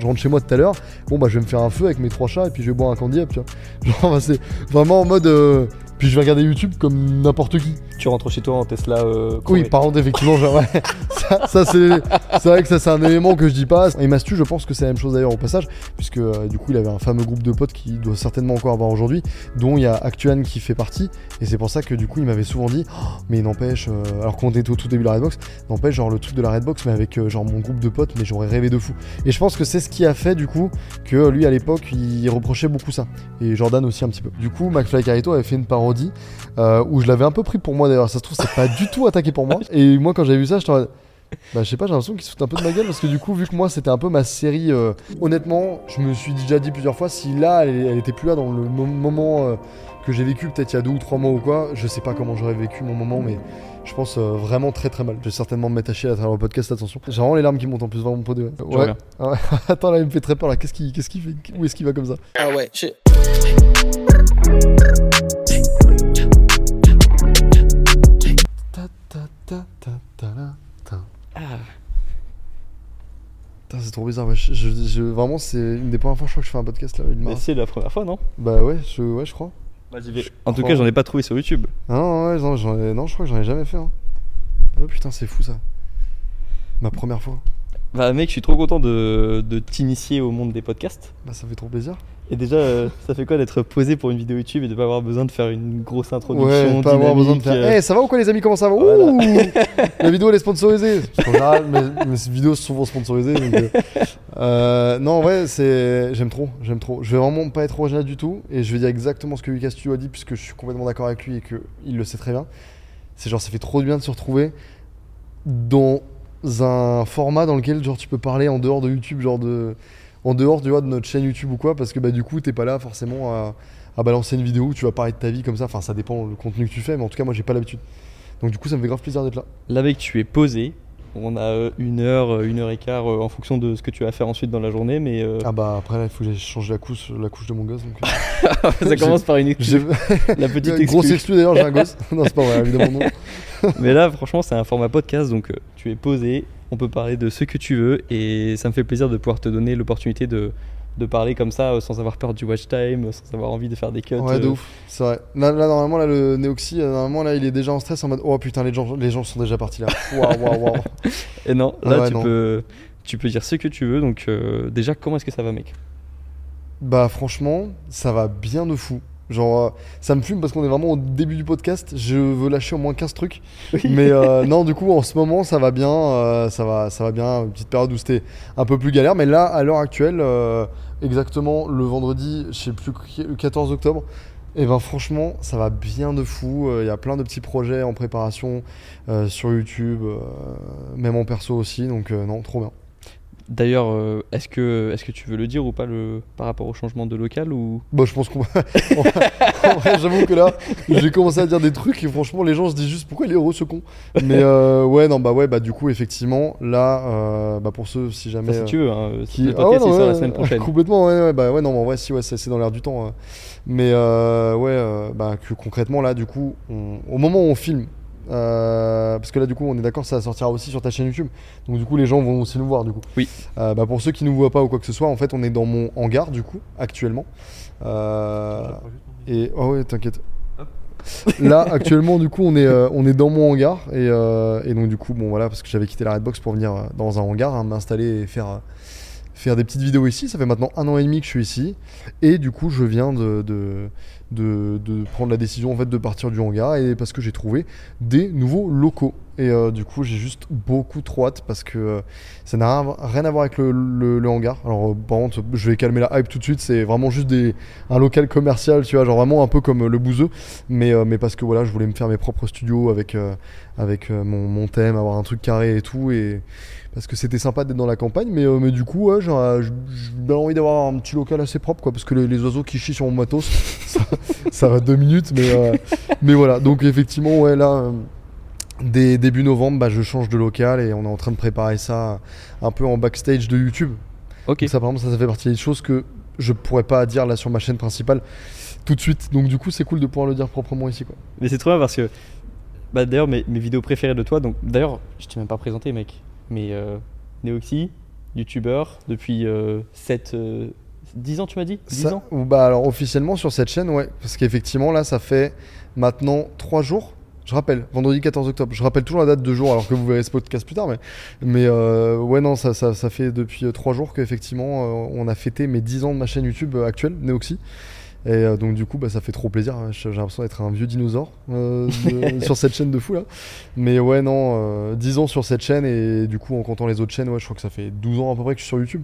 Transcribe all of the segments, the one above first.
Je rentre chez moi tout à l'heure, bon bah je vais me faire un feu avec mes trois chats et puis je vais boire un candy vois. Genre bah, c'est vraiment en mode euh, puis je vais regarder YouTube comme n'importe qui. Tu rentres chez toi en Tesla euh, Oui, par contre, effectivement, genre, ouais. ça, ça, c'est, c'est vrai que ça c'est un élément que je dis pas. Et Mastu, je pense que c'est la même chose d'ailleurs au passage, puisque euh, du coup il avait un fameux groupe de potes qu'il doit certainement encore avoir aujourd'hui, dont il y a Actuan qui fait partie. Et c'est pour ça que du coup il m'avait souvent dit, Oh, mais n'empêche, euh, alors qu'on était au tout début de la Redbox, n'empêche genre le truc de la Redbox, mais avec genre mon groupe de potes, mais j'aurais rêvé de fou. Et je pense que c'est ce qui a fait du coup que lui à l'époque il reprochait beaucoup ça. Et Jordan aussi un petit peu. Du coup, McFly Carito avait fait une parodie euh, où je l'avais un peu pris pour moi d'ailleurs. Ça se trouve, c'est pas du tout attaqué pour moi. Et moi, quand j'avais vu ça, je t'en bah, je sais pas, j'ai l'impression qu'il se fout un peu de ma gueule parce que du coup, vu que moi c'était un peu ma série, euh, honnêtement, je me suis déjà dit plusieurs fois si là elle, elle était plus là dans le mo- moment euh, que j'ai vécu, peut-être il y a deux ou trois mois ou quoi, je sais pas comment j'aurais vécu mon moment, mais je pense euh, vraiment très très mal. Je vais certainement me mettre à chier à travers le podcast, attention. J'ai vraiment les larmes qui montent en plus, vraiment de. Je reviens. Ah ouais. Attends, là il me fait très peur là, qu'est-ce qu'il fait Où est-ce qu'il va comme ça? Ah ouais. Ah. Putain, c'est trop bizarre, ouais. Je, je- je- vraiment, c'est une des premières fois, je crois, que je fais un podcast là. Mais c'est la première fois, non? Bah ouais, je, ouais, je crois. En tout crois. cas, j'en ai pas trouvé sur YouTube. Ah non, ouais, non, j'en ai- non, je crois que j'en ai jamais fait. Hein. Oh putain, c'est fou ça. Ma première fois. Bah mec, je suis trop content de, de t'initier au monde des podcasts. Bah ça fait trop plaisir. Et déjà, euh, ça fait quoi d'être posé pour une vidéo YouTube et de pas avoir besoin de faire une grosse introduction Ouais, pas avoir besoin de faire. dynamique, Eh, euh, ça va ou quoi les amis Comment ça va Voilà. Ouh La vidéo elle est sponsorisée. Qu'en général, mes, mes vidéos sont souvent sponsorisées. donc, euh, euh, non, ouais, c'est. J'aime trop, j'aime trop. Je vais vraiment pas être original du tout. Et je vais dire exactement ce que Lucas Studio a dit, puisque je suis complètement d'accord avec lui et qu'il le sait très bien. C'est genre, ça fait trop du bien de se retrouver dans un format dans lequel genre tu peux parler en dehors de YouTube, genre de. En dehors tu vois, de notre chaîne YouTube ou quoi, parce que bah du coup t'es pas là forcément à, à balancer une vidéo où tu vas parler de ta vie comme ça. Enfin, ça dépend le contenu que tu fais, mais en tout cas, moi j'ai pas l'habitude. Donc, du coup, ça me fait grave plaisir d'être là. Là, mec, tu es posé. On a euh, une heure, euh, une heure et quart euh, en fonction de ce que tu vas faire ensuite dans la journée, mais euh, Ah bah après, là, il faut que j'aille changer la couche, la couche de mon gosse. Donc, ça commence par une La petite Grosse excuse. exclu d'ailleurs, j'ai un gosse. non, c'est pas vrai, évidemment non. Mais là, franchement, c'est un format podcast, donc tu es posé, on peut parler de ce que tu veux, et ça me fait plaisir de pouvoir te donner l'opportunité de, de parler comme ça, euh, sans avoir peur du watch time, sans avoir envie de faire des cuts. Ouais, de euh, ouf, c'est vrai. Là, là, normalement, là, le Neoxy, euh, normalement, là, il est déjà en stress en mode Oh putain, les gens, les gens sont déjà partis là. Waouh, waouh, waouh. Et non, Ah là, ouais, tu, non. Peux, tu peux dire ce que tu veux, donc euh, déjà, comment est-ce que ça va, mec? Bah, franchement, ça va bien de fou. Genre, euh, ça me fume parce qu'on est vraiment au début du podcast. Je veux lâcher au moins 15 trucs. Mais euh, non, du coup, en ce moment, ça va bien. euh, ça, va, ça va bien. Une petite période où c'était un peu plus galère. Mais là, à l'heure actuelle, euh, exactement le vendredi, je sais plus, le 14 octobre, et ben franchement, ça va bien de fou. Il y a plein de petits projets en préparation euh, sur YouTube, euh, même en perso aussi. Donc, non, trop bien. D'ailleurs, euh, est-ce que, est que tu veux le dire ou pas le, par rapport au changement de local ou... Bah, je pense qu'on va. en vrai, j'avoue que là, j'ai commencé à dire des trucs et franchement, les gens se disent juste pourquoi il est heureux ce con? Mais euh, ouais, non, bah ouais, bah du coup, effectivement, là, euh, bah pour ceux, si jamais. Enfin, si tu veux, hein, qui- le Ah ouais, non, sort la ouais, semaine prochaine. Complètement, ouais, ouais, bah ouais, non, mais en vrai, si, ouais, c'est c'est dans l'air du temps. euh. Mais ouais, bah que concrètement, là, du coup, on- au moment où on filme, euh, parce que là, du coup, on est d'accord, ça sortira aussi sur ta chaîne YouTube. Donc, du coup, les gens vont aussi nous voir, du coup. Oui. Euh, bah, pour ceux qui nous voient pas ou quoi que ce soit, en fait, on est dans mon hangar, du coup, actuellement. Euh, et oh ouais, t'inquiète. Là, actuellement, du coup, on est, on est dans mon hangar. Et, et donc, du coup, bon, voilà, parce que j'avais quitté la Redbox pour venir dans un hangar, hein, m'installer et faire, faire des petites vidéos ici. Ça fait maintenant un an et demi que je suis ici. Et du coup, je viens de, de, de, prendre la décision en fait, de partir du hangar et parce que j'ai trouvé des nouveaux locaux. Et euh, du coup, j'ai juste beaucoup trop hâte parce que euh, ça n'a rien, à voir avec le, le- hangar. Alors, euh, par contre, je vais calmer la hype tout de suite. C'est vraiment juste des, un local commercial, tu vois, genre vraiment un peu comme le Bouzeux. Mais, mais parce que voilà, je voulais me faire mes propres studios avec, avec mon, mon thème, avoir un truc carré et tout. Et parce que c'était sympa d'être dans la campagne. Mais, euh, mais du coup, ouais, j'ai envie d'avoir un petit local assez propre, quoi. Parce que les, les oiseaux qui chient sur mon matos, ça, ça va deux minutes. Mais, euh, mais voilà, donc effectivement, ouais, là. euh, Dès début novembre, bah, je change de local et on est en train de préparer ça un peu en backstage de YouTube. Ok. Donc ça, par exemple, ça, ça fait partie des choses que je pourrais pas dire là sur ma chaîne principale tout de suite. Donc du coup, c'est cool de pouvoir le dire proprement ici, quoi. Mais c'est trop bien parce que. Bah, d'ailleurs, mes, mes vidéos préférées de toi, donc d'ailleurs, je t'ai même pas présenté, mec. Mais euh, Neoxy, youtubeur, depuis 7. 10 ans, tu m'as dit? 10 Ça- ans? ou bah alors officiellement sur cette chaîne, ouais, parce qu'effectivement là, ça fait maintenant 3 jours. Je rappelle, vendredi 14 octobre. Je rappelle toujours la date de jour, alors que vous verrez ce podcast plus tard, mais, mais euh, ouais, non, ça, ça, ça fait depuis 3 jours qu'effectivement euh, on a fêté mes 10 ans de ma chaîne YouTube euh, actuelle, Neoxy. Et euh, donc du coup, bah, ça fait trop plaisir. hein. J'ai l'impression d'être un vieux dinosaure euh, de- sur cette chaîne de fou là. Mais ouais, non, euh, 10 ans sur cette chaîne et du coup, en comptant les autres chaînes, ouais, je crois que ça fait 12 ans à peu près que je suis sur YouTube.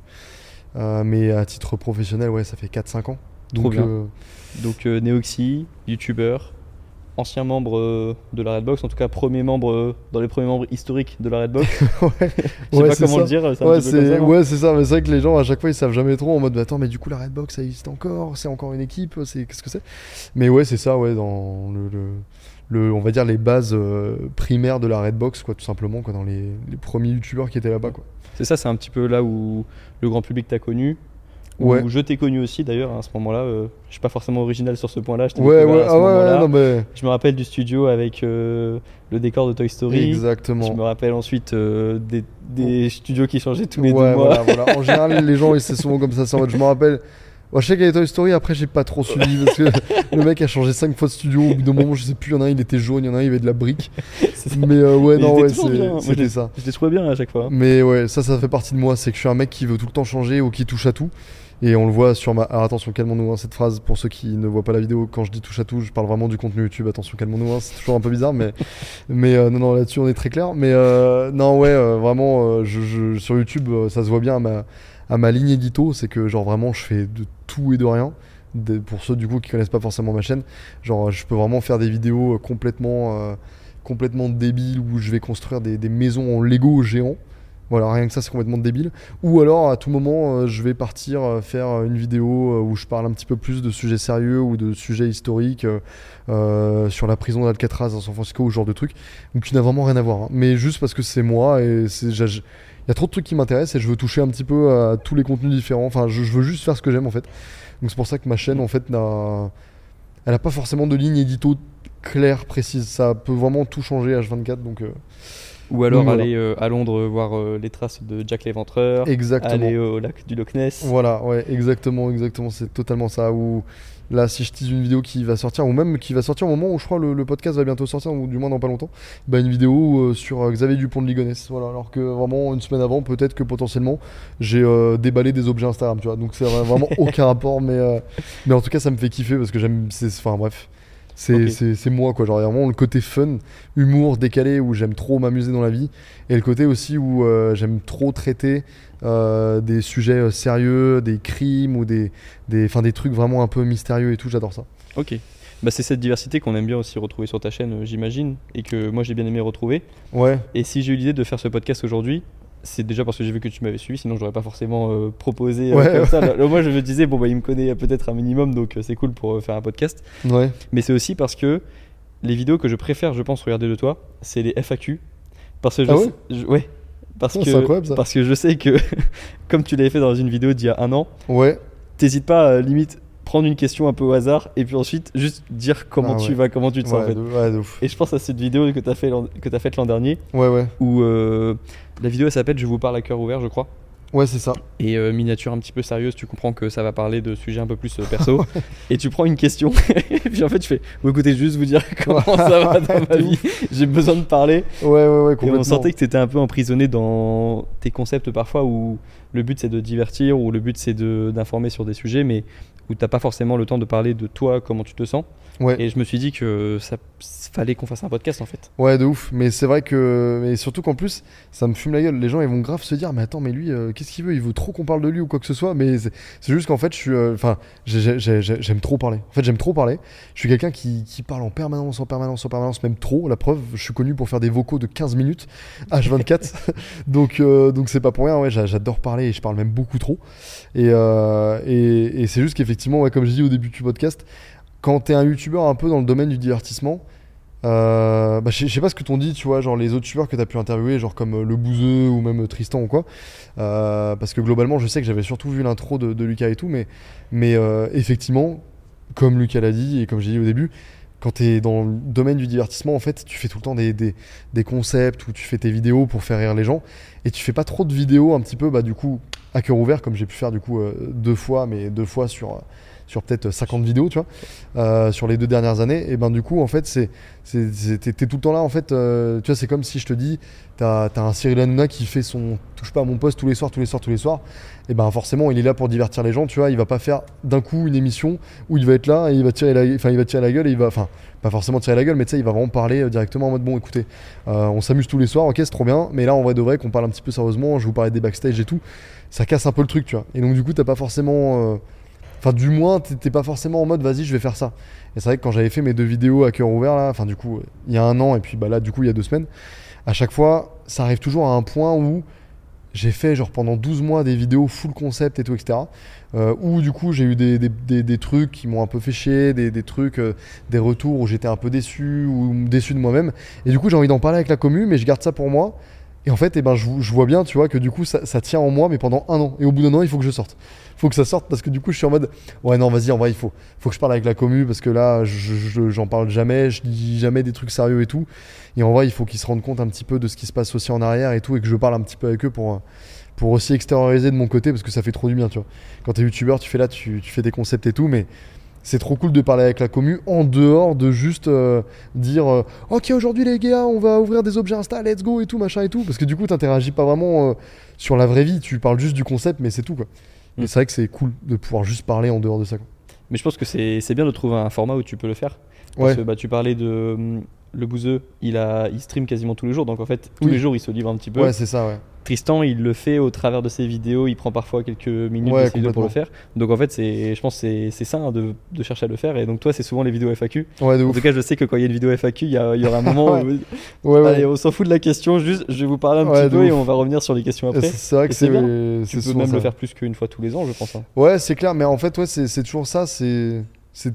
Euh, mais à titre professionnel, ouais, ça fait 4-5 ans. Donc, euh, Donc euh, Neoxy, youtubeur, ancien membre euh, de la Redbox, en tout cas premier membre euh, dans les premiers membres historiques de la Redbox. ouais, Je sais Ouais, pas comment ça. le dire, ouais, c'est ça, ouais. Mais c'est vrai que les gens à chaque fois ils savent jamais trop en mode bah, attends, mais du coup la Redbox ça existe encore, c'est encore une équipe, c'est qu'est-ce que c'est? Mais ouais, c'est ça, ouais, dans le, le, le- on va dire les bases euh, primaires de la Redbox, quoi, tout simplement, quoi, dans les, les premiers youtubeurs qui étaient là-bas, quoi. C'est ça, c'est un petit peu là où le grand public t'a connu. Où Ouais. je t'ai connu aussi d'ailleurs à ce moment-là. euh, je suis pas forcément original sur ce point-là. je t'ai Ouais, ouais, ah ouais, non, mais Je me rappelle du studio avec euh, le décor de Toy Story. exactement. Je me rappelle ensuite euh, des, des studios qui changeaient tous les ouais, deux mois. voilà, voilà. En général, les gens, c'est souvent comme ça. en mode, je me rappelle. Moi, je sais qu'il y avait Toy Story, après, j'ai pas trop suivi parce que le mec a changé 5 fois de studio. Au bout d'un moment, je sais plus, il y en a un, il était jaune, il y en a un, il avait de la brique. Mais euh, ouais, Mais non, ouais, c'était ça. Je les trouvais bien à chaque fois. Mais ouais, ça, ça fait partie de moi. C'est que je suis un mec qui veut tout le temps changer ou qui touche à tout. Et on le voit sur ma. Alors attention, calmons-nous hein, cette phrase. Pour ceux qui ne voient pas la vidéo, quand je dis touche à tout, je parle vraiment du contenu YouTube. Attention, calmons-nous. hein, C'est toujours un peu bizarre, mais mais euh, non, non, là-dessus on est très clair. Mais euh, non, ouais, euh, vraiment, sur YouTube, ça se voit bien à ma ligne édito, c'est que genre vraiment, je fais de tout et de rien. Pour ceux du coup qui connaissent pas forcément ma chaîne, genre je peux vraiment faire des vidéos complètement complètement débiles où je vais construire des, des maisons en Lego géants. Voilà, rien que ça, c'est complètement débile. Ou alors, à tout moment, euh, je vais partir euh, faire une vidéo euh, où je parle un petit peu plus de sujets sérieux ou de sujets historiques sur la prison d'Alcatraz à San Francisco ou ce genre de trucs, ou qui n'a vraiment rien à voir. hein. Mais juste parce que c'est moi et Il y a trop de trucs qui m'intéressent et je veux toucher un petit peu à tous les contenus différents. Enfin, je, veux juste faire ce que j'aime en fait. Donc c'est pour ça que ma chaîne, en fait, n'a. Elle n'a pas forcément de ligne édito claire, précise. Ça peut vraiment tout changer H24. Donc, Ou alors voilà. aller euh, à Londres voir euh, les traces de Jack l'Éventreur. exactement. Aller au lac du Loch Ness. Voilà, ouais, exactement, exactement, c'est totalement ça. Ou là, si je tease une vidéo qui va sortir, ou même qui va sortir au moment où je crois le, le podcast va bientôt sortir, ou du moins dans pas longtemps, bah une vidéo euh, sur Xavier Dupont de Ligonnès. Voilà, alors que vraiment une semaine avant, peut-être que potentiellement j'ai déballé des objets Instagram, tu vois. Donc c'est vraiment aucun rapport, mais mais en tout cas ça me fait kiffer parce que j'aime, enfin bref. C'est moi quoi, genre il y a vraiment le côté fun, humour décalé où j'aime trop m'amuser dans la vie, et le côté aussi où euh, j'aime trop traiter euh, des sujets euh, sérieux, des crimes ou des, des, enfin, des trucs vraiment un peu mystérieux et tout, j'adore ça. Ok. Bah, c'est cette diversité qu'on aime bien aussi retrouver sur ta chaîne, j'imagine, et que moi j'ai bien aimé retrouver. Ouais, Et si j'ai eu l'idée de faire ce podcast aujourd'hui, c'est déjà parce que j'ai vu que tu m'avais suivi, sinon j'aurais pas forcément euh, proposé euh, Ouais, comme ouais. ça. Là, moi je me disais, bon bah il me connaît peut-être un minimum, donc euh, c'est cool pour faire un podcast. ouais, Mais c'est aussi parce que les vidéos que je préfère, je pense, regarder de toi, c'est les FAQ. Parce que je Ah sais- je- ouais. Parce Oh, que, parce que je sais que, comme tu l'avais fait dans une vidéo d'il y a un an, ouais, t'hésites pas à limite prendre une question un peu au hasard et puis ensuite juste dire comment Ah tu ouais. vas, comment tu te sens en ouais, fait. de, ouais, de ouf. Et je pense à cette vidéo que t'as fait l'an- que t'as faite l'an dernier Ouais, ouais, où euh, la vidéo elle s'appelle Je vous parle à cœur ouvert, je crois. Ouais, c'est ça. Et euh, miniature un petit peu sérieuse, tu comprends que ça va parler de sujets un peu plus euh, perso. et tu prends une question, et puis en fait, tu fais Bon, écoutez, je juste vous dire comment ça va dans ma vie. J'ai besoin de parler. Ouais, ouais, ouais, Et complètement. on sentait que tu étais un peu emprisonné dans tes concepts parfois où le but c'est de divertir, ou le but c'est de- d'informer sur des sujets, mais où t'as pas forcément le temps de parler de toi, comment tu te sens. Ouais. Et je me suis dit que ça fallait qu'on fasse un podcast en fait. Ouais, de ouf. Mais c'est vrai que. Mais surtout qu'en plus, ça me fume la gueule. Les gens, ils vont grave se dire Mais attends, mais lui, euh, qu'est-ce qu'il veut? Il veut trop qu'on parle de lui ou quoi que ce soit. Mais c'est juste qu'en fait, je suis. euh, Enfin, j'ai- j'ai- j'ai- j'aime trop parler. En fait, j'aime trop parler. Je suis quelqu'un qui, qui parle en permanence, en permanence, en permanence, même trop. La preuve, je suis connu pour faire des vocaux de 15 minutes, H24. donc, euh, donc c'est pas pour rien. Ouais, j'a- j'adore parler et je parle même beaucoup trop. Et, et, et c'est juste qu'effectivement, ouais, comme je dis au début du podcast, quand t'es un youtubeur un peu dans le domaine du divertissement, euh, bah, je sais- pas ce que t'ont dit, tu vois, genre les autres youtubeurs que t'as pu interviewer, genre comme euh, Le Bouzeux ou même euh, Tristan ou quoi. Euh, parce que globalement, je sais que j'avais surtout vu l'intro de, Lucas et tout, mais, mais effectivement, comme Lucas l'a dit et comme j'ai dit au début, quand t'es dans le domaine du divertissement, en fait, tu fais tout le temps des, des, concepts ou tu fais tes vidéos pour faire rire les gens et tu fais pas trop de vidéos un petit peu, bah, du coup, à cœur ouvert, comme j'ai pu faire du coup deux fois, mais deux fois sur. Sur peut-être 50 vidéos, tu vois, euh, sur les deux dernières années, et ben du coup, en fait, c'est, t'es, tout le temps là, en fait, euh, tu vois, c'est comme si je te dis, t'as, un Cyril Hanouna qui fait son touche pas à mon poste tous les soirs, tous les soirs, tous les soirs, et ben forcément, il est là pour divertir les gens, tu vois, il va pas faire d'un coup une émission où il va être là et il va tirer la, il va tirer la gueule et il va, enfin, pas forcément tirer la gueule, mais tu sais, il va vraiment parler euh, directement en mode bon, écoutez, on s'amuse tous les soirs, ok, c'est trop bien, mais là, en vrai de vrai, qu'on parle un petit peu sérieusement, je vous parlais des backstage et tout, ça casse un peu le truc, tu vois, et donc du coup, t'as pas forcément. Enfin, du moins, t'es pas forcément en mode vas-y, je vais faire ça. Et c'est vrai que quand j'avais fait mes deux vidéos à cœur ouvert, là, enfin, du coup, il y a un an, et puis bah, là, du coup, il y a deux semaines, à chaque fois, ça arrive toujours à un point où j'ai fait, genre, pendant 12 mois des vidéos full concept et tout, etc. Euh, où, du coup, j'ai eu des, des- des- trucs qui m'ont un peu fait chier, des, trucs, euh, des retours où j'étais un peu déçu ou déçu de moi-même. Et du coup, j'ai envie d'en parler avec la commu, mais je garde ça pour moi. Et en fait, eh ben, je, vois bien, tu vois, que du coup, ça tient en moi, mais pendant un an. Et au bout d'un an, il faut que je sorte. Faut que ça sorte parce que du coup, je suis en mode, ouais, non, vas-y, en vrai, il faut, faut que je parle avec la commu parce que là, je- je- j'en parle jamais, je dis jamais des trucs sérieux et tout. Et en vrai, il faut qu'ils se rendent compte un petit peu de ce qui se passe aussi en arrière et tout, et que je parle un petit peu avec eux pour, pour aussi extérioriser de mon côté parce que ça fait trop du bien, tu vois. Quand t'es youtubeur, tu fais là, tu, tu fais des concepts et tout, mais c'est trop cool de parler avec la commu en dehors de juste euh, dire euh, ok aujourd'hui les gars on va ouvrir des objets Insta let's go et tout machin et tout parce que du coup t'interagis pas vraiment euh, sur la vraie vie tu parles juste du concept mais c'est tout quoi C'est vrai que c'est cool de pouvoir juste parler en dehors de ça quoi. Mais je pense que c'est bien de trouver un format où tu peux le faire. ouais Parce que bah, tu parlais de hum, le bouseux, il, a, il stream quasiment tous les jours, donc en fait, tous Oui. les jours, il se livre un petit peu. ouais c'est ça ouais Tristan, il le fait au travers de ses vidéos, il prend parfois quelques minutes Ouais, d'essayer de- pour le faire. Donc en fait, c'est, je pense que c'est, hein, de, de chercher à le faire. Et donc toi, c'est souvent les vidéos FAQ. ouais En tout cas, je sais que quand il y a une vidéo FAQ, il y, a- il y aura un moment Ouais. où ouais, ouais. allez, on s'en fout de la question, juste je vais vous parler un petit peu et on va revenir sur les questions après. c'est vrai que c'est c'est bien. Tu peux même ça. le faire plus qu'une fois tous les ans, je pense. hein. Ouais, c'est clair, mais en fait, ouais, c'est c'est toujours ça. C'est c'est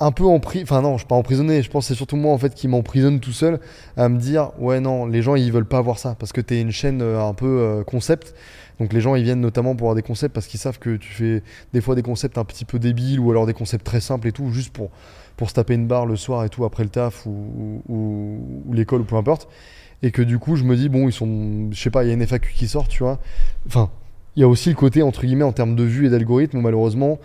un peu emprisonné. Enfin, non, je suis pas emprisonné. Je pense que c'est surtout moi, en fait, qui m'emprisonne tout seul à me dire Ouais, non, les gens, ils veulent pas voir ça parce que t'es une chaîne euh, un peu euh, concept. Donc, les gens, ils viennent notamment pour avoir des concepts parce qu'ils savent que tu fais des fois des concepts un petit peu débiles ou alors des concepts très simples et tout, juste pour, pour se taper une barre le soir et tout après le taf ou, ou, ou l'école ou peu importe. Et que du coup, je me dis Bon, ils sont. Je sais pas, il y a une FAQ qui sort, tu vois. Enfin. Il y a aussi le côté, entre guillemets, en termes de vues et d'algorithme, où malheureusement,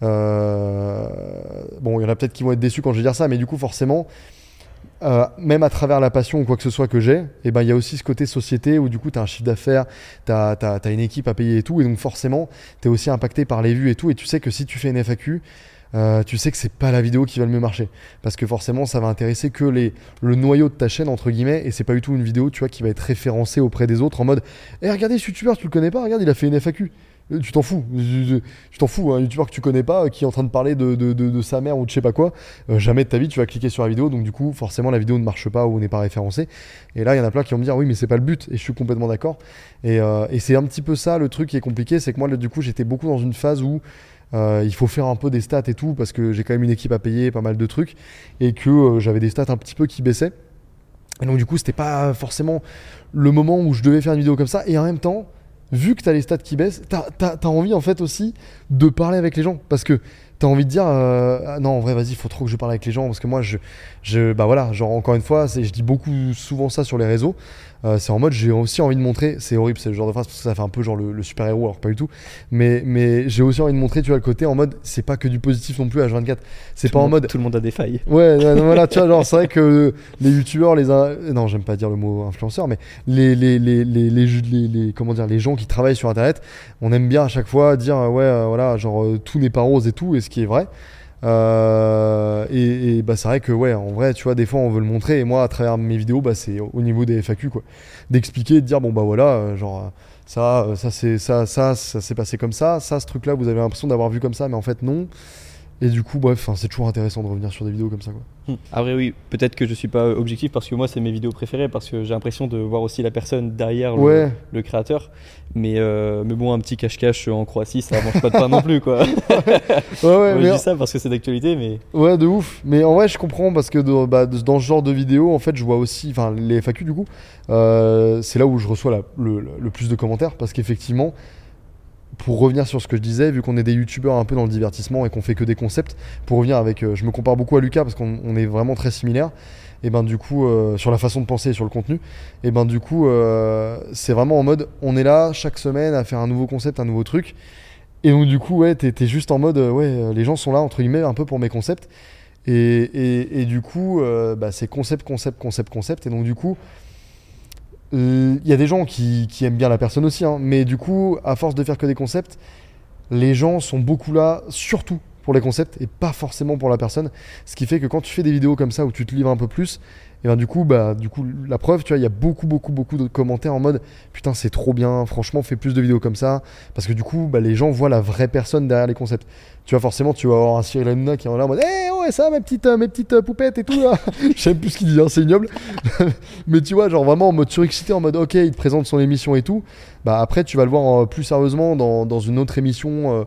bon, il y en a peut-être qui vont être déçus quand je vais dire ça, mais du coup, forcément, euh, même à travers la passion ou quoi que ce soit que j'ai, et ben, il y a aussi ce côté société où du coup, tu as un chiffre d'affaires, tu as, une équipe à payer et tout, et donc forcément, tu es aussi impacté par les vues et tout, et tu sais que si tu fais une FAQ, euh, tu sais que c'est pas la vidéo qui va le mieux marcher. Parce que forcément ça va intéresser que les, le noyau de ta chaîne entre guillemets et c'est pas du tout une vidéo tu vois qui va être référencée auprès des autres en mode eh regardez ce youtubeur tu le connais pas regarde il a fait une FAQ Euh, tu t'en fous tu t'en fous un youtubeur que tu connais pas qui est en train de parler de, de- sa mère ou de je sais pas quoi euh, jamais de ta vie tu vas cliquer sur la vidéo donc du coup forcément la vidéo ne marche pas ou n'est pas référencée et là il y en a plein qui vont me dire oui mais c'est pas le but et je suis complètement d'accord et, euh, c'est un petit peu ça le truc qui est compliqué c'est que moi là, du coup j'étais beaucoup dans une phase où euh, il faut faire un peu des stats et tout parce que j'ai quand même une équipe à payer, pas mal de trucs, et que j'avais des stats un petit peu qui baissaient. Et donc du coup, c'était pas forcément le moment où je devais faire une vidéo comme ça. Et en même temps, vu que tu as les stats qui baissent, tu as, envie en fait aussi de parler avec les gens. Parce que t'as envie de dire euh, ah non en vrai vas-y faut trop que je parle avec les gens parce que moi je, je bah voilà genre encore une fois je dis beaucoup souvent ça sur les réseaux Euh, c'est en mode j'ai aussi envie de montrer c'est horrible c'est le genre de phrase parce que ça fait un peu genre le, le super héros alors pas du tout mais mais j'ai aussi envie de montrer tu vois le côté en mode c'est pas que du positif non plus H24 c'est pas en mode Tout le monde a des failles. Ouais, non, voilà, tu vois, genre, c'est vrai que les youtubeurs, les. Non, j'aime pas dire le mot influenceur, mais les, les, les, les, les, comment dire, les gens qui travaillent sur internet, on aime bien à chaque fois dire, ouais, euh, voilà, genre, euh, tout n'est pas rose et tout, et ce qui est vrai. Euh, et, et, bah, c'est vrai que, ouais, en vrai, tu vois, des fois, on veut le montrer, et moi, à travers mes vidéos, bah, c'est au niveau des FAQ, quoi. D'expliquer, de dire, bon, bah voilà, euh, genre. euh, Ça, euh, ça, c'est ça, ça, ça s'est passé comme ça. Ça, ce truc-là, vous avez l'impression d'avoir vu comme ça, mais en fait, non. Et du coup, bref, c'est toujours intéressant de revenir sur des vidéos comme ça, quoi. Hmm. Après oui, peut-être que je suis pas objectif parce que moi c'est mes vidéos préférées parce que j'ai l'impression de voir aussi la personne derrière le, Ouais, le créateur. Mais, euh, mais bon, un petit cache-cache en Croatie, ça mange pas de pain non plus quoi. ouais, ouais, mais- je dis ça parce que c'est d'actualité, mais ouais, de ouf. Mais en vrai, je comprends parce que de- bah, dans ce genre de vidéos, en fait, je vois aussi, enfin, les FAQ du coup, euh, c'est là où je reçois la- le, le plus de commentaires parce qu'effectivement, pour revenir sur ce que je disais, vu qu'on est des youtubeurs un peu dans le divertissement et qu'on fait que des concepts, pour revenir avec, euh, je me compare beaucoup à Lucas parce qu'on on est vraiment très similaires. Et ben du coup, euh, sur la façon de penser et sur le contenu, et ben du coup, euh, c'est vraiment en mode, on est là chaque semaine à faire un nouveau concept, un nouveau truc. Et donc du coup, ouais, t'es juste en mode, ouais, les gens sont là entre guillemets un peu pour mes concepts. Et, et, du coup, bah, c'est concept, concept, concept, concept. Et donc du coup, il y a des gens qui, aiment bien la personne aussi, hein, mais du coup, à force de faire que des concepts, les gens sont beaucoup là, surtout pour les concepts et pas forcément pour la personne. Ce qui fait que quand tu fais des vidéos comme ça où tu te livres un peu plus, et ben du coup, bah, du coup, la preuve, tu vois, il y a beaucoup, beaucoup, beaucoup de commentaires en mode putain, c'est trop bien, franchement, fais plus de vidéos comme ça, parce que du coup, bah, les gens voient la vraie personne derrière les concepts. Tu vois, forcément, tu vas avoir un Cyril Hanouna qui est là en mode, eh ouais, ça, mes petites, euh, mes petites euh, poupettes et tout là. Même plus ce qu'il dit, hein, c'est ignoble. Mais tu vois, genre vraiment en mode surexcité, en mode ok, il te présente son émission et tout. Bah après, tu vas le voir euh, plus sérieusement dans, dans une autre émission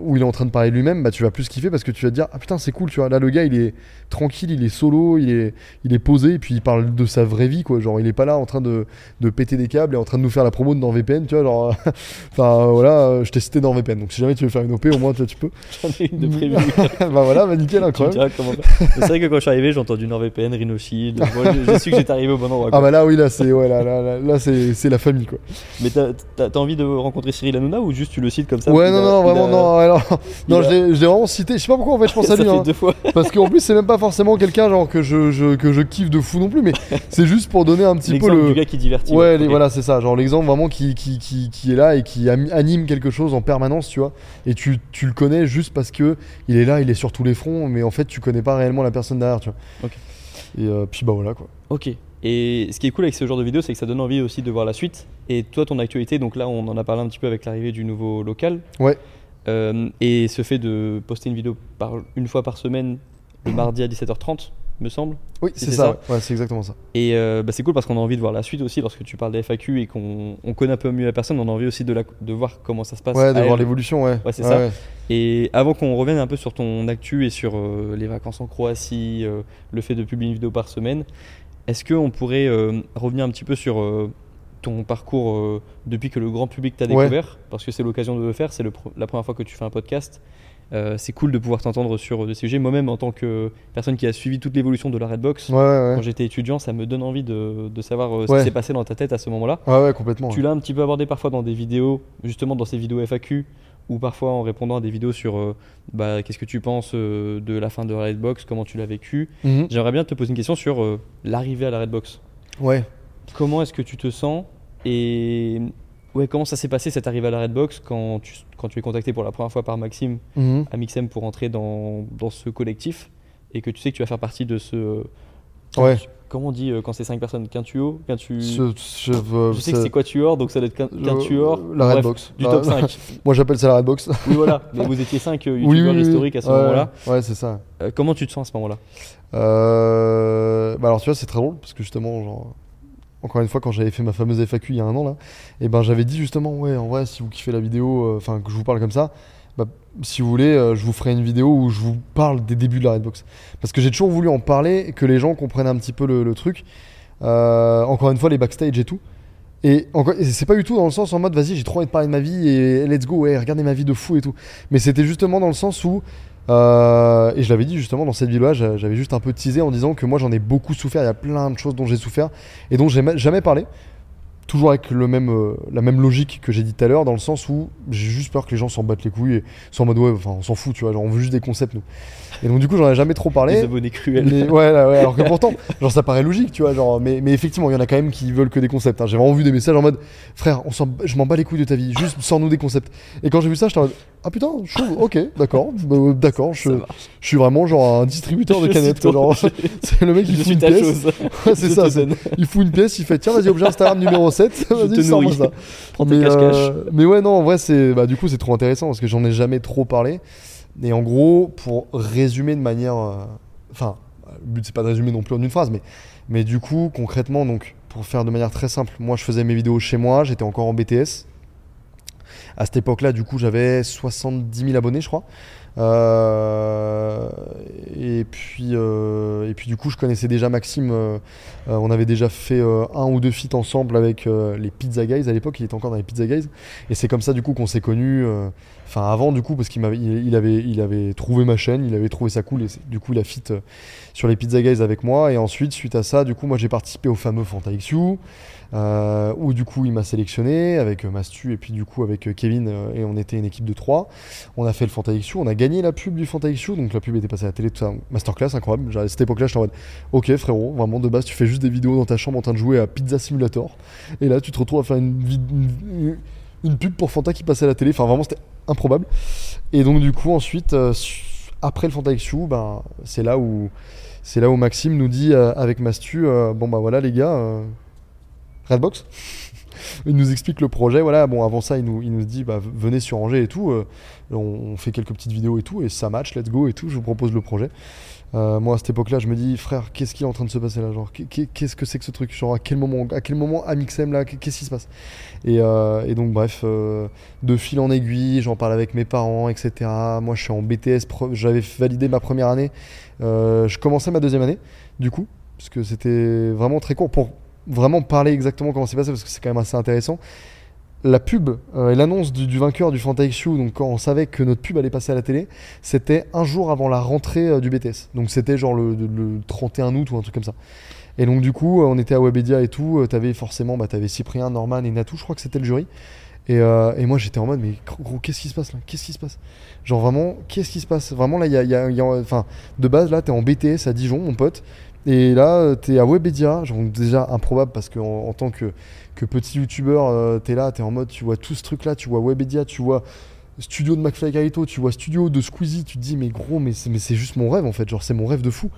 où il est en train de parler lui-même. Bah tu vas plus kiffer parce que tu vas te dire ah putain c'est cool, tu vois. Là le gars il est tranquille, il est solo, il est il est posé et puis il parle de sa vraie vie quoi. Genre il est pas là en train de, de péter des câbles et en train de nous faire la promo de NordVPN, tu vois. Genre enfin voilà, je t'ai cité NordVPN. Donc si jamais tu veux faire une OP, au moins tu, vois, tu peux. j'en ai une de prévue. bah voilà, bah nickel, incroyable. C'est vrai que quand je suis arrivé, j'ai entendu NordVPN, RhinoShield. Moi, j'ai su que j'étais arrivé au bon endroit. Ah bah là oui là c'est ouais là là, là, c'est la famille quoi. Mais t'as envie de rencontrer Cyril Hanouna ou juste tu le cites comme ça? Ouais non non vraiment non alors, non je l'ai vraiment cité. Je sais pas pourquoi en fait je pense à lui. hein. deux fois. Parce qu'en plus, c'est même pas forcément quelqu'un genre que je, je- que je kiffe de fou non plus, mais c'est juste pour donner un petit peu le. du gars qui divertit. Ouais, les- voilà, c'est ça. Genre l'exemple vraiment qui, qui, qui, qui est là et qui anime quelque chose en permanence, tu vois. Et tu, tu le connais juste parce que il est là, il est sur tous les fronts, mais en fait, tu connais pas réellement la personne derrière, tu vois. Ok. Et euh, puis bah voilà quoi. Ok. Et ce qui est cool avec ce genre de vidéo, c'est que ça donne envie aussi de voir la suite. Et toi, ton actualité, donc là, on en a parlé un petit peu avec l'arrivée du nouveau local. Ouais. Euh, et ce fait de poster une vidéo par, une fois par semaine, le mardi à 17h30, me semble. Oui, C'est c'est ça ça. Ouais, Ouais, c'est exactement ça. Et euh, bah, c'est cool parce qu'on a envie de voir la suite aussi. Lorsque tu parles des FAQ et qu'on on connaît un peu mieux la personne, on a envie aussi de, la- de voir comment ça se passe. Ouais, de voir l'évolution, ouais. Ouais, c'est Ouais, ça. ouais. Et avant qu'on revienne un peu sur ton actu et sur euh, les vacances en Croatie, euh, le fait de publier une vidéo par semaine, est-ce qu'on pourrait revenir un petit peu sur ton parcours depuis que le grand public t'a découvert? Parce que c'est l'occasion de le faire, c'est la première fois que tu fais un podcast. Euh, c'est cool de pouvoir t'entendre sur des sujets. Moi-même, en tant que personne qui a suivi toute l'évolution de la Redbox, Ouais, ouais, ouais. quand j'étais étudiant, ça me donne envie de, de savoir euh, ce Ouais. qui s'est passé dans ta tête à ce moment-là. Ouais, ouais, complètement. Tu l'as un petit peu abordé parfois dans des vidéos, justement dans ces vidéos FAQ, ou parfois en répondant à des vidéos sur euh, bah, qu'est-ce que tu penses de la fin de la Redbox, comment tu l'as vécu. Mhm. J'aimerais bien te poser une question sur l'arrivée à la Redbox. Ouais. Comment est-ce que tu te sens et ouais, comment ça s'est passé cette arrivée à la Redbox quand tu, quand tu es contacté pour la première fois par Maxime Mhm. à Mixem pour entrer dans, dans ce collectif et que tu sais que tu vas faire partie de ce. Ouais. Comment on dit euh, quand c'est 5 personnes Quintuo Quintu... Ce- ce- euh, Je sais que c'est Quatuor, donc ça doit être quin- euh, Quintuor. La Redbox. Du top 5. Moi j'appelle ça la Redbox. oui, voilà. Mais vous étiez 5 Oui, youtubeurs oui, oui. historiques à ce Ouais, moment-là. Ouais, c'est ça. Euh, comment tu te sens à ce moment-là? Euh, bah alors tu vois c'est très drôle parce que justement genre encore une fois quand j'avais fait ma fameuse FAQ il y a un an là et ben j'avais dit justement ouais en vrai si vous kiffez la vidéo euh, enfin que je vous parle comme ça bah, si vous voulez euh, je vous ferai une vidéo où je vous parle des débuts de la Redbox. Parce que j'ai toujours voulu en parler que les gens comprennent un petit peu le, truc. Euh, encore une fois les backstage et tout. Et, et c'est pas du tout dans le sens en mode vas-y, j'ai trop envie de parler de ma vie et let's go, ouais, regardez ma vie de fou et tout. Mais c'était justement dans le sens où, euh, et je l'avais dit justement dans cette vidéo-là, j'a- j'avais juste un peu teasé en disant que moi j'en ai beaucoup souffert, il y a plein de choses dont j'ai souffert et dont j'ai ma- jamais parlé. Toujours avec le même, euh, la même logique que j'ai dit tout à l'heure, dans le sens où j'ai juste peur que les gens s'en battent les couilles et soient en mode ouais, enfin on s'en fout, tu vois, genre on veut juste des concepts nous. Et donc du coup j'en ai jamais trop Les parlé. abonnés cruels. Mais ouais, là, ouais, alors que pourtant, genre ça paraît logique, tu vois, genre, mais, mais effectivement, il y en a quand même qui veulent que des concepts. hein. J'ai vraiment vu des messages en mode, frère, on je m'en bats les couilles de ta vie, juste sors-nous des concepts. Et quand j'ai vu ça, j'étais en mode, ah putain, chaud, ok, d'accord, bah, d'accord, je, suis vraiment genre un distributeur de Je canettes, genre, c'est le mec il fout une pièce, chose. Ouais, c'est ça, il fout une pièce, il fait, tiens, vas-y, objet Instagram numéro 7, Je vas-y, nourris. ça. Prends Mais, cache-cache. euh, mais ouais, non, en vrai, c'est, bah, du coup, c'est trop intéressant parce que j'en ai jamais trop parlé. Et en gros, pour résumer de manière. euh, Enfin, le but, c'est pas de résumer non plus en une phrase, mais, mais du coup, concrètement, donc, pour faire de manière très simple, moi, je faisais mes vidéos chez moi, j'étais encore en BTS. À cette époque-là, du coup, j'avais 70 000 abonnés, je crois. Euh, et puis, euh, et puis du coup, je connaissais déjà Maxime. euh, on avait déjà fait un ou deux feats ensemble avec les Pizza Guys à l'époque. Il était encore dans les Pizza Guys. Et c'est comme ça du coup qu'on s'est connus. Enfin, avant du coup, parce qu'il m'avait, il, avait, il avait trouvé ma chaîne, il avait trouvé ça cool. Et du coup, il a fit euh, sur les Pizza Guys avec moi. Et ensuite, suite à ça, du coup, moi, j'ai participé au fameux Fanta XU. Euh, où du coup il m'a sélectionné avec euh, Mastu et puis du coup avec euh, Kevin et on était une équipe de 3 on a fait le Fanta XU on a gagné la pub du Fanta XU donc la pub était passée à la télé masterclass incroyable. À cette époque là j'étais en mode ok frérot vraiment de base tu fais juste des vidéos dans ta chambre en train de jouer à Pizza Simulator. Et là tu te retrouves à faire une, pub pour Fanta qui passait à la télé. Enfin vraiment c'était improbable. Et donc du coup ensuite su- après le Fanta XU ben, c'est là où c'est là où Maxime nous dit avec Mastu bon bah voilà les gars Redbox. Il nous explique le projet voilà bon avant ça il nous, il nous dit bah venez sur Angers et tout euh, on, fait quelques petites vidéos et tout et ça match let's go et tout je vous propose le projet. Euh, moi à cette époque là je me dis frère qu'est-ce qui est en train de se passer là genre qu'est- qu'est- qu'est-ce que c'est que ce truc genre à quel moment à quel moment Amixem là qu'est-ce qui se passe? Et, euh, et donc bref de fil en aiguille j'en parle avec mes parents etc moi je suis en BTS j'avais validé ma première année je commençais ma deuxième année du coup parce que c'était vraiment très court. Pour vraiment parler exactement comment c'est passé parce que c'est quand même assez intéressant la pub euh, et l'annonce du, vainqueur du Fanta XU, donc quand on savait que notre pub allait passer à la télé, c'était un jour avant la rentrée euh, du BTS. Donc c'était genre le, le 31 août ou un truc comme ça. Et donc du coup, euh, on était à Webedia et tout, t'avais forcément, bah, t'avais Cyprien, Norman et Natou, je crois que c'était le jury. Et, et moi j'étais en mode, mais gros, qu'est-ce qui se passe là? Qu'est-ce qui se passe? Genre vraiment, qu'est-ce qui se passe? Vraiment là, il y a- enfin, de base là, t'es en BTS à Dijon, mon pote. Et là, euh, t'es à Webedia, genre déjà improbable parce qu'en en tant que, petit youtubeur, euh, t'es là, t'es en mode, tu vois tout ce truc là, tu vois Webedia, tu vois studio de McFly Carito, tu vois studio de Squeezie, tu te dis, mais gros, mais c'est juste mon rêve en fait, genre c'est mon rêve de fou.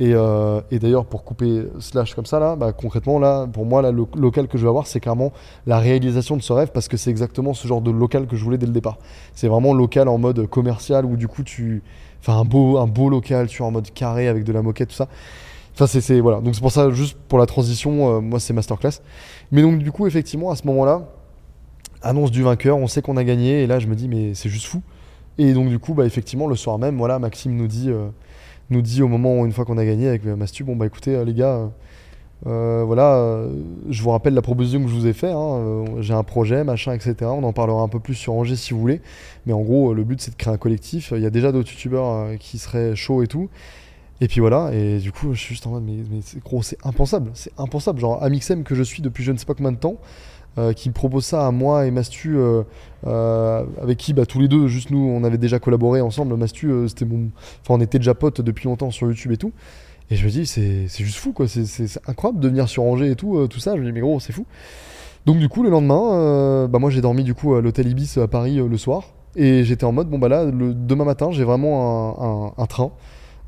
Et, euh, d'ailleurs, pour couper slash comme ça, là, bah, concrètement, là, pour moi, là, le local que je vais avoir, c'est clairement la réalisation de ce rêve parce que c'est exactement ce genre de local que je voulais dès le départ. C'est vraiment local en mode commercial où du coup, tu. Enfin, un beau, un beau local, tu vois, en mode carré avec de la moquette, tout ça. C'est-. Voilà. Donc, c'est pour ça, juste pour la transition, euh, moi, c'est masterclass. Mais donc, du coup, effectivement, à ce moment-là, annonce du vainqueur, on sait qu'on a gagné, et là, je me dis, mais c'est juste fou. Et donc, du coup, bah, effectivement, le soir même, voilà, Maxime nous dit. euh, nous dit au moment une fois qu'on a gagné avec euh, Mastu, bon bah écoutez les gars, voilà, je vous rappelle la proposition que je vous ai fait, hein, j'ai un projet, machin, etc. On en parlera un peu plus sur Angers si vous voulez, mais en gros le but c'est de créer un collectif. Il y a déjà d'autres youtubeurs qui seraient chauds et tout. Et puis voilà, et du coup je suis juste en mode mais, mais gros, c'est impensable, c'est impensable. Genre Amixem que je suis depuis je ne sais pas combien de temps. euh, qui me propose ça à moi et Mastu, euh, euh, avec qui bah, tous les deux, juste nous, on avait déjà collaboré ensemble. Mastu, c'était mon, Enfin, on était déjà potes depuis longtemps sur YouTube et tout. Et je me dis, c'est juste fou, quoi. C'est- incroyable de venir sur Angers et tout, tout ça. Je me dis, mais gros, c'est fou. Donc, du coup, le lendemain, bah, moi, j'ai dormi du coup à l'hôtel Ibis à Paris le soir. Et j'étais en mode, bon, bah là, demain matin, j'ai vraiment un- un train,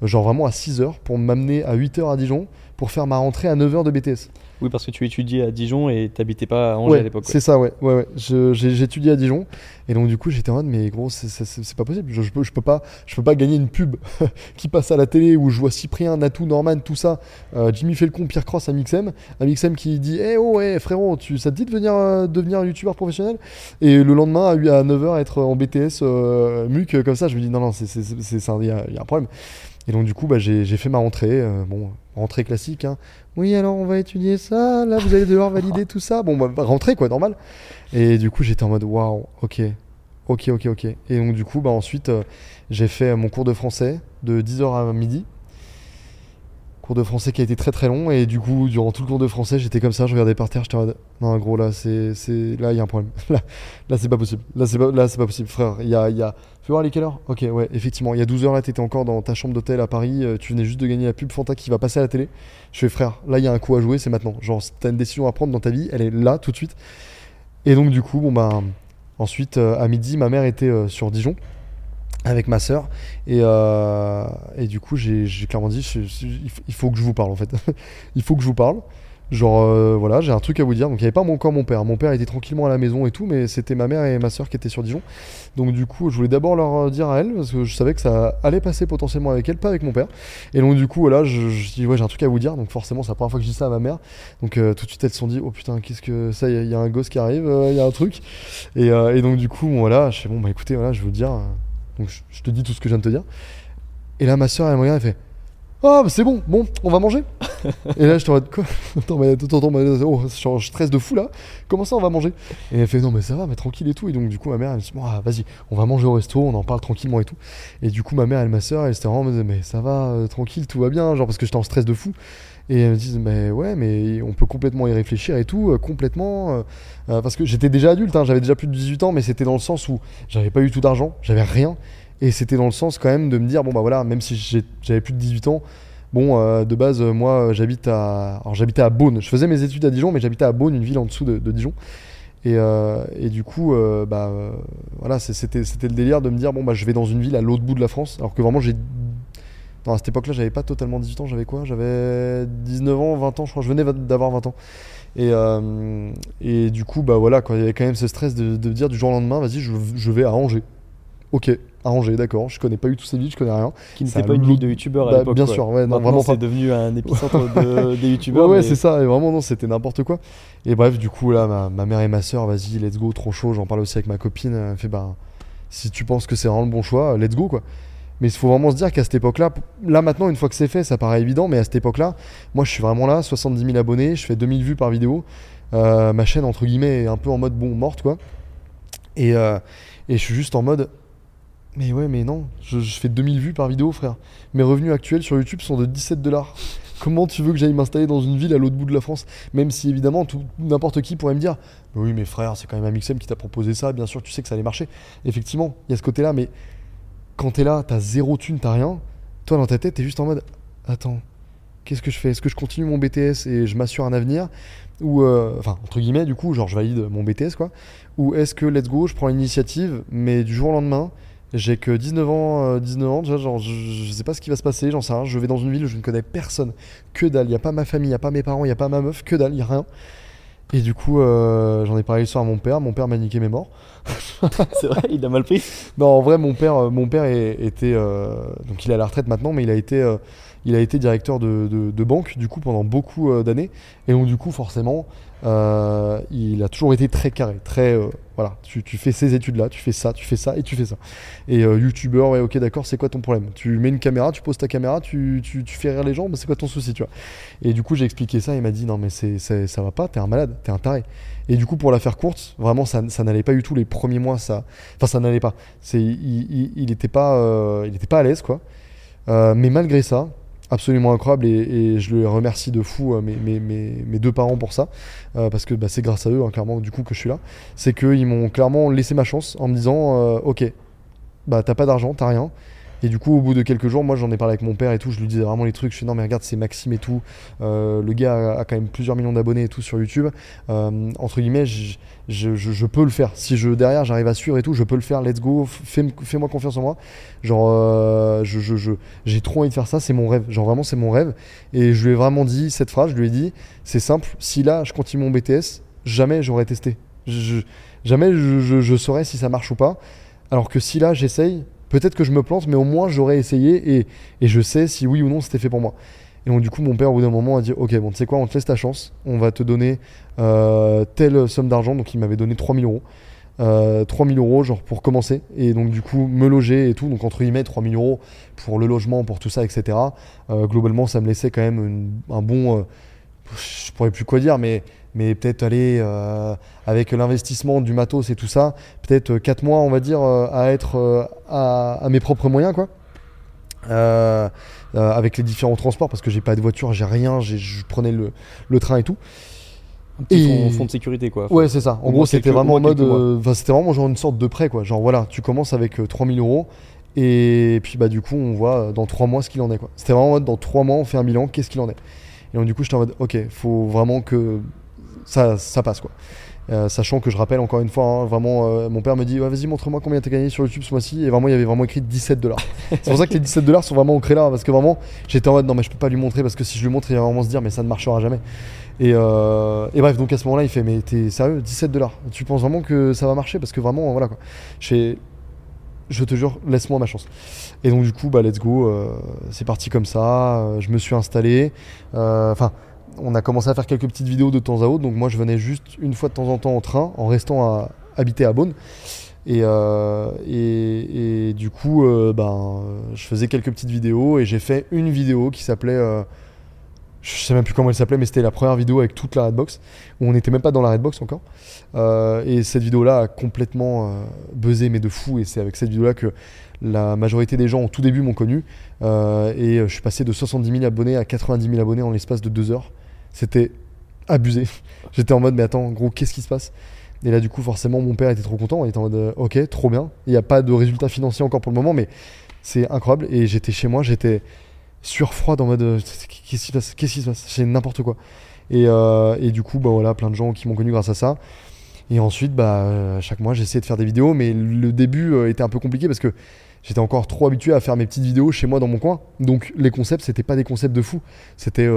genre vraiment à 6h, pour m'amener à 8h à Dijon, pour faire ma rentrée à 9h de BTS. Oui, parce que tu étudiais à Dijon et t'habitais pas à Angers Ouais, à l'époque. ouais. C'est ça, ouais. ouais, ouais. Étudié à Dijon. Et donc, du coup, j'étais en mode, mais gros, c'est- pas possible. Je, je peux, je, peux pas, je peux pas gagner une pub qui passe à la télé où je vois Cyprien, Natou, Norman, tout ça. euh, Jimmy Felcon, Pierre Cross, Amixem. Amixem qui dit, eh oh, ouais, frérot, tu, ça te dit de venir euh, devenir youtubeur professionnel? Et le lendemain, à, 9h, être en BTS, euh, MUC, euh, comme ça, je me dis, non, non, c'est- y, il y a un problème. Et donc, du coup, bah, j'ai fait ma rentrée. euh, bon, rentrée classique. hein. Oui, alors on va étudier ça. Là, vous allez devoir valider tout ça. Bon, bah, rentrée, quoi, normal. Et du coup, j'étais en mode waouh, ok. Ok, ok, ok. Et donc, du coup, bah, ensuite, euh, j'ai fait mon cours de français de 10h à midi. Cours de français qui a été très très long. Et du coup, durant tout le cours de français, j'étais comme ça, je regardais par terre, j'étais non, gros, là, c'est. Là, il y a un problème. Là, là c'est pas possible. Là, c'est pas, là, c'est pas possible, frère. Il y a. il Y a... Fais voir, il est quelle heure Ok, ouais, effectivement. Il y a 12 heures, là, t'étais encore dans ta chambre d'hôtel à Paris. euh, Tu venais juste de gagner la pub Fanta qui va passer à la télé. Je fais, frère, là, il y a un coup à jouer, c'est maintenant. Genre, t'as une décision à prendre dans ta vie, elle est là, tout de suite. Et donc, du coup, bon, bah. Ensuite, euh, à midi, ma mère était euh, sur Dijon avec ma sœur. Et, euh, et du coup, j'ai clairement dit il faut que je vous parle en fait. il faut que je vous parle. Genre, euh, voilà, j'ai un truc à vous dire. Donc, il n'y avait pas mon, encore mon père. Mon père était tranquillement à la maison et tout, mais c'était ma mère et ma sœur qui étaient sur Dijon. Donc, du coup, je voulais d'abord leur euh, dire à elles, parce que je savais que ça allait passer potentiellement avec elles, pas avec mon père. Et donc, du coup, voilà, je, dis, ouais, j'ai un truc à vous dire. Donc, forcément, c'est la première fois que je dis ça à ma mère. Donc, tout de suite, elles se sont dit, oh putain, qu'est-ce que ça, il y a- un gosse qui arrive, il y a un truc. Et, et donc, du coup, voilà, je fais, bon, bah écoutez, voilà, je vais vous dire. Donc, je, te dis tout ce que je viens de te dire. Et là, ma soeur, elle me regarde, elle fait Ah, bah, c'est bon, bon, on va manger. et là, je te regarde, quoi? Attends, mais attends, attends, mais, oh, je stresse de fou là. Comment ça, on va manger? Et elle fait Non, mais ça va, mais tranquille et tout. Et donc, du coup, ma mère, elle me dit ah, vas-y, on va manger au resto, on en parle tranquillement et tout. Et du coup, ma mère et ma soeur, elles étaient vraiment, mais ça va, euh, tranquille, tout va bien, genre parce que j'étais en stress de fou. Et elles me disent, mais ouais, mais on peut complètement y réfléchir et tout, euh, complètement. euh, euh, parce que j'étais déjà adulte, hein, j'avais déjà plus de 18 ans, mais c'était dans le sens où j'avais pas eu tout d'argent, j'avais rien. Et c'était dans le sens quand même de me dire, bon bah voilà, même si j'avais plus de 18 ans, bon, de base, moi j'habite à. J'habitais à Beaune, je faisais mes études à Dijon, mais j'habitais à Beaune, une ville en dessous de, Dijon. Et, et du coup, bah voilà, c'était le délire de me dire, bon bah je vais dans une ville à l'autre bout de la France, alors que vraiment j'ai. Non, à cette époque-là, j'avais pas totalement 18 ans, j'avais quoi? J'avais 19 ans, 20 ans, je crois, je venais d'avoir 20 ans. Et, euh, et du coup, bah voilà, quoi, il y avait quand même ce stress de, de dire du jour au lendemain, vas-y, je, je vais à Angers. Ok, à Angers, d'accord, je connais pas du tout cette ville, je connais rien. Qui n'était pas une ville de youtubeurs à Bah, l'époque. bien quoi. sûr, ouais, non, vraiment c'est devenu un épicentre de- des Ouais, youtubeurs. ouais, mais- c'est ça, et vraiment, non, c'était n'importe quoi. Et bref, du coup, là, ma, ma mère et ma soeur, vas-y, let's go, trop chaud. J'en parle aussi avec ma copine. Elle fait, bah, si tu penses que c'est vraiment le bon choix, let's go, quoi. Mais il faut vraiment se dire qu'à cette époque-là, là maintenant, une fois que c'est fait, ça paraît évident, mais à cette époque-là, moi je suis vraiment là, 70 000 abonnés, je fais 2000 vues par vidéo. Euh, ma chaîne, entre guillemets, est un peu en mode bon, morte, quoi. Et, euh, et je suis juste en mode, mais ouais, mais non, je, je fais 2000 vues par vidéo, frère. Mes revenus actuels sur YouTube sont de 17 dollars. Comment tu veux que j'aille m'installer dans une ville à l'autre bout de la France? Même si évidemment n'importe qui pourrait me dire Oui mais frère c'est quand même Amixem qui t'a proposé ça, bien sûr tu sais que ça allait marcher. Effectivement, il y a ce côté là, mais quand t'es là, t'as zéro thune, t'as rien, toi dans ta tête t'es juste en mode Attends, qu'est-ce que je fais? Est-ce que je continue mon BTS et je m'assure un avenir? Ou euh, enfin entre guillemets du coup, genre je valide mon BTS quoi Ou est-ce que let's go, je prends l'initiative, mais du jour au lendemain j'ai que 19 ans, euh, 19 ans, déjà, genre, je, je sais pas ce qui va se passer, j'en sais rien. Je vais dans une ville où je ne connais personne, que dalle. Il y a pas ma famille, il y a pas mes parents, il y a pas ma meuf, que dalle, il y a rien. Et du coup, euh, j'en ai parlé le soir à mon père. Mon père m'a niqué mes morts. c'est vrai, il a mal pris. Non, en vrai, mon père, euh, mon père est- était, euh, donc il est à la retraite maintenant, mais il a été, euh, il a été directeur de, banque du coup pendant beaucoup euh, d'années. Et donc du coup, forcément, euh, il a toujours été très carré, très, euh, voilà. Tu, fais ces études-là, tu fais ça, tu fais ça et tu fais ça. Et youtubeur, ouais, ok, d'accord, c'est quoi ton problème? Tu mets une caméra, tu poses ta caméra, tu, tu, fais rire les gens, bah, c'est quoi ton souci, tu vois? Et du coup, j'ai expliqué ça, il m'a dit non mais c'est, ça va pas, t'es un malade, t'es un taré. Et du coup, pour la faire courte, vraiment, ça, ça n'allait pas du tout les premiers mois, ça, enfin, ça n'allait pas. C'est, il, il, il était pas, il était pas à l'aise, quoi. Mais malgré ça, absolument incroyable et, et je le remercie de fou euh, mes, mes, mes, deux parents pour ça euh, parce que bah, c'est grâce à eux hein, clairement du coup que je suis là. C'est qu'ils m'ont clairement laissé ma chance en me disant euh, ok bah t'as pas d'argent t'as rien et du coup au bout de quelques jours moi j'en ai parlé avec mon père et tout je lui disais vraiment les trucs je suis non mais regarde c'est Maxime et tout Euh, le gars a, quand même plusieurs millions d'abonnés et tout sur YouTube Euh, entre guillemets je, peux le faire si je derrière j'arrive à suivre et tout je peux le faire let's go fais, fais-moi confiance en moi genre euh, j'ai trop envie de faire ça, c'est mon rêve. Genre vraiment, c'est mon rêve. Et je lui ai vraiment dit cette phrase, je lui ai dit, c'est simple, si là je continue mon BTS, jamais j'aurais testé. Jamais je saurais si ça marche ou pas. Alors que si là j'essaye, peut-être que je me plante, mais au moins j'aurais essayé et, et je sais si oui ou non c'était fait pour moi. Et donc du coup mon père au bout d'un moment a dit ok bon tu sais quoi on te laisse ta chance, on va te donner euh, telle somme d'argent, donc il m'avait donné 3000 euros. euh, 3000 euros genre pour commencer. Et donc du coup me loger et tout. Donc entre guillemets 3000 euros pour le logement pour tout ça etc Euh, globalement ça me laissait quand même un bon euh, je pourrais plus quoi dire mais mais peut-être aller euh, avec l'investissement du matos et tout ça peut-être 4 mois on va dire euh, à être euh, à, à mes propres moyens quoi Euh, euh, avec les différents transports parce que j'ai pas de voiture j'ai rien je prenais le, le train et tout Un petit Et- fond, fond de sécurité quoi. Ouais, c'est ça. En gros, c'était vraiment en mode. euh, c'était vraiment genre une sorte de prêt, quoi. Genre, voilà, tu commences avec euh, 3000 euros. Et puis, bah, du coup, on voit euh, dans 3 mois ce qu'il en est, quoi. C'était vraiment en mode dans 3 mois, on fait un bilan, qu'est-ce qu'il en est. Et donc, du coup, j'étais en mode, ok, faut vraiment que ça, ça passe, quoi. Euh, sachant que je rappelle encore une fois, hein, vraiment, euh, mon père me dit, vas-y, montre-moi combien t'as gagné sur YouTube ce mois-ci. Et vraiment, il y avait vraiment écrit 17 dollars. c'est pour ça que les 17 dollars sont vraiment ancrés là. Parce que vraiment, j'étais en mode, non, mais je peux pas lui montrer parce que si je lui montre, il va vraiment se dire, mais ça ne marchera jamais. Et, euh, et bref, donc à ce moment-là, il fait Mais t'es sérieux 17 dollars Tu penses vraiment que ça va marcher? Parce que vraiment, voilà quoi. Je fais, Je te jure, laisse-moi ma chance. Et donc, du coup, bah, let's go. c'est parti comme ça. je me suis installé. Enfin, on a commencé à faire quelques petites vidéos de temps à autre. Donc, moi, je venais juste une fois de temps en temps en train, en restant à habiter à Beaune. Et, euh, du coup, euh, ben, je faisais quelques petites vidéos et j'ai fait une vidéo qui s'appelait. euh, je sais même plus comment elle s'appelait, mais c'était la première vidéo avec toute la Redbox, où on n'était même pas dans la Redbox encore. Euh, et cette vidéo-là a complètement buzzé, mais de fou. Et c'est avec cette vidéo-là que la majorité des gens au tout début m'ont connu. Et je suis passé de 70 000 abonnés à 90 000 abonnés en l'espace de deux heures. C'était abusé. J'étais en mode, mais attends, gros, qu'est-ce qui se passe? Et là, du coup, forcément, mon père était trop content. Il était en mode, euh, ok, trop bien. Il n'y a pas de résultat financier encore pour le moment, mais c'est incroyable. Et j'étais chez moi, j'étais surfroide en mode, euh, qu'est-ce qui se passe? Qu'est-ce qui se passe? C'est n'importe quoi. Et, euh, et du coup, bah voilà, plein de gens qui m'ont connu grâce à ça. Et ensuite, bah, chaque mois, j'essayais de faire des vidéos, mais le début était un peu compliqué parce que j'étais encore trop habitué à faire mes petites vidéos chez moi dans mon coin. Donc les concepts, c'était pas des concepts de fou. C'était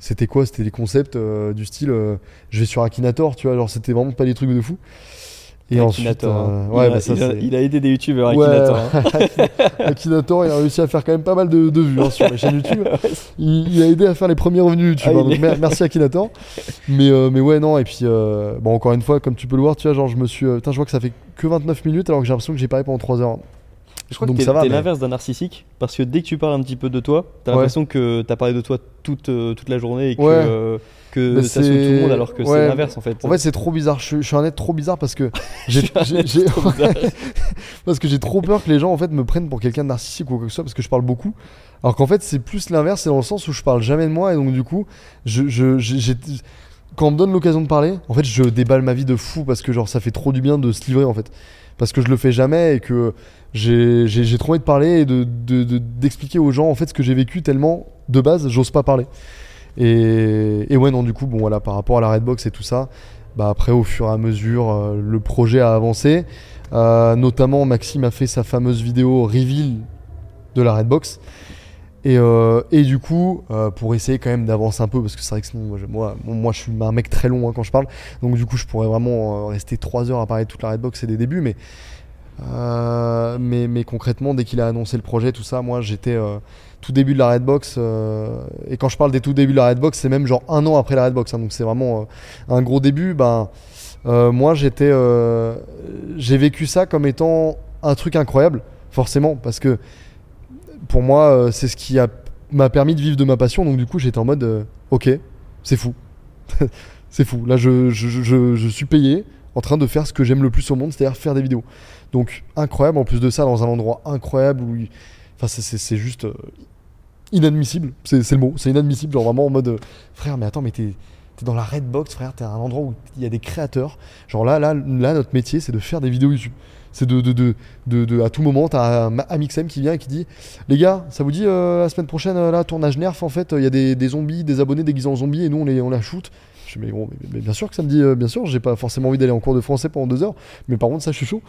c'était quoi? C'était des concepts euh, du style euh, je vais sur Akinator, tu vois, genre c'était vraiment pas des trucs de fou. Et ensuite, Akinator, hein. euh, il, ouais, a, bah ça il a- il aidé des youtubeurs Ouais, Akinator. hein. Akinator, il a réussi à faire quand même pas mal de, de vues hein, sur la chaîne YouTube. Il, il a aidé à faire les premiers revenus YouTube. Ah, hein, il donc merci Akinator. Mais, euh, mais ouais, non, et puis euh, bon, encore une fois, comme tu peux le voir, tu vois, genre je me suis. euh, putain, je vois que ça fait que 29 minutes alors que j'ai l'impression que j'ai parlé pendant 3 heures. Je crois Donc que t'es mais- l'inverse d'un narcissique parce que dès que tu parles un petit peu de toi, t'as Ouais. l'impression que t'as parlé de toi toute, euh, toute la journée et que, Ouais. euh, que ça tout le monde alors que ouais. c'est l'inverse en fait. En fait, c'est trop bizarre. Je, suis- je suis un être trop bizarre parce que j'ai, parce que j'ai trop peur que les gens en fait me prennent pour quelqu'un de narcissique ou quoi que ce soit parce que je parle beaucoup. Alors qu'en fait, c'est plus l'inverse, c'est dans le sens où je parle jamais de moi et donc du coup, je, je- quand on me donne l'occasion de parler, en fait, je déballe ma vie de fou parce que genre ça fait trop du bien de se livrer en fait. Parce que je le fais jamais et que j'ai, trop envie de parler et de, de- de- d'expliquer aux gens en fait ce que j'ai vécu tellement de base, j'ose pas parler. Et, ouais, non, du coup, bon voilà, par rapport à la Redbox et tout ça, bah après, au fur et à mesure, euh, le projet a avancé. Euh, notamment, Maxime a fait sa fameuse vidéo reveal de la Redbox. Et, euh, et du coup, pour essayer quand même d'avancer un peu, parce que c'est vrai que moi, moi, moi, je suis un mec très long hein, quand je parle, donc du coup, je pourrais vraiment rester 3 heures à parler de toute la Redbox et des débuts, mais, euh, mais, concrètement, dès qu'il a annoncé le projet, tout ça, moi, j'étais euh, tout début de la Redbox, euh, et quand je parle des tout débuts de la Redbox, c'est même genre un an après la Redbox, hein, donc c'est vraiment euh, un gros début. Ben, moi, j'étais, j'ai vécu ça comme étant un truc incroyable, forcément, parce que pour moi, c'est ce qui m'a permis de vivre de ma passion. Donc du coup, j'étais en mode, ok, c'est fou, c'est fou. Là, je suis payé en train de faire ce que j'aime le plus au monde, c'est-à-dire faire des vidéos. Donc incroyable. En plus de ça, dans un endroit incroyable où, enfin, c'est- juste euh, inadmissible. C'est le mot, c'est inadmissible. Genre vraiment en mode, euh, frère, mais attends, mais t'es dans la Redbox, frère, t'es un endroit où il y a des créateurs. Genre là, là, là notre métier, c'est de faire des vidéos YouTube. C'est de, de, de, de, à tout moment, t'as un Amixem qui vient et qui dit Les gars, ça vous dit euh, la semaine prochaine, là, tournage nerf, en fait, il y a des, des zombies, des abonnés déguisés en zombies et nous, on les, on la shoot. Je mais, bon, mais, mais bien sûr que ça me dit, euh, bien sûr, j'ai pas forcément envie d'aller en cours de français pendant deux heures, mais par contre, ça, je suis chaud.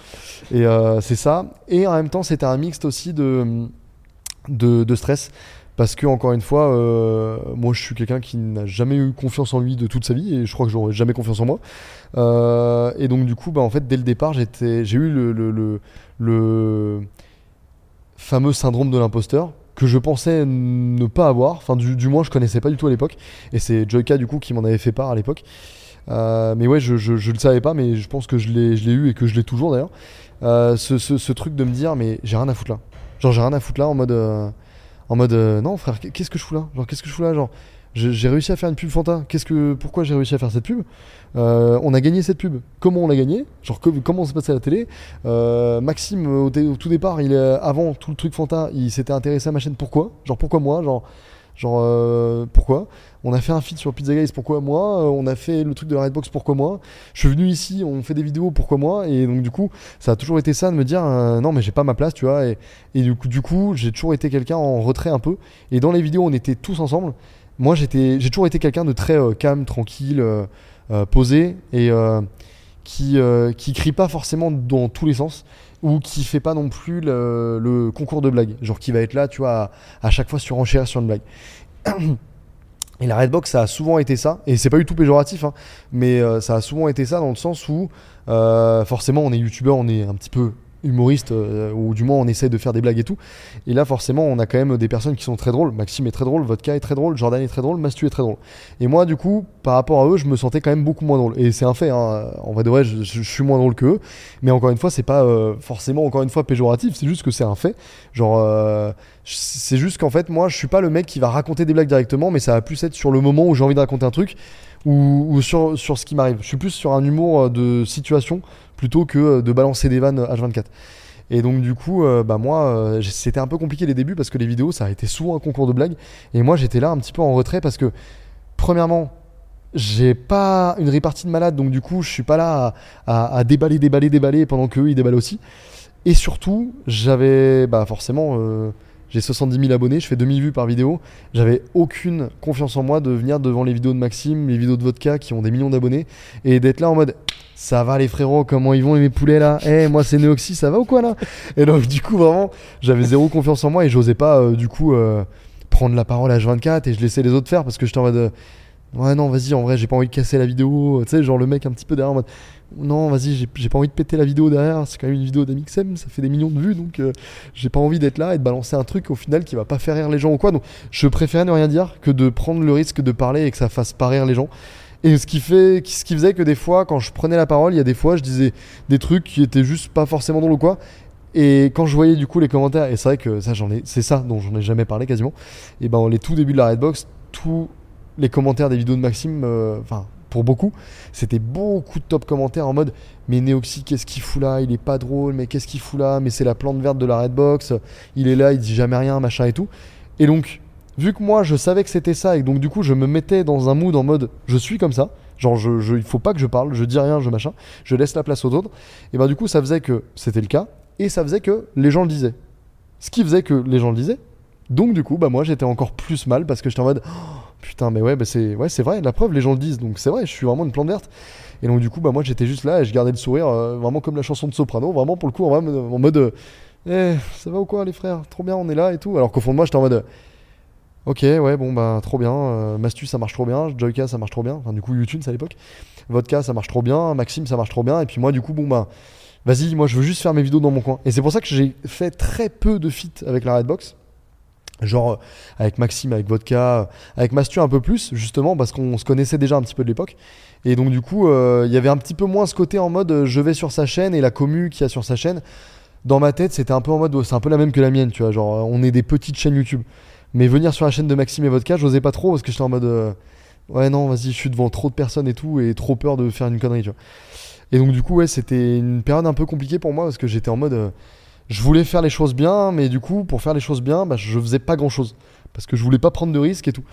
Et euh, c'est ça. Et en même temps, c'était un mixte aussi de, de, stress. Parce que, encore une fois, euh, moi je suis quelqu'un qui n'a jamais eu confiance en lui de toute sa vie et je crois que j'aurai jamais confiance en moi. Et donc, du coup, bah, en fait, dès le départ, j'ai eu le fameux syndrome de l'imposteur que je pensais ne pas avoir. Enfin, du, moins, je connaissais pas du tout à l'époque. Et c'est Joyka, du coup, qui m'en avait fait part à l'époque. Euh, mais ouais, je, je, le savais pas, mais je pense que je l'ai eu et que je l'ai toujours d'ailleurs. Euh, ce, truc de me dire, mais j'ai rien à foutre là. Genre, j'ai rien à foutre là en mode. euh, en mode, non frère, qu'est-ce que je fous là? Genre, qu'est-ce que je fous là? Genre, j'ai réussi à faire une pub Fanta. Qu'est-ce que, pourquoi j'ai réussi à faire cette pub? Euh, On a gagné cette pub. Comment on l'a gagné Genre, que- comment c'est passé à la télé? Euh, Maxime, au, tout départ, avant tout le truc Fanta, il s'était intéressé à ma chaîne. Pourquoi? Genre, pourquoi moi? Genre, genre euh, pourquoi? On a fait un feed sur Pizza Guys, pourquoi moi? On a fait le truc de la Redbox, pourquoi moi? Je suis venu ici, on fait des vidéos, pourquoi moi? Et donc, du coup, ça a toujours été ça de me dire, non, mais j'ai pas ma place, tu vois. Et, du coup j'ai toujours été quelqu'un en retrait un peu. Et dans les vidéos, on était tous ensemble. Moi, j'ai toujours été quelqu'un de très euh, calme, tranquille, euh, euh, posé et qui, qui crie pas forcément dans tous les sens ou qui fait pas non plus le, concours de blagues. Genre qui va être là, tu vois, à, chaque fois surenchérir sur une blague. Et la Redbox, ça a souvent été ça, et c'est pas du tout péjoratif, hein, mais ça a souvent été ça dans le sens où forcément on est youtubeur, on est un petit peu humoriste, euh, ou du moins on essaie de faire des blagues et tout. Et là forcément on a quand même des personnes qui sont très drôles. Maxime est très drôle, Vodka est très drôle, Jordan est très drôle, Mastu est très drôle. Et moi du coup, par rapport à eux, je me sentais quand même beaucoup moins drôle. Et c'est un fait, hein, en vrai de vrai, je, suis moins drôle que eux. Mais encore une fois, c'est pas euh, forcément encore une fois péjoratif, c'est juste que c'est un fait. Genre, euh, c'est juste qu'en fait, moi, je suis pas le mec qui va raconter des blagues directement, mais ça va plus être sur le moment où j'ai envie de raconter un truc ou, ou sur, sur ce qui m'arrive. Je suis plus sur un humour de situation plutôt que euh, de balancer des vannes H24. Et donc du coup, euh, bah moi, euh, c'était un peu compliqué les débuts parce que les vidéos, ça a été souvent un concours de blagues. Et moi, j'étais là un petit peu en retrait parce que, premièrement, j'ai pas une répartie de malade, donc du coup, je suis pas là à, déballer, déballer, déballer pendant qu'eux, ils déballent aussi. Et surtout, j'avais, bah forcément, j'ai 70 000 abonnés, je fais 2000 vues par vidéo. J'avais aucune confiance en moi de venir devant les vidéos de Maxime, les vidéos de Vodka qui ont des millions d'abonnés, et d'être là en mode ça va les frérots, comment ils vont mes poulets là Eh, moi c'est Neoxy, ça va ou quoi là Et donc du coup vraiment, j'avais zéro confiance en moi et j'osais pas euh, du coup euh, prendre la parole à H24 et je laissais les autres faire parce que j'étais en mode euh, ouais non vas-y en vrai j'ai pas envie de casser la vidéo, tu sais genre le mec un petit peu derrière en mode non vas-y j'ai- pas envie de péter la vidéo derrière, c'est quand même une vidéo d'Amixem, ça fait des millions de vues donc j'ai pas envie d'être là et de balancer un truc au final qui va pas faire rire les gens ou quoi donc je préférais ne rien dire que de prendre le risque de parler et que ça fasse pas rire les gens. Et ce qui, faisait que des fois, quand je prenais la parole, il y a des fois, je disais des trucs qui étaient juste pas forcément drôles ou quoi. Et quand je voyais du coup les commentaires, et c'est vrai que ça, j'en ai, c'est ça dont j'en ai jamais parlé quasiment. Et ben, les tout débuts de la Redbox, tous les commentaires des vidéos de Maxime, euh, enfin, pour beaucoup, c'était beaucoup de top commentaires en mode Mais Neoxy, qu'est-ce qu'il fout là? Il est pas drôle, mais qu'est-ce qu'il fout là? Mais c'est la plante verte de la Redbox, il est là, il dit jamais rien, machin et tout. Et donc, vu que moi je savais que c'était ça et donc du coup je me mettais dans un mood en mode je suis comme ça, genre je, je- il faut pas que je parle, je dis rien, je machin, je laisse la place aux autres, et ben du coup ça faisait que c'était le cas et ça faisait que les gens le disaient. Ce qui faisait que les gens le disaient. Donc du coup bah moi j'étais encore plus mal parce que j'étais en mode Oh, putain mais ouais bah c'est ouais c'est vrai la preuve les gens le disent. Donc c'est vrai je suis vraiment une plante verte. Et donc du coup bah moi j'étais juste là et je gardais le sourire euh, vraiment comme la chanson de Soprano vraiment pour le coup en, mode- mode euh, eh, ça va ou quoi les frères? Trop bien on est là et tout. Alors qu'au fond de moi j'étais en mode Ok, ouais, bon, bah, trop bien. Euh, Mastu, ça marche trop bien. Joyka, ça marche trop bien. Enfin, du coup, YouTube, à l'époque. Vodka, ça marche trop bien. Maxime, ça marche trop bien. Et puis moi, du coup, bon, bah, vas-y, moi, je veux juste faire mes vidéos dans mon coin. Et c'est pour ça que j'ai fait très peu de feats avec la Redbox. Genre, euh, avec Maxime, avec Vodka, euh, avec Mastu un peu plus, justement, parce qu'on se connaissait déjà un petit peu de l'époque. Et donc, du coup, il y avait un petit peu moins ce côté en mode je vais sur sa chaîne et la commu qu'il y a sur sa chaîne. Dans ma tête, c'était un peu en mode, oh, c'est un peu la même que la mienne, tu vois. Genre, on est des petites chaînes YouTube. Mais venir sur la chaîne de Maxime et Vodka, j'osais pas trop parce que j'étais en mode euh, ouais non, vas-y, je suis devant trop de personnes et tout et trop peur de faire une connerie. Et donc du coup, c'était une période un peu compliquée pour moi parce que j'étais en mode euh, je voulais faire les choses bien, mais du coup, pour faire les choses bien, bah, je faisais pas grand-chose parce que je voulais pas prendre de risques et tout.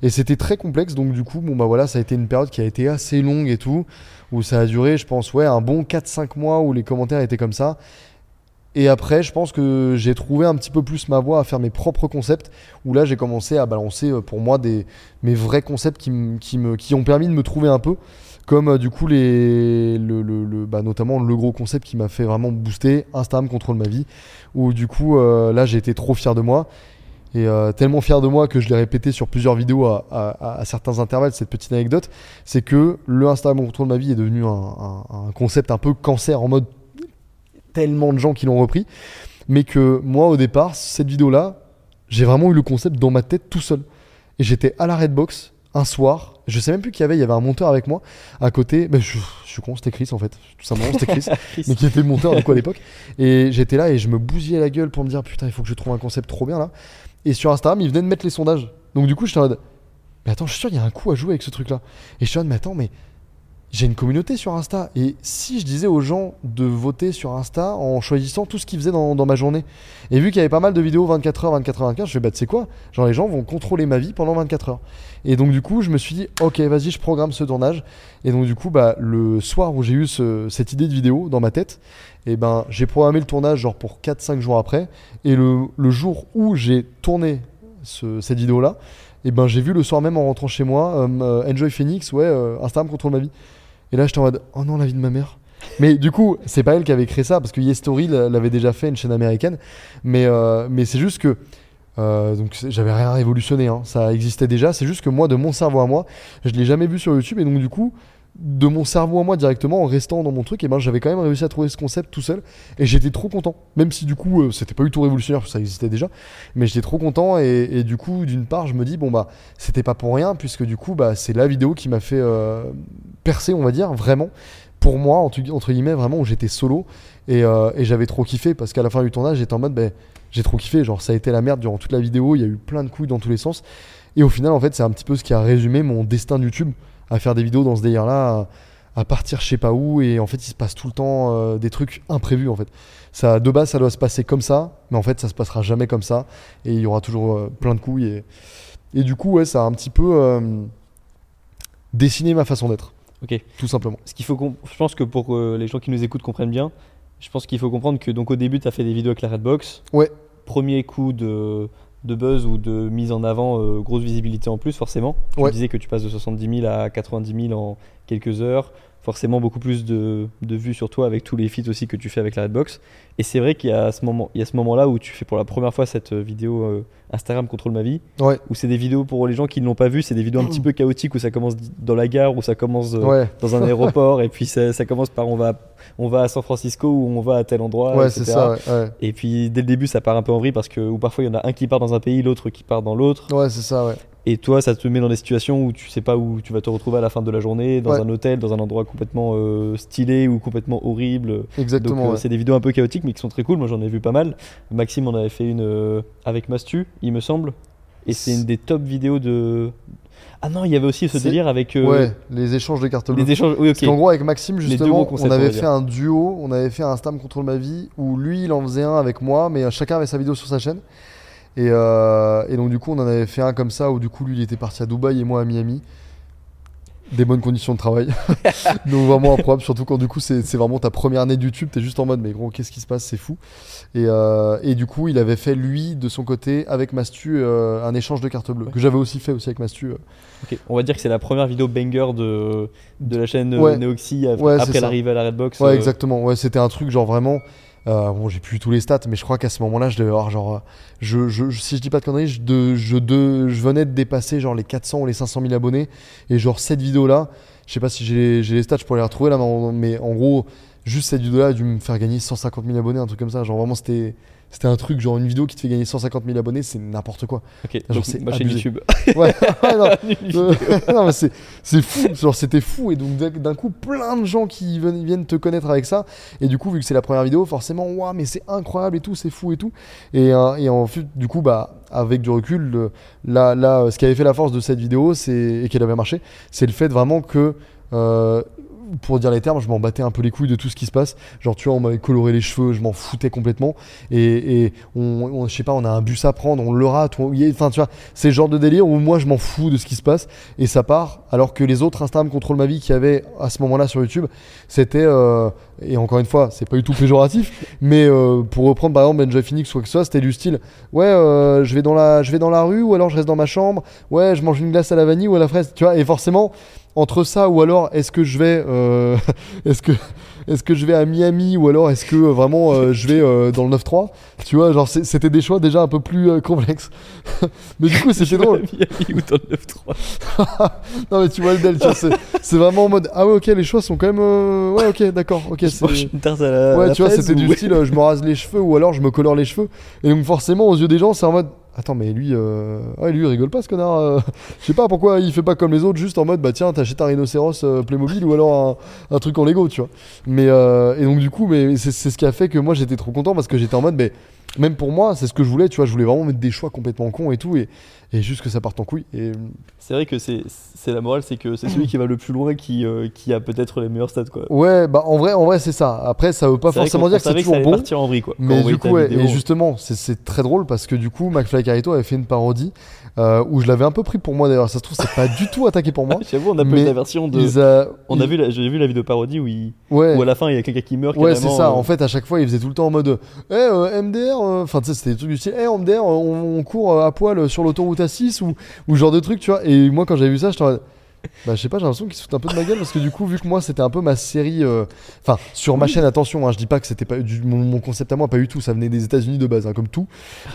Et c'était très complexe, donc du coup, bon bah voilà, ça a été une période qui a été assez longue et tout, où ça a duré, je pense, ouais, un bon 4-5 mois où les commentaires étaient comme ça. Et après, je pense que j'ai trouvé un petit peu plus ma voie à faire mes propres concepts, où là j'ai commencé à balancer euh, pour moi mes vrais concepts qui, ont permis de me trouver un peu, comme euh, du coup les, le, le- le- bah, notamment le gros concept qui m'a fait vraiment booster, Instagram contrôle ma vie, où du coup euh, là j'ai été trop fier de moi. Et tellement fier de moi que je l'ai répété sur plusieurs vidéos à, certains intervalles, cette petite anecdote, c'est que le Instagram contrôle ma vie est devenu un concept un peu cancer en mode tellement de gens qui l'ont repris, mais que moi au départ, cette vidéo-là, j'ai vraiment eu le concept dans ma tête tout seul. Et j'étais à la Redbox, un soir, je sais même plus qui y avait, il y avait un monteur avec moi à côté. Ben, je, je suis con, c'était Chris en fait, tout simplement, c'était Chris, mais qui était le monteur du coup à l'époque. Et j'étais là et je me bousillais la gueule pour me dire putain, il faut que je trouve un concept trop bien là. Et sur Instagram, il venait de mettre les sondages. Donc du coup, j'étais en mode, mais attends, je suis sûr, il y a un coup à jouer avec ce truc là. Et je suis en mode, mais attends, mais j'ai une communauté sur Insta. Et si je disais aux gens de voter sur Insta en choisissant tout ce qu'ils faisaient dans, ma journée Et vu qu'il y avait pas mal de vidéos 24h, 24h, 24 je fais bah tu sais quoi? Genre les gens vont contrôler ma vie pendant 24 heures. Et donc du coup, je me suis dit ok, vas-y, je programme ce tournage. Et donc du coup, bah le soir où j'ai eu ce- cette idée de vidéo dans ma tête, et ben j'ai programmé le tournage genre pour 4-5 jours après. Et le, jour où j'ai tourné ce- cette vidéo là, et ben j'ai vu le soir même en rentrant chez moi, euh, euh, Enjoy Phoenix, ouais, euh, Instagram contrôle ma vie. Et là, j'étais en mode, oh non, la vie de ma mère. Mais du coup, c'est pas elle qui avait créé ça, parce que YesStory l'avait déjà fait, une chaîne américaine. Mais, euh, mais c'est juste que. euh, donc j'avais rien révolutionné, hein, ça existait déjà. C'est juste que moi, de mon cerveau à moi, je l'ai jamais vu sur YouTube. Et donc, du coup, de mon cerveau à moi directement, en restant dans mon truc, et ben j'avais quand même réussi à trouver ce concept tout seul. Et j'étais trop content. Même si du coup, euh, c'était pas du tout révolutionnaire, ça existait déjà. Mais j'étais trop content. Et, du coup, d'une part, je me dis, bon, bah, c'était pas pour rien, puisque du coup, bah, c'est la vidéo qui m'a fait euh, percer, on va dire, vraiment. Pour moi, entre, gu- entre guillemets, vraiment, où j'étais solo. Et, euh, et j'avais trop kiffé, parce qu'à la fin du tournage, j'étais en mode, ben, j'ai trop kiffé. Genre, ça a été la merde durant toute la vidéo. Il y a eu plein de couilles dans tous les sens. Et au final, en fait, c'est un petit peu ce qui a résumé mon destin de YouTube à faire des vidéos dans ce délire-là, à, à partir je sais pas où. Et en fait, il se passe tout le temps euh, des trucs imprévus, en fait. Ça, de base, ça doit se passer comme ça, mais en fait, ça se passera jamais comme ça. Et il y aura toujours euh, plein de couilles. Et, et du coup, ouais, ça a un petit peu euh, dessiné ma façon d'être, Ok. tout simplement. Ce qu'il faut je pense que pour que les gens qui nous écoutent comprennent bien, je pense qu'il faut comprendre que donc au début tu as fait des vidéos avec la Redbox. Ouais. Premier coup de, de buzz ou de mise en avant, euh, grosse visibilité en plus forcément. Tu Ouais. disais que tu passes de 70 000 à 90 000 en quelques heures. Forcément beaucoup plus de, de vues sur toi avec tous les feats aussi que tu fais avec la Redbox. Et c'est vrai qu'il y a ce moment, il y a ce moment-là où tu fais pour la première fois cette euh, vidéo euh, Instagram contrôle ma vie, Ouais, où c'est des vidéos pour les gens qui ne l'ont pas vu, c'est des vidéos un petit peu chaotiques où ça commence dans la gare, où ça commence euh, ouais, dans un aéroport et puis ça, ça commence par on va on va à San Francisco ou on va à tel endroit ouais, etc. c'est ça. Et puis dès le début ça part un peu en vrille parce que ou parfois il y en a un qui part dans un pays l'autre qui part dans l'autre Ouais, c'est ça, ouais. Et toi ça te met dans des situations où tu sais pas où tu vas te retrouver à la fin de la journée dans Ouais. un hôtel dans un endroit complètement euh, stylé ou complètement horrible Exactement. euh, ouais. c'est des vidéos un peu chaotiques mais qui sont très cool moi j'en ai vu pas mal Maxime en avait fait une euh, avec Mastu il me semble et c'est une des top vidéos de ah non il y avait aussi ce délire avec euh, Ouais, les échanges de cartes bleues. les échanges oui ok Parce qu'en gros, avec Maxime, justement, concepts, on on va avait fait un duo, on avait fait un Stam Contrôle Ma Vie, où lui, il en faisait un avec moi, mais chacun avait sa vidéo sur sa chaîne. Et, euh, et donc, du coup, on en avait fait un comme ça, où du coup, lui, il était parti à Dubaï et moi à Miami. Des bonnes conditions de travail. donc, vraiment improbable, surtout quand, du coup, c'est vraiment ta première année de YouTube, t'es juste en mode, mais gros, qu'est-ce qui se passe, c'est fou. Et, euh, et du coup, il avait fait, lui, de son côté, avec Mastu, euh, un échange de cartes bleues, Ouais. que j'avais aussi fait aussi avec Mastu. Ok, On va dire que c'est la première vidéo banger de, de la chaîne Ouais. Neoxy ap- Ouais, après l'arrivée à la Redbox. Ouais, exactement. Ouais, c'était un truc genre vraiment. Euh, bon, j'ai plus tous les stats, mais je crois qu'à ce moment-là, je devais avoir genre. Je, je, si je dis pas de conneries, je, je, venais de dépasser genre les 400 ou les 500 000 abonnés. Et genre cette vidéo-là, je sais pas si j'ai les stats, je pourrais les retrouver là, mais en, mais en gros, juste cette vidéo-là a dû me faire gagner 150 000 abonnés, un truc comme ça. Genre vraiment, c'était. C'était un truc, genre une vidéo qui te fait gagner 150 000 abonnés, c'est n'importe quoi. Ok, Genre, donc c'est ma chaîne. YouTube. Ouais, ouais, non, euh, non, mais c'est, c'est fou, genre c'était fou et donc d'un- coup plein de gens qui viennent, viennent te connaître avec ça et du coup vu que c'est la première vidéo forcément waouh mais c'est incroyable et tout c'est fou et tout et, euh, et en fait du coup bah avec du recul le- là, là ce qui avait fait la force de cette vidéo c'est et qu'elle avait marché c'est le fait vraiment que euh, pour dire les termes, je m'en battais un peu les couilles de tout ce qui se passe. Genre, tu vois, on m'avait coloré les cheveux, je m'en foutais complètement. Et, et on, je sais pas, on a un bus à prendre, on le rate. Enfin, tu vois, c'est le genre de délire où moi, je m'en fous de ce qui se passe. Et ça part, alors que les autres Instagram Contrôle Ma Vie qu'il y avait à ce moment-là sur YouTube, c'était. euh, et encore une fois, c'est pas du tout péjoratif, mais euh, pour reprendre par exemple Benja Phoenix ou quoi que ce soit, c'était du style Ouais, euh, je, vais dans la, je vais dans la rue ou alors je reste dans ma chambre. Ouais, je mange une glace à la vanille ou à la fraise. Tu vois, et forcément, entre ça ou alors est-ce que je vais euh, est-ce que est-ce que je vais à Miami ou alors est-ce que vraiment euh, je vais euh, dans le 9-3 tu vois genre c'était des choix déjà un peu plus complexes mais du coup c'était drôle Miami ou dans le 9-3. non mais tu vois le del tu vois, c'est vraiment en mode ah ouais ok les choix sont quand même ouais ok d'accord ok la, Ouais, la tu vois, c'était ou- du style je me rase les cheveux ou alors je me colore les cheveux. Et donc, forcément, aux yeux des gens, c'est en mode attends, mais lui, euh, ouais, lui, il rigole pas ce connard. euh. Je sais pas pourquoi il fait pas comme les autres, juste en mode, bah tiens, t'achètes un rhinocéros euh, Playmobil ou alors un, truc en Lego, tu vois. Mais, euh, et donc, du coup, mais c'est ce qui a fait que moi j'étais trop content parce que j'étais en mode, mais même pour moi, c'est ce que je voulais, tu vois. Je voulais vraiment mettre des choix complètement cons et tout, et, et juste que ça parte en couille. Et C'est vrai que c'est la morale, c'est que c'est celui qui va le plus loin qui, euh, qui a peut-être les meilleurs stats. Quoi. ouais, bah en vrai, en vrai c'est ça. Après, ça veut pas forcément dire que c'est toujours ça allait bon. partir en vrille, quoi. Mais du coup, ouais, vidéo. et justement, c'est- c'est très drôle parce que du coup, McFly Carito avait fait une parodie euh, où je l'avais un peu pris pour moi d'ailleurs. Ça se trouve, c'est pas du tout attaqué pour moi. J'avoue, on a peu la version de. A- On a vu, la- j'ai vu la vidéo parodie où, il... Ouais. où à la fin il y a quelqu'un qui meurt. Ouais, c'est ça. euh, En fait, à chaque fois, il faisait tout le temps en mode Eh, euh, MDR, euh, enfin, tu sais, c'était des trucs du style Eh, MDR, on, on court à poil sur l'autoroute A6 ou, ou genre de truc, tu vois. Et moi, quand j'avais vu ça, j'étais en mode Bah, je sais pas, j'ai l'impression qu'ils se foutent un peu de ma gueule parce que du coup, vu que moi, c'était un peu ma série. euh, Enfin, sur ma chaîne, attention, hein, je dis pas que c'était pas du, mon, mon concept à moi, pas du tout. Ça venait des États-Unis de base, hein, comme tout.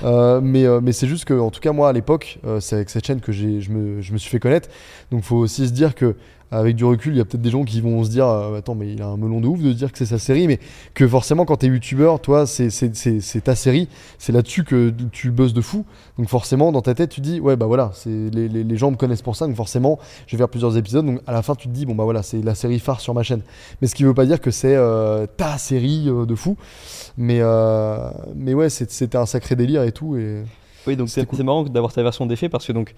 Euh, mais euh, mais c'est juste que, en tout cas, moi, à l'époque, c'est avec cette chaîne que je, me, je me suis fait connaître. Donc, faut aussi se dire que. Avec du recul, il y a peut-être des gens qui vont se dire euh, Attends, mais il a un melon de ouf de dire que c'est sa série, mais que forcément, quand t'es youtubeur, toi, c'est- ta série, c'est là-dessus que tu bosses de fou. Donc, forcément, dans ta tête, tu dis Ouais, bah voilà, les, les, les gens me connaissent pour ça, donc forcément, je vais faire plusieurs épisodes. Donc, à la fin, tu te dis Bon, bah voilà, c'est la série phare sur ma chaîne. Mais ce qui veut pas dire que c'est euh, ta série euh, de fou. Mais, mais ouais, c'était un sacré délire et tout. Et... Oui, donc c'est cool. marrant d'avoir ta version d'effet parce que donc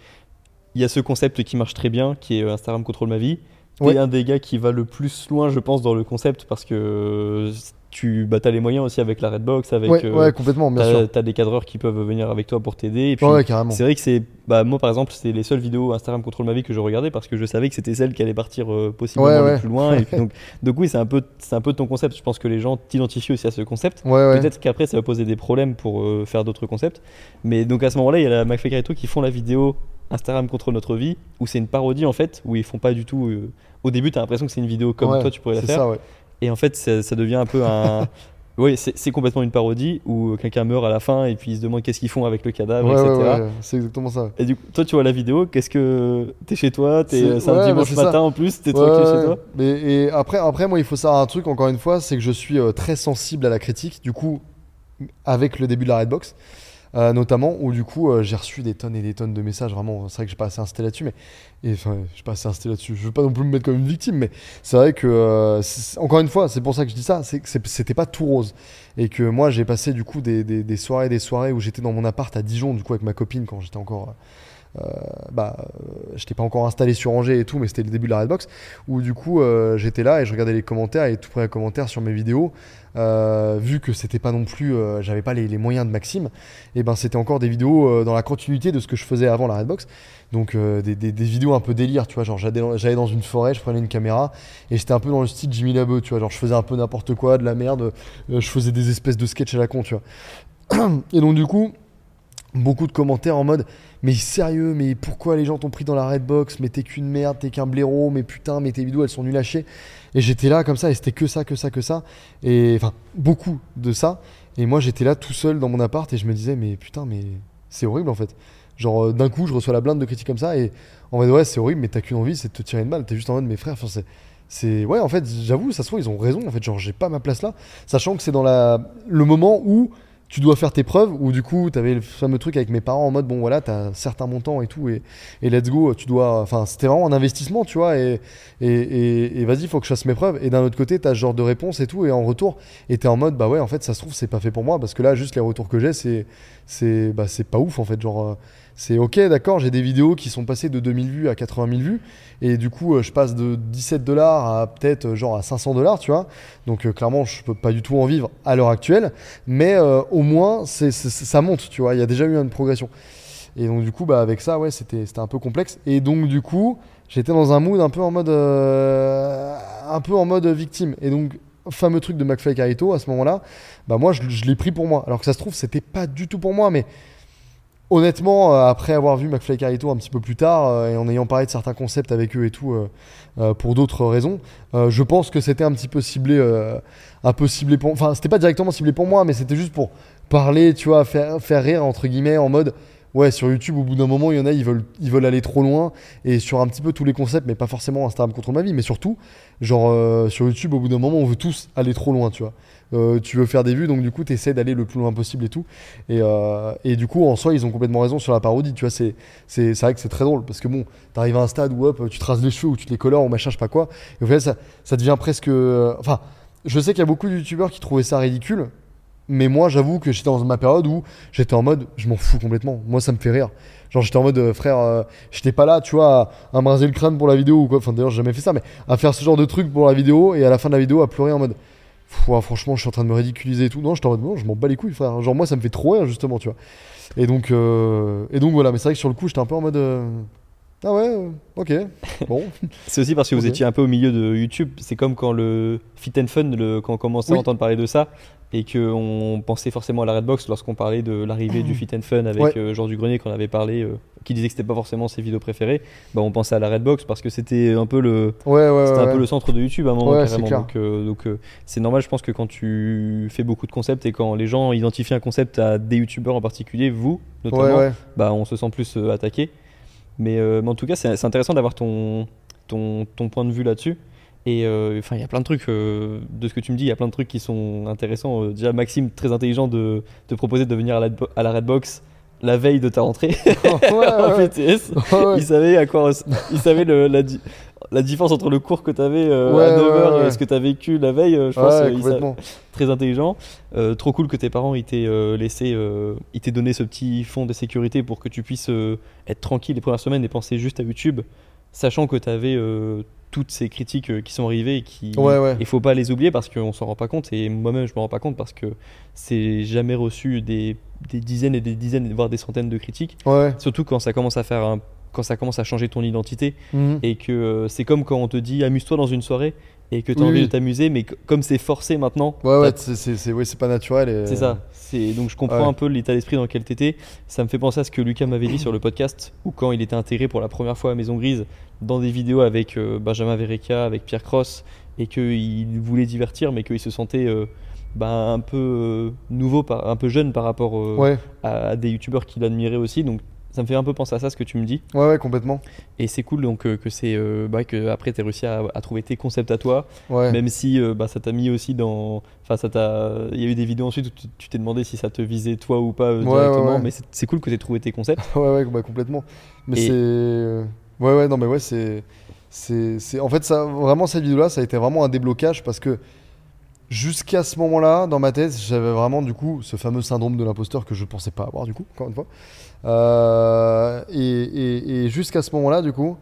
il y a ce concept qui marche très bien, qui est euh, Instagram contrôle ma vie. T'es Ouais. un des gars qui va le plus loin, je pense, dans le concept parce que euh, tu bah, as les moyens aussi avec la Redbox, avec ouais, euh, ouais, complètement, bien t'as sûr. t'as des cadreurs qui peuvent venir avec toi pour t'aider. Et puis Ouais, c'est vrai que c'est bah moi par exemple c'est les seules vidéos Instagram contrôle ma vie que je regardais parce que je savais que c'était celle qui allait partir euh, possiblement le plus loin. Et puis, donc donc oui c'est un peu un peu ton concept. Je pense que les gens t'identifient aussi à ce concept. Ouais, ouais. Peut-être qu'après ça va poser des problèmes pour euh, faire d'autres concepts. Mais donc à ce moment-là, il y a la McFly Carito qui font la vidéo Instagram contre notre vie, où c'est une parodie en fait, où ils font pas du tout. euh, Au début, t'as l'impression que c'est une vidéo comme Ouais, toi tu pourrais la faire. ça, ouais. Et en fait, ça, ça devient un peu un. Oui, c'est complètement une parodie où quelqu'un meurt à la fin et puis ils se demandent qu'est-ce qu'ils font avec le cadavre, Ouais, etc. c'est exactement ça. Et du coup, toi, tu vois la vidéo, qu'est-ce que. T'es chez toi, t'es- C'est- un dimanche bah, c'est matin ça. en plus, t'es tranquille chez toi? Mais et après, après, moi, il faut savoir un truc, encore une fois, c'est que je suis euh, très sensible à la critique. Du coup, avec le début de la Redbox, euh, notamment, où du coup, euh, j'ai reçu des tonnes et des tonnes de messages. Vraiment, c'est vrai que j'ai pas assez insisté là-dessus, mais. Enfin, j'ai pas assez insisté là-dessus. Je veux pas non plus me mettre comme une victime, mais c'est vrai que. euh, encore une fois, c'est pour ça que je dis ça, c'est que c'était pas tout rose. Et que moi, j'ai passé du coup des, des, des soirées, des soirées où j'étais dans mon appart à Dijon, du coup, avec ma copine, quand j'étais encore. Euh, bah, euh, j'étais pas encore installé sur Angers et tout, mais c'était le début de la Redbox, où du coup euh, j'étais là et je regardais les commentaires et tout premier commentaire sur mes vidéos, euh, vu que c'était pas non plus, euh, j'avais pas les, les moyens de Maxime, et ben c'était encore des vidéos euh, dans la continuité de ce que je faisais avant la Redbox, donc euh, des, vidéos un peu délire, tu vois, genre j'allais dans, une forêt, je prenais une caméra et j'étais un peu dans le style Jimmy Labeu, tu vois, genre je faisais un peu n'importe quoi, de la merde, euh, je faisais des espèces de sketchs à la con, tu vois. Et donc du coup, beaucoup de commentaires en mode mais sérieux, mais pourquoi les gens t'ont pris dans la Redbox Mais t'es qu'une merde, t'es qu'un blaireau, mais putain, mais tes vidéos elles sont nulles à chier. Et j'étais là comme ça, et c'était que ça, que ça, que ça. Et enfin, beaucoup de ça. Et moi j'étais là tout seul dans mon appart et je me disais, mais putain, mais c'est horrible en fait. Genre euh, d'un coup, je reçois la blinde de critiques comme ça, et en fait, ouais, c'est horrible, mais t'as qu'une envie, c'est de te tirer une balle. T'es juste en mode, mes frères, enfin, c'est. C'est ouais en fait j'avoue ça se trouve ils ont raison en fait genre j'ai pas ma place là sachant que c'est dans la le moment où tu dois faire tes preuves ou du coup tu avais le fameux truc avec mes parents en mode bon voilà t'as certains montants et tout et, et let's go tu dois enfin c'était vraiment un investissement tu vois et, et, et, vas-y faut que je fasse mes preuves. Et d'un autre côté t'as ce genre de réponse et tout et en retour et t'es en mode bah ouais en fait ça se trouve c'est pas fait pour moi parce que là juste les retours que j'ai c'est bah pas ouf en fait genre euh, c'est ok d'accord j'ai des vidéos qui sont passées de 2000 vues à 80 000 vues et du coup euh, je passe de 17 dollars à peut-être euh, genre à 500 dollars tu vois. Donc euh, clairement je peux pas du tout en vivre à l'heure actuelle mais au moins ça monte tu vois il y a déjà eu une progression. Et donc du coup bah avec ça ouais c'était, c'était un peu complexe. Et donc du coup j'étais dans un mood un peu en mode un peu en mode victime. Et donc fameux truc de McFly Carito à ce moment là bah moi je, je l'ai pris pour moi. Alors que ça se trouve c'était pas du tout pour moi mais honnêtement euh, après avoir vu McFly Carito un petit peu plus tard euh, et en ayant parlé de certains concepts avec eux et tout euh, pour d'autres raisons je pense que c'était un petit peu ciblé ciblé pour enfin c'était pas directement ciblé pour moi mais c'était juste pour parler tu vois faire, faire rire entre guillemets en mode ouais, sur YouTube, au bout d'un moment, il y en a, ils veulent, ils veulent aller trop loin et sur un petit peu tous les concepts, mais pas forcément Instagram contre ma vie, mais surtout, genre sur YouTube, au bout d'un moment, on veut tous aller trop loin, tu vois. Euh, tu veux faire des vues, donc du coup, tu essaies d'aller le plus loin possible et tout. Et, euh, et du coup, en soi, ils ont complètement raison sur la parodie, tu vois. C'est, c'est, vrai que c'est très drôle parce que bon, t'arrives à un stade où hop, tu traces les cheveux ou tu te les colores ou machin, je sais pas quoi. Et au final, ça, ça devient presque. euh, Enfin, je sais qu'il y a beaucoup de youtubeurs qui trouvaient ça ridicule. Mais moi, j'avoue que j'étais dans ma période où j'étais en mode, je m'en fous complètement. Moi, ça me fait rire. Genre, j'étais en mode, frère, euh, j'étais pas là, tu vois, à, à me raser le crâne pour la vidéo ou quoi. Enfin, d'ailleurs, j'ai jamais fait ça, mais à faire ce genre de truc pour la vidéo et à la fin de la vidéo à pleurer en mode, Franchement, je suis en train de me ridiculiser et tout. Non, j'étais en mode, non, je m'en bats les couilles, frère. Genre, moi, ça me fait trop rire, justement, tu vois. Et donc, euh, et donc voilà, mais c'est vrai que sur le coup, j'étais un peu en mode, euh, ah ouais, euh, ok, bon. C'est aussi parce que vous étiez un peu au milieu de YouTube. C'est comme quand le Fit and Fun, le, quand on commençait Oui. à entendre parler de ça, et qu'on pensait forcément à la Redbox lorsqu'on parlait de l'arrivée du Fit and Fun avec Ouais. euh, Jean du Grenier qu'on avait parlé, euh, qui disait que c'était pas forcément ses vidéos préférées. Bah, on pensait à la Redbox parce que c'était un peu le, Ouais, un peu le centre de YouTube à un moment carrément. Donc, euh, c'est normal, je pense que quand tu fais beaucoup de concepts et quand les gens identifient un concept à des youtubeurs en particulier, vous notamment, bah, on se sent plus attaqué. Mais, euh, mais en tout cas, c'est intéressant d'avoir ton, ton, ton point de vue là-dessus. Et euh, il y a plein de trucs, euh, de ce que tu me dis, il y a plein de trucs qui sont intéressants. Euh, déjà, Maxime, très intelligent de te proposer de venir à la, à la Redbox la veille de ta rentrée ouais, en ouais, BTS. ouais. Ouais, Il savait à quoi, il savait le- la, la différence entre le cours que tu avais à Ouais, 9h ouais, ouais. et ce que tu as vécu la veille. euh, Je pense euh, très intelligent. Euh, trop cool que tes parents ils t'aient euh, laissé, euh, ils t'aient donné ce petit fond de sécurité pour que tu puisses euh, être tranquille les premières semaines et penser juste à YouTube, sachant que tu avais toutes ces critiques euh, qui sont arrivées et qui il faut pas les oublier parce qu'on s'en rend pas compte et moi-même je me rends pas compte parce que c'est jamais reçu des, des dizaines et des dizaines voire des centaines de critiques Ouais. surtout quand ça commence à faire un- quand ça commence à changer ton identité Mhm. et que euh, c'est comme quand on te dit amuse-toi dans une soirée et que tu as Oui, envie oui. de t'amuser mais comme c'est forcé maintenant Ouais, ouais, c'est, ouais, c'est pas naturel. et- c'est ça. C'est donc je comprends Ouais. un peu l'état d'esprit dans lequel t'étais. Ça me fait penser à ce que Lucas m'avait dit sur le podcast où quand il était intégré pour la première fois à Maison Grise dans des vidéos avec euh, Benjamin Verrecka, avec Pierre Cross et qu'il voulait divertir mais qu'il se sentait euh, bah, un peu euh, nouveau, un peu jeune par rapport euh, Ouais, à, à des youtubeurs qu'il admirait aussi. Donc ça me fait un peu penser à ça ce que tu me dis. ouais, ouais, complètement. Et c'est cool donc euh, que c'est euh, bah, que après tu réussi à, à trouver tes concepts à toi. Ouais. Même si euh, bah, ça t'a mis aussi dans. Enfin, ça t'a. Il y a eu des vidéos ensuite où tu t'es demandé si ça te visait toi ou pas euh, Ouais, directement. ouais, ouais. Mais c'est- cool que tu aies trouvé tes concepts. Ouais, ouais, bah, complètement. Mais Et- c'est. Ouais, ouais, non, mais ouais, c'est. c'est, c'est... En fait, ça, vraiment, cette vidéo-là, ça a été vraiment un déblocage parce que jusqu'à ce moment-là, dans ma tête, j'avais vraiment, du coup, ce fameux syndrome de l'imposteur que je pensais pas avoir, du coup, encore une fois. Euh, et, jusqu'à ce moment-là, du coup,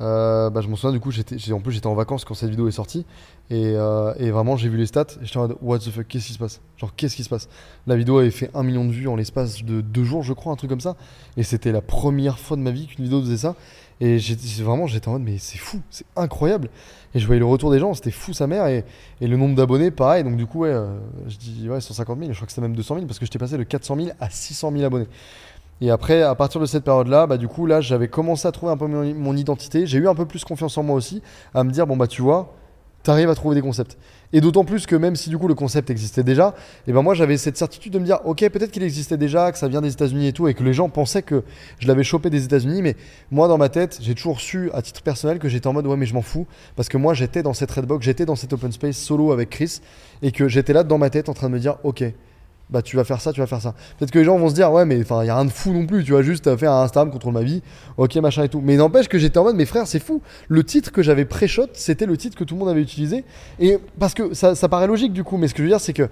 euh, bah, je me souviens, du coup, j'étais, en plus, j'étais en vacances quand cette vidéo est sortie. Et, euh, et vraiment, j'ai vu les stats et j'étais en mode, what the fuck, qu'est-ce qui se passe? Genre, qu'est-ce qui se passe? La vidéo avait fait un million de vues en l'espace de deux jours, je crois, un truc comme ça. Et c'était la première fois de ma vie qu'une vidéo faisait ça. Et vraiment, j'étais en mode, mais c'est fou, c'est incroyable. Et je voyais le retour des gens, c'était fou sa mère. Et, le nombre d'abonnés, pareil. Donc, du coup, ouais, je dis ouais, 150 000. Je crois que c'était même 200 000 parce que j'étais passé de 400 000 à 600 000 abonnés. Et après, à partir de cette période-là, bah, du coup, là, j'avais commencé à trouver un peu mon, mon identité. J'ai eu un peu plus confiance en moi aussi, à me dire, bon, bah, tu vois, t'arrives à trouver des concepts. Et d'autant plus que même si du coup le concept existait déjà, et ben moi j'avais cette certitude de me dire, ok, peut-être qu'il existait déjà, que ça vient des États-Unis et tout, et que les gens pensaient que je l'avais chopé des États-Unis, mais moi dans ma tête, j'ai toujours su à titre personnel que j'étais en mode, ouais, mais je m'en fous, parce que moi j'étais dans cette Redbox, j'étais dans cet open space solo avec Chris, et que j'étais là dans ma tête en train de me dire, ok, bah tu vas faire ça, tu vas faire ça. Peut-être que les gens vont se dire, ouais, mais enfin, il y a rien de fou non plus, tu vois, juste à faire un Instagram contrôle ma vie, ok, machin et tout. Mais n'empêche que j'étais en mode, mes frères, c'est fou. Le titre que j'avais pré-shot, c'était le titre que tout le monde avait utilisé. Et parce que ça, ça paraît logique du coup, mais ce que je veux dire, c'est que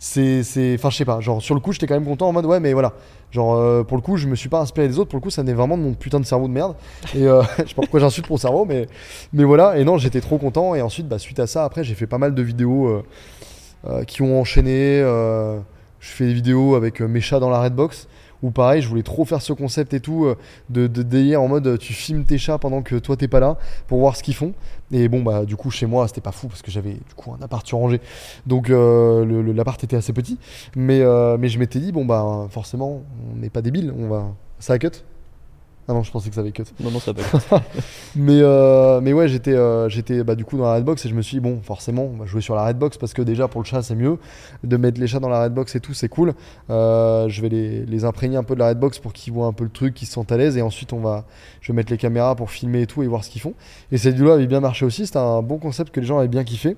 c'est. Enfin, je sais pas, genre sur le coup, j'étais quand même content en mode, ouais, mais voilà. Genre, euh, pour le coup, je me suis pas inspiré des autres, pour le coup, ça venait vraiment de mon putain de cerveau de merde. Et euh, je sais pas pourquoi j'insulte mon cerveau, mais, mais voilà. Et non, j'étais trop content. Et ensuite, bah, suite à ça, après, j'ai fait pas mal de vidéos euh, euh, qui ont enchaîné. Je fais des vidéos avec euh, mes chats dans la Redbox. Où pareil, je voulais trop faire ce concept et tout, euh, de, de en mode euh, tu filmes tes chats pendant que toi t'es pas là pour voir ce qu'ils font. Et bon, bah du coup, chez moi, c'était pas fou parce que j'avais du coup un appart surrangé. Donc euh, le- le- l'appart était assez petit. Mais, mais je m'étais dit, bon, bah forcément, on n'est pas débile, on va. Ça a cut Ah non, je pensais que ça avait cut. Non, non, ça va. Mais, euh, mais ouais, j'étais euh, j'étais bah, du coup dans la Redbox et je me suis dit, bon, forcément, on va jouer sur la Redbox parce que déjà pour le chat, c'est mieux. De mettre les chats dans la Redbox et tout, c'est cool. Euh, je vais les, les imprégner un peu de la Redbox pour qu'ils voient un peu le truc, qu'ils se sentent à l'aise et ensuite, on va, je vais mettre les caméras pour filmer et tout et voir ce qu'ils font. Et cette vidéo avait bien marché aussi, c'était un bon concept que les gens avaient bien kiffé.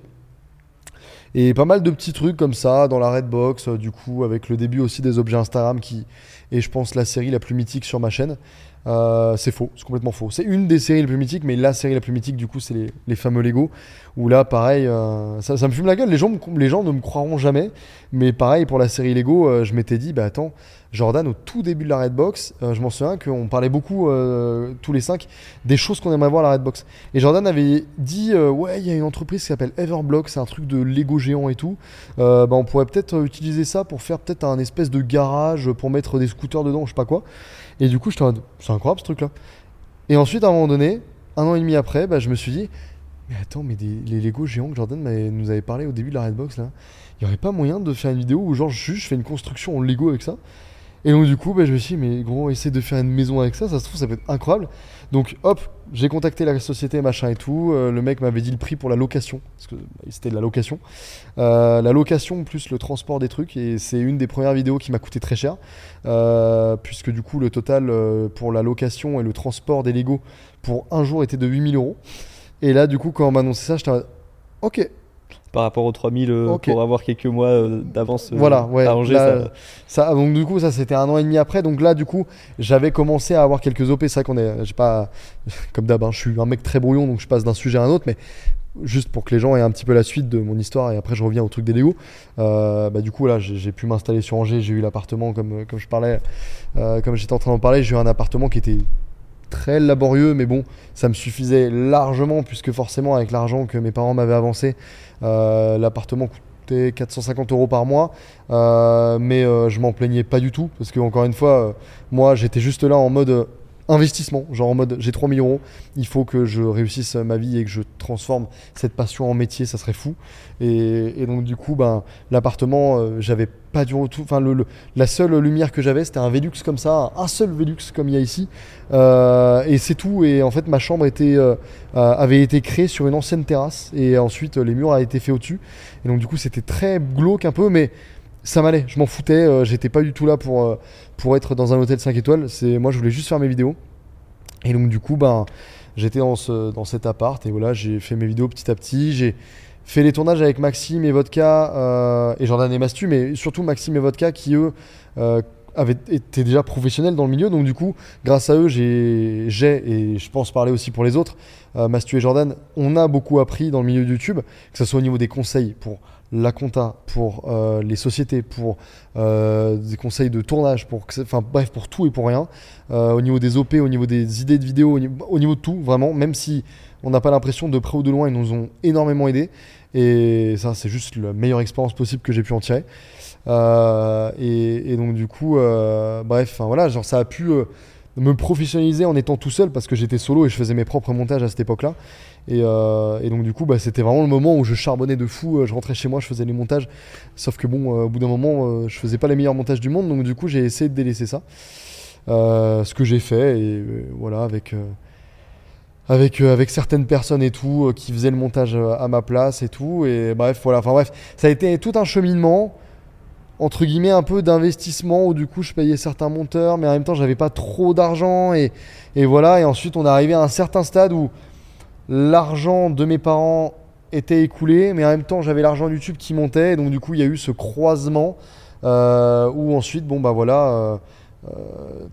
Et pas mal de petits trucs comme ça dans la Redbox, euh, du coup, avec le début aussi des objets Instagram qui est, je pense, la série la plus mythique sur ma chaîne. Euh, c'est faux, c'est complètement faux. C'est une des séries les plus mythiques, mais la série la plus mythique, du coup, c'est les, fameux Lego. Où là, pareil, euh, ça, me fume la gueule. Les gens, les gens ne me croiront jamais. Mais pareil, pour la série Lego, euh, je m'étais dit, bah attends, Jordan, au tout début de la Redbox, euh, je m'en souviens qu'on parlait beaucoup, tous les cinq, des choses qu'on aimerait voir à la Redbox. Et Jordan avait dit, ouais, il y a une entreprise qui s'appelle Everblock, c'est un truc de Lego géant et tout. Bah, on pourrait peut-être utiliser ça pour faire peut-être un espèce de garage pour mettre des scooters dedans, je sais pas quoi. Et du coup, en mode, c'est incroyable ce truc-là. Et ensuite, à un moment donné, un an et demi après, bah, je me suis dit, mais attends, mais les Lego géants que Jordan nous avait parlé au début de la Redbox, là, il y aurait pas moyen de faire une vidéo où, genre, je fais une construction en Lego avec ça? Et donc, du coup, bah, je me suis dit, mais gros, essaie de faire une maison avec ça, ça se trouve, ça peut être incroyable. Donc, hop, j'ai contacté la société, machin et tout. euh, le mec m'avait dit le prix pour la location, parce que bah, c'était de la location. Euh, la location plus le transport des trucs, et c'est une des premières vidéos qui m'a coûté très cher. Euh, puisque du coup le total pour la location et le transport des Lego pour un jour était de 8000 euros. Et là du coup quand on m'a annoncé ça, j'étais ok, Par rapport aux 3000 euh, Ok. pour avoir quelques mois euh, d'avance euh, Voilà, ouais, arrangé, là, ça- ça, donc du coup ça c'était un an et demi après. Donc là du coup j'avais commencé à avoir quelques OP. C'est vrai qu'on est, j'ai pas, comme d'hab, hein, je suis un mec très brouillon donc je passe d'un sujet à un autre, mais juste pour que les gens aient un petit peu la suite de mon histoire et après je reviens au truc des Lego. Euh, bah, du coup là j'ai pu m'installer sur Angers, j'ai eu l'appartement comme, comme je parlais, euh, comme j'étais en train d'en parler, j'ai eu un appartement qui était très laborieux mais bon ça me suffisait largement puisque forcément avec l'argent que mes parents m'avaient avancé l'appartement coûtait 450 euros par mois. Euh, mais euh, je m'en plaignais pas du tout parce que encore une fois euh, moi j'étais juste là en mode euh, investissement. Genre en mode j'ai 3000 euros il faut que je réussisse ma vie et que je transforme cette passion en métier ça serait fou. Et, donc du coup ben l'appartement euh, j'avais pas du tout enfin le, la seule lumière que j'avais c'était un Velux comme ça un seul Velux comme il y a ici. Euh, et c'est tout. Et en fait ma chambre était euh, avait été créée sur une ancienne terrasse. Et ensuite les murs avaient été faits au-dessus. Et donc du coup c'était très glauque un peu mais ça m'allait je m'en foutais euh, j'étais pas du tout là pour euh, pour être dans un hôtel 5 étoiles. C'est moi je voulais juste faire mes vidéos. Et donc du coup ben j'étais dans ce dans cet appart et voilà j'ai fait mes vidéos petit à petit. J'ai fait les tournages avec Maxime et Vodka euh, et Jordan et Mastu mais surtout Maxime et Vodka qui eux avaient été déjà professionnels dans le milieu. Donc du coup grâce à eux j'ai j'ai et je pense parler aussi pour les autres Mastu et Jordan on a beaucoup appris dans le milieu de YouTube que ce soit au niveau des conseils pour la compta pour euh, les sociétés pour euh, des conseils de tournage pour enfin bref pour tout et pour rien. Euh, au niveau des OP au niveau des idées de vidéos au niveau, au niveau de tout vraiment même si on n'a pas l'impression de près ou de loin ils nous ont énormément aidé et ça c'est juste la meilleure expérience possible que j'ai pu en tirer. Et, donc du coup bref voilà genre ça a pu me professionnaliser en étant tout seul parce que j'étais solo et je faisais mes propres montages à cette époque là et, euh, et donc du coup bah, c'était vraiment le moment où je charbonnais de fou euh, je rentrais chez moi je faisais les montages. Sauf que bon euh, au bout d'un moment je faisais pas les meilleurs montages du monde donc du coup j'ai essayé de délaisser ça. Ce que j'ai fait et voilà avec avec, certaines personnes et tout qui faisaient le montage à ma place et tout. Et bref voilà. Enfin bref ça a été tout un cheminement entre guillemets un peu d'investissement où du coup je payais certains monteurs mais en même temps j'avais pas trop d'argent et voilà. Et ensuite on est arrivé à un certain stade où l'argent de mes parents était écoulé mais en même temps j'avais l'argent YouTube qui montait donc du coup il y a eu ce croisement euh, où ensuite bon bah voilà euh, euh,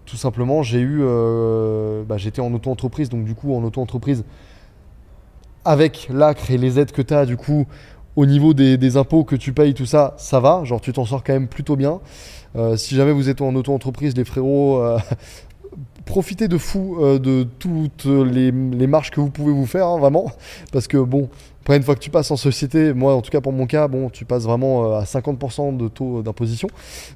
tout simplement j'ai eu bah, j'étais en auto-entreprise donc du coup en auto-entreprise avec l'ACRE et les aides que tu as du coup au niveau des, des impôts que tu payes tout ça ça va. Genre tu t'en sors quand même plutôt bien. Si jamais vous êtes en auto-entreprise les frérots profitez de fou euh, de toutes les, les marches que vous pouvez vous faire hein, vraiment. Parce que bon après une fois que tu passes en société moi en tout cas pour mon cas bon tu passes vraiment euh, à 50% de taux d'imposition.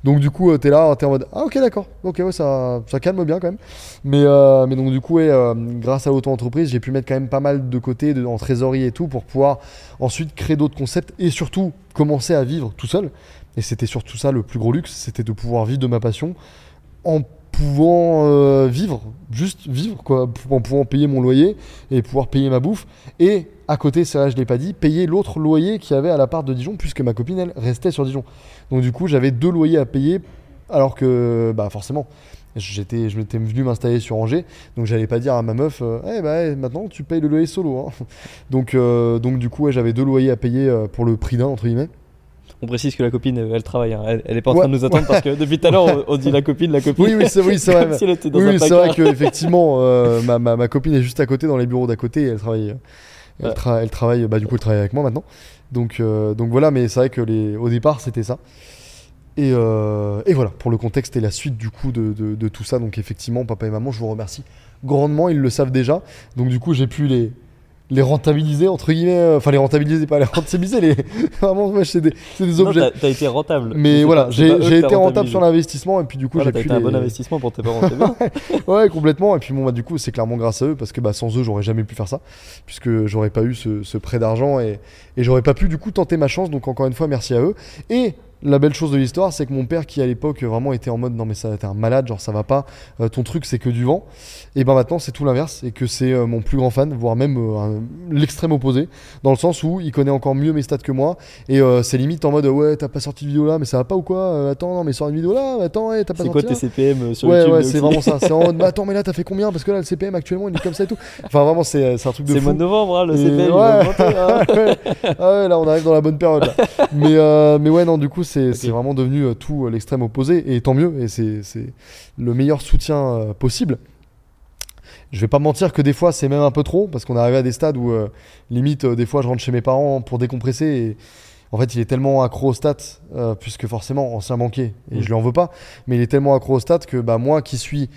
Donc du coup tu es là tu es en mode ah ok d'accord. Ok ouais ça, ça calme bien quand même. Mais, euh, mais donc du coup ouais, euh, grâce à l'auto-entreprise j'ai pu mettre quand même pas mal de côté en trésorerie et tout pour pouvoir ensuite créer d'autres concepts et surtout commencer à vivre tout seul. Et c'était surtout ça le plus gros luxe c'était de pouvoir vivre de ma passion en pouvant euh, vivre, juste vivre, quoi, en pouvant payer mon loyer et pouvoir payer ma bouffe. Et à côté, vrai, je l'ai pas dit, payer l'autre loyer qu'il y avait à l'appart de Dijon, puisque ma copine, elle, restait sur Dijon. Donc du coup, j'avais deux loyers à payer, alors que, bah forcément, j'étais, je m'étais venu m'installer sur Angers, donc j'allais pas dire à ma meuf, euh, eh bah maintenant tu payes le loyer solo. hein. Donc, euh, donc du coup, j'avais deux loyers à payer pour le prix d'un, entre guillemets. On précise que la copine, elle travaille. hein. Elle, elle est pas en Ouais, train de nous attendre parce que depuis tout à l'heure, on, on dit la copine, la copine. Oui, oui, c'est oui, vrai. Si elle était dans Oui, c'est vrai placard. que effectivement, euh, ma, ma, ma copine est juste à côté, dans les bureaux d'à côté, et elle travaille. Elle, Ouais. tra- elle travaille, bah du coup, elle travaille avec moi maintenant. Donc, euh, donc voilà, mais c'est vrai que les, au départ, c'était ça. Et, euh, et voilà, pour le contexte et la suite du coup de, de, de tout ça. Donc effectivement, papa et maman, je vous remercie grandement. Ils le savent déjà. Donc du coup, j'ai pu les les rentabiliser entre guillemets. euh, Enfin, les rentabiliser, pas les rentabiliser. Les vraiment, ouais, c'est des, c'est des objets. t'as été rentable. mais voilà, j'ai été rentable sur l'investissement et puis du coup, Voilà, j'ai pu été un bon investissement pour tes parents. Ouais, complètement. Et puis bon, bah, du coup, c'est clairement grâce à eux parce que bah, sans eux, j'aurais jamais pu faire ça puisque j'aurais pas eu ce, ce prêt d'argent et, et j'aurais pas pu du coup tenter ma chance. Donc encore une fois, merci à eux. Et la belle chose de l'histoire, c'est que mon père, qui à l'époque vraiment était en mode non mais ça t'es un malade, genre ça va pas, euh, ton truc c'est que du vent. Et ben maintenant c'est tout l'inverse et que c'est euh, mon plus grand fan, voire même euh, l'extrême opposé, dans le sens où il connaît encore mieux mes stats que moi et c'est limite en mode ouais t'as pas sorti de vidéo là, mais ça va pas ou quoi Attends non mais sors une vidéo là, attends ouais t'as pas C'est sorti quoi là tes CPM sur ouais, YouTube ouais, mais c'est vraiment ça. C'est en mode, bah attends, mais là, t'as fait combien Parce que là, le CPM actuellement, il est comme ça et tout. Enfin, vraiment, c'est c'est un truc de C'est mois de novembre, hein, le Et CPM. il ouais. va augmenter, hein. ouais. Ah ouais, là, on arrive dans la bonne période. là. mais, mais ouais, non, du coup, c'est vraiment devenu euh, tout euh, l'extrême opposé. Et tant mieux. Et c'est le meilleur soutien euh, possible. Je vais pas mentir que des fois, c'est même un peu trop. Parce qu'on est arrivé à des stades où, limite, des fois, je rentre chez mes parents pour décompresser. Et en fait, il est tellement accro aux stats, euh, puisque forcément, ancien banquier, et je lui en veux pas, mais il est tellement accro aux stats que bah, moi qui suis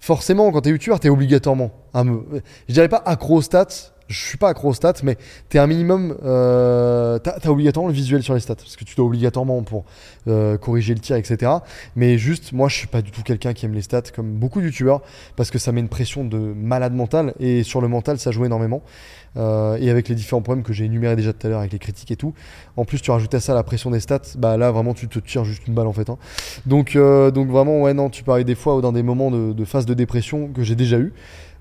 forcément, quand t'es youtubeur, t'es obligatoirement. à me- Je dirais pas accro aux stats, je suis pas accro aux stats, mais t'es un minimum. Euh, t'as t'as obligatoirement le visuel sur les stats, parce que tu dois obligatoirement pour euh, corriger le tir, etc. Mais juste, moi, je suis pas du tout quelqu'un qui aime les stats, comme beaucoup de youtubeurs, parce que ça met une pression de malade mental, et sur le mental, ça joue énormément. Euh, et avec les différents problèmes que j'ai énumérés déjà tout à l'heure, avec les critiques et tout, en plus, tu rajoutes à ça la pression des stats, bah là, vraiment, tu te tires juste une balle en fait. hein. Donc, vraiment, ouais, non, tu parlais des fois dans des moments de, de phase de dépression que j'ai déjà eu,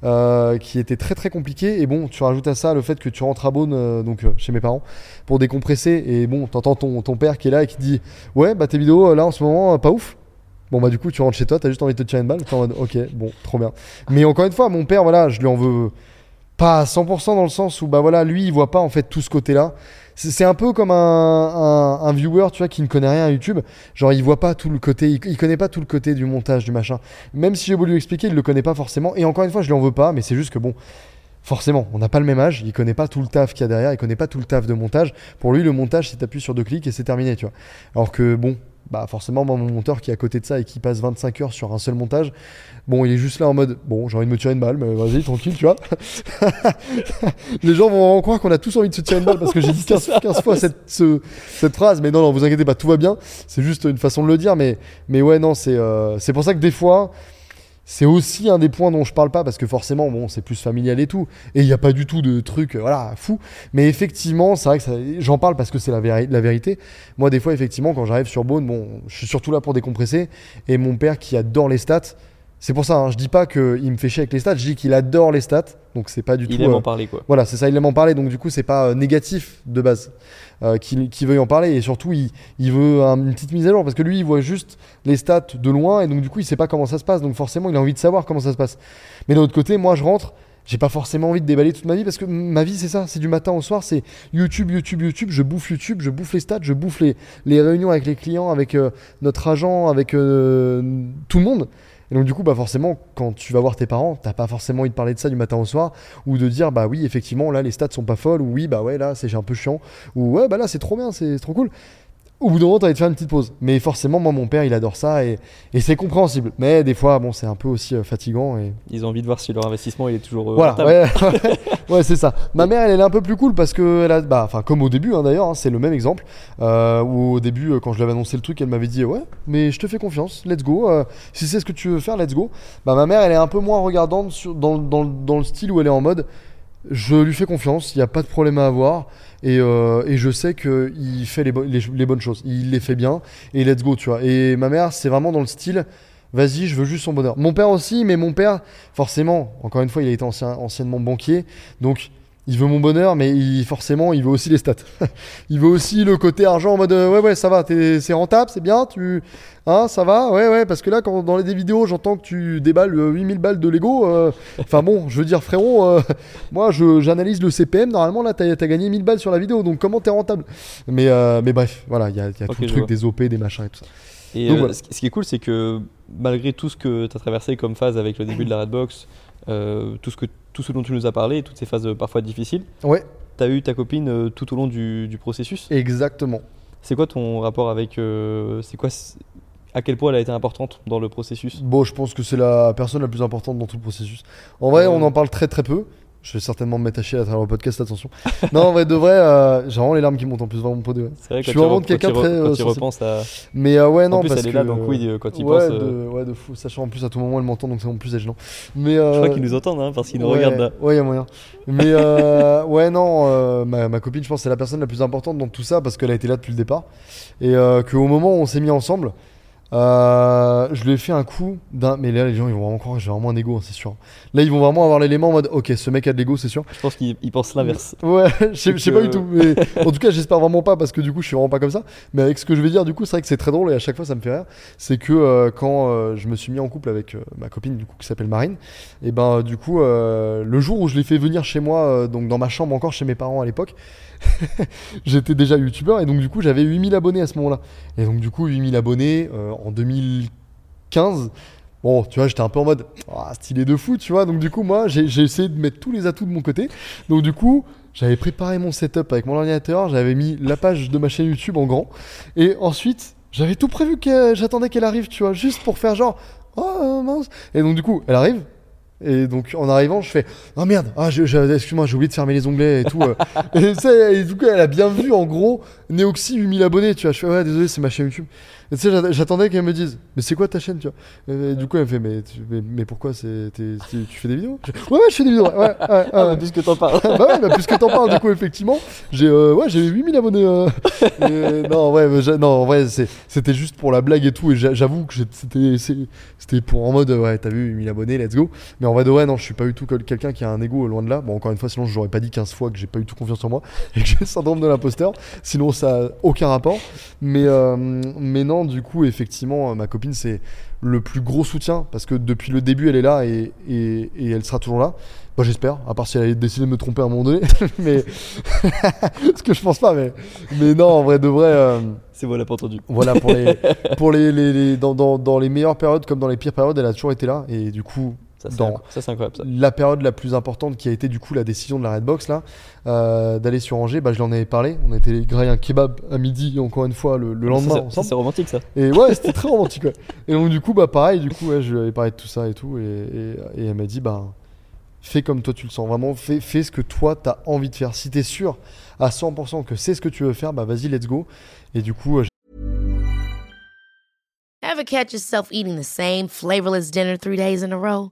euh, qui étaient très très compliqués. Et bon, tu rajoutes à ça le fait que tu rentres à Beaune, euh, donc euh, chez mes parents, pour décompresser. Et bon, t'entends ton, ton père qui est là et qui dit Ouais, bah tes vidéos là en ce moment, pas ouf. Bon bah du coup tu rentres chez toi, t'as juste envie de te tirer une balle, t'es en mode ok bon trop bien. Mais encore une fois mon père voilà je lui en veux pas à 100% dans le sens où bah voilà lui il voit pas en fait tout ce côté là. C'est un peu comme un, un, un viewer tu vois qui ne connaît rien à YouTube, genre il voit pas tout le côté, il connaît pas tout le côté du montage du machin. Même si j'ai voulu lui expliquer il le connaît pas forcément et encore une fois je lui en veux pas mais c'est juste que bon forcément, on n'a pas le même âge, il connaît pas tout le taf qu'il y a derrière, il connaît pas tout le taf de montage. Pour lui, le montage, c'est t'appuies sur deux clics et c'est terminé, tu vois. Alors que bon, bah forcément, moi, mon monteur qui est à côté de ça et qui passe 25 heures sur un seul montage, bon, il est juste là en mode, bon, j'ai envie de me tirer une balle, mais vas-y, tranquille, tu vois. Les gens vont vraiment croire qu'on a tous envie de se tirer une balle parce que j'ai dit 15, 15 fois cette, ce- cette phrase, mais non, non, vous inquiétez pas, tout va bien. C'est juste une façon de le dire, mais, mais ouais, non, c'est euh, c'est pour ça que des fois. C'est aussi un des points dont je parle pas parce que forcément, bon, c'est plus familial et tout. Et il n'y a pas du tout de truc, euh, voilà, fou. Mais effectivement, c'est vrai que j'en parle parce que c'est la, la vérité. Moi, des fois, effectivement, quand j'arrive sur Beaune, bon, je suis surtout là pour décompresser. Et mon père qui adore les stats, c'est pour ça, hein, je dis pas qu'il me fait chier avec les stats, je dis qu'il adore les stats. Donc c'est pas du Il tout. aime euh, en parler quoi. voilà, c'est ça, il aime en parler, donc du coup, c'est pas euh, négatif de base euh, qu'il veuille en parler, et surtout, il, il veut un- une petite mise à jour, parce que lui, il voit juste les stats de loin, et donc du coup, il sait pas comment ça se passe, donc forcément, il a envie de savoir comment ça se passe. Mais d'un autre côté, moi, je rentre, j'ai pas forcément envie de déballer toute ma vie, parce que ma vie, c'est ça, c'est du matin au soir, c'est YouTube, YouTube, YouTube, je bouffe YouTube, je bouffe les stats, je bouffe les, les réunions avec les clients, avec euh, notre agent, avec euh, tout le monde. Et donc du coup, bah forcément, quand tu vas voir tes parents, t'as pas forcément envie de parler de ça du matin au soir, ou de dire bah oui, effectivement, là les stats sont pas folles, ou oui, bah ouais, là c'est un peu chiant, ou ouais, bah là c'est trop bien, c'est c'est trop cool. Au bout d'un moment, t'as envie de faire une petite pause. Mais forcément, moi, mon père, il adore ça et, et c'est compréhensible. Mais des fois, bon, c'est un peu aussi euh, fatigant et, Ils ont envie de voir si leur investissement il est toujours euh, voilà, ouais, ouais, c'est ça. Ma mère, elle, elle est un peu plus cool parce que, elle a, bah, enfin, comme au début hein, d'ailleurs, hein, c'est le même exemple. Euh, où au début, euh, quand je lui avais annoncé le truc, elle m'avait dit ouais, mais je te fais confiance, let's go. euh, si c'est ce que tu veux faire, let's go. Bah, ma mère, elle est un peu moins regardante sur, dans, dans, dans le style où elle est en mode. Je lui fais confiance, il n'y a pas de problème à avoir. Et, euh, et je sais qu'il fait les, bo- les, les bonnes choses. Il les fait bien. Et let's go, tu vois. Et ma mère, c'est vraiment dans le style. Vas-y, je veux juste son bonheur. Mon père aussi, mais mon père, forcément, encore une fois, il a été ancien- anciennement banquier, donc il veut mon bonheur, mais il, forcément, il veut aussi les stats. il veut aussi le côté argent en mode euh, ouais, ouais, ça va, c'est rentable, c'est bien, tu. Hein, ça va, ouais, ouais, parce que là, quand dans les vidéos, j'entends que tu déballes euh, 8000 balles de Lego. euh, Enfin bon, je veux dire, frérot, euh, moi, j'analyse le CPM, normalement, là, t'as as gagné 1000 balles sur la vidéo, donc comment t'es rentable? Mais, mais bref, voilà, il y a, y a tout le truc vois. des OP, des machins et tout ça. Et Donc voilà. ce qui est cool, c'est que malgré tout ce que tu as traversé comme phase avec le début de la Redbox, tout, ce que, tout ce dont tu nous as parlé, toutes ces phases euh, parfois difficiles, Ouais, tu as eu ta copine euh, tout au long du, du processus? exactement. C'est quoi ton rapport avec. euh, c'est quoi À quel point elle a été importante dans le processus? Bon, je pense que c'est la personne la plus importante dans tout le processus. En vrai, on en parle très très peu. Je vais certainement me mettre à chier à travers le podcast, attention. non, en vrai, de vrai, euh, j'ai vraiment les larmes qui montent en plus, vraiment pour de vrai. C'est vrai Je suis vraiment de quelqu'un très, euh, Quand tu repenses à. Mais euh, ouais, non, en plus, parce elle est que... là, donc oui, euh, quand il ouais, pense. de, euh, ouais, de fou. Sachant en plus, à tout moment, elle m'entend, donc c'est en plus gênant. Mais, euh, Je crois qu'ils nous entendent, hein, parce qu'ils nous ouais, regardent là. Ouais, y a moyen. Mais euh, ouais, non, euh, ma, ma copine, je pense, c'est la personne la plus importante dans tout ça parce qu'elle a été là depuis le départ. Et euh, qu'au moment où on s'est mis ensemble, euh, je lui ai fait un coup d'un. Mais là, les gens, ils vont vraiment croire que j'ai vraiment un ego, hein, c'est sûr. Là, ils vont vraiment avoir l'élément en mode Ok, ce mec a de l'ego, c'est sûr. Je pense qu'ils ils pensent l'inverse. Ouais, je sais- je sais pas du tout. Mais en tout cas, j'espère vraiment pas parce que du coup, je suis vraiment pas comme ça. Mais avec ce que je vais dire, du coup, c'est vrai que c'est très drôle et à chaque fois, ça me fait rire. C'est que euh, quand euh, je me suis mis en couple avec ma copine, du coup, qui s'appelle Marine, et ben, du coup, le jour où je l'ai fait venir chez moi, donc dans ma chambre encore chez mes parents à l'époque, j'étais déjà youtubeur et donc, du coup, j'avais 8000 abonnés à ce moment-là. Et donc, du coup, 8000 abonnés euh, en 2015. Bon, tu vois, j'étais un peu en mode Ah, stylé de fou, tu vois. Donc, du coup, moi, j'ai essayé de mettre tous les atouts de mon côté. Donc, du coup, j'avais préparé mon setup avec mon ordinateur, j'avais mis la page de ma chaîne YouTube en grand. Et ensuite, j'avais tout prévu que j'attendais qu'elle arrive, tu vois, juste pour faire genre Oh mince. Et donc, du coup, elle arrive. Et donc en arrivant, je fais Oh merde, ah, excuse-moi, j'ai oublié de fermer les onglets et tout. euh. et, et du coup, elle a bien vu en gros Neoxy 8000 abonnés, tu vois. Je fais Ouais, désolé, c'est ma chaîne YouTube. Tu sais, j'att- j'attendais qu'elle me dise Mais c'est quoi ta chaîne, tu vois? Et du coup, elle me fait Mais, mais, mais pourquoi c'est, tu fais des vidéos? Je Ouais, ouais, je fais des vidéos. Ouais, ouais, ouais, ouais, Ah, ouais. bah, puisque t'en parles. bah ouais, bah, puisque t'en parles, du coup, effectivement, j'ai euh, ouais, j'ai 8000 abonnés. euh. Et, non, ouais, non, en vrai, c'est- c'était juste pour la blague et tout. Et j'a- j'avoue que c'était pour en mode, ouais, t'as vu, 8000 abonnés, let's go. Mais en vrai, de vrai, non, je suis pas du tout quel- quelqu'un qui a un ego loin de là. Bon, encore une fois, sinon, j'aurais pas dit 15 fois que j'ai pas eu tout confiance en moi et que j'ai le syndrome de l'imposteur. Sinon, ça a aucun rapport. Mais, euh, mais non, du coup, effectivement, ma copine, c'est le plus gros soutien parce que depuis le début, elle est là et, et, et elle sera toujours là. Bah, j'espère, à part si elle a décidé de me tromper à un moment donné. mais. Ce que je pense pas, mais. Mais non, en vrai, de vrai. euh, C'est a pas entendu. voilà, pour les. pour les, les- les- dans, dans, dans les meilleures périodes comme dans les pires périodes, elle a toujours été là. Et du coup, Ça, c'est Dans- incro- ça, c'est incroyable. Ça. la période la plus importante qui a été du coup la décision de la Redbox là euh, d'aller sur Angers bah je l'en avais parlé on était grillé un kebab à midi encore une fois le, le lendemain Ça, c'est- romantique ça. et ouais c'était très romantique ouais. et donc du coup bah pareil du coup ouais, je lui avais parlé de tout ça et tout et, et- et elle m'a dit bah fais comme toi tu le sens vraiment fais, fais ce que toi t'as envie de faire si t'es sûr à 100% que c'est ce que tu veux faire bah vas-y let's go et du coup euh, Ever catch yourself eating the same flavorless dinner three days in a row?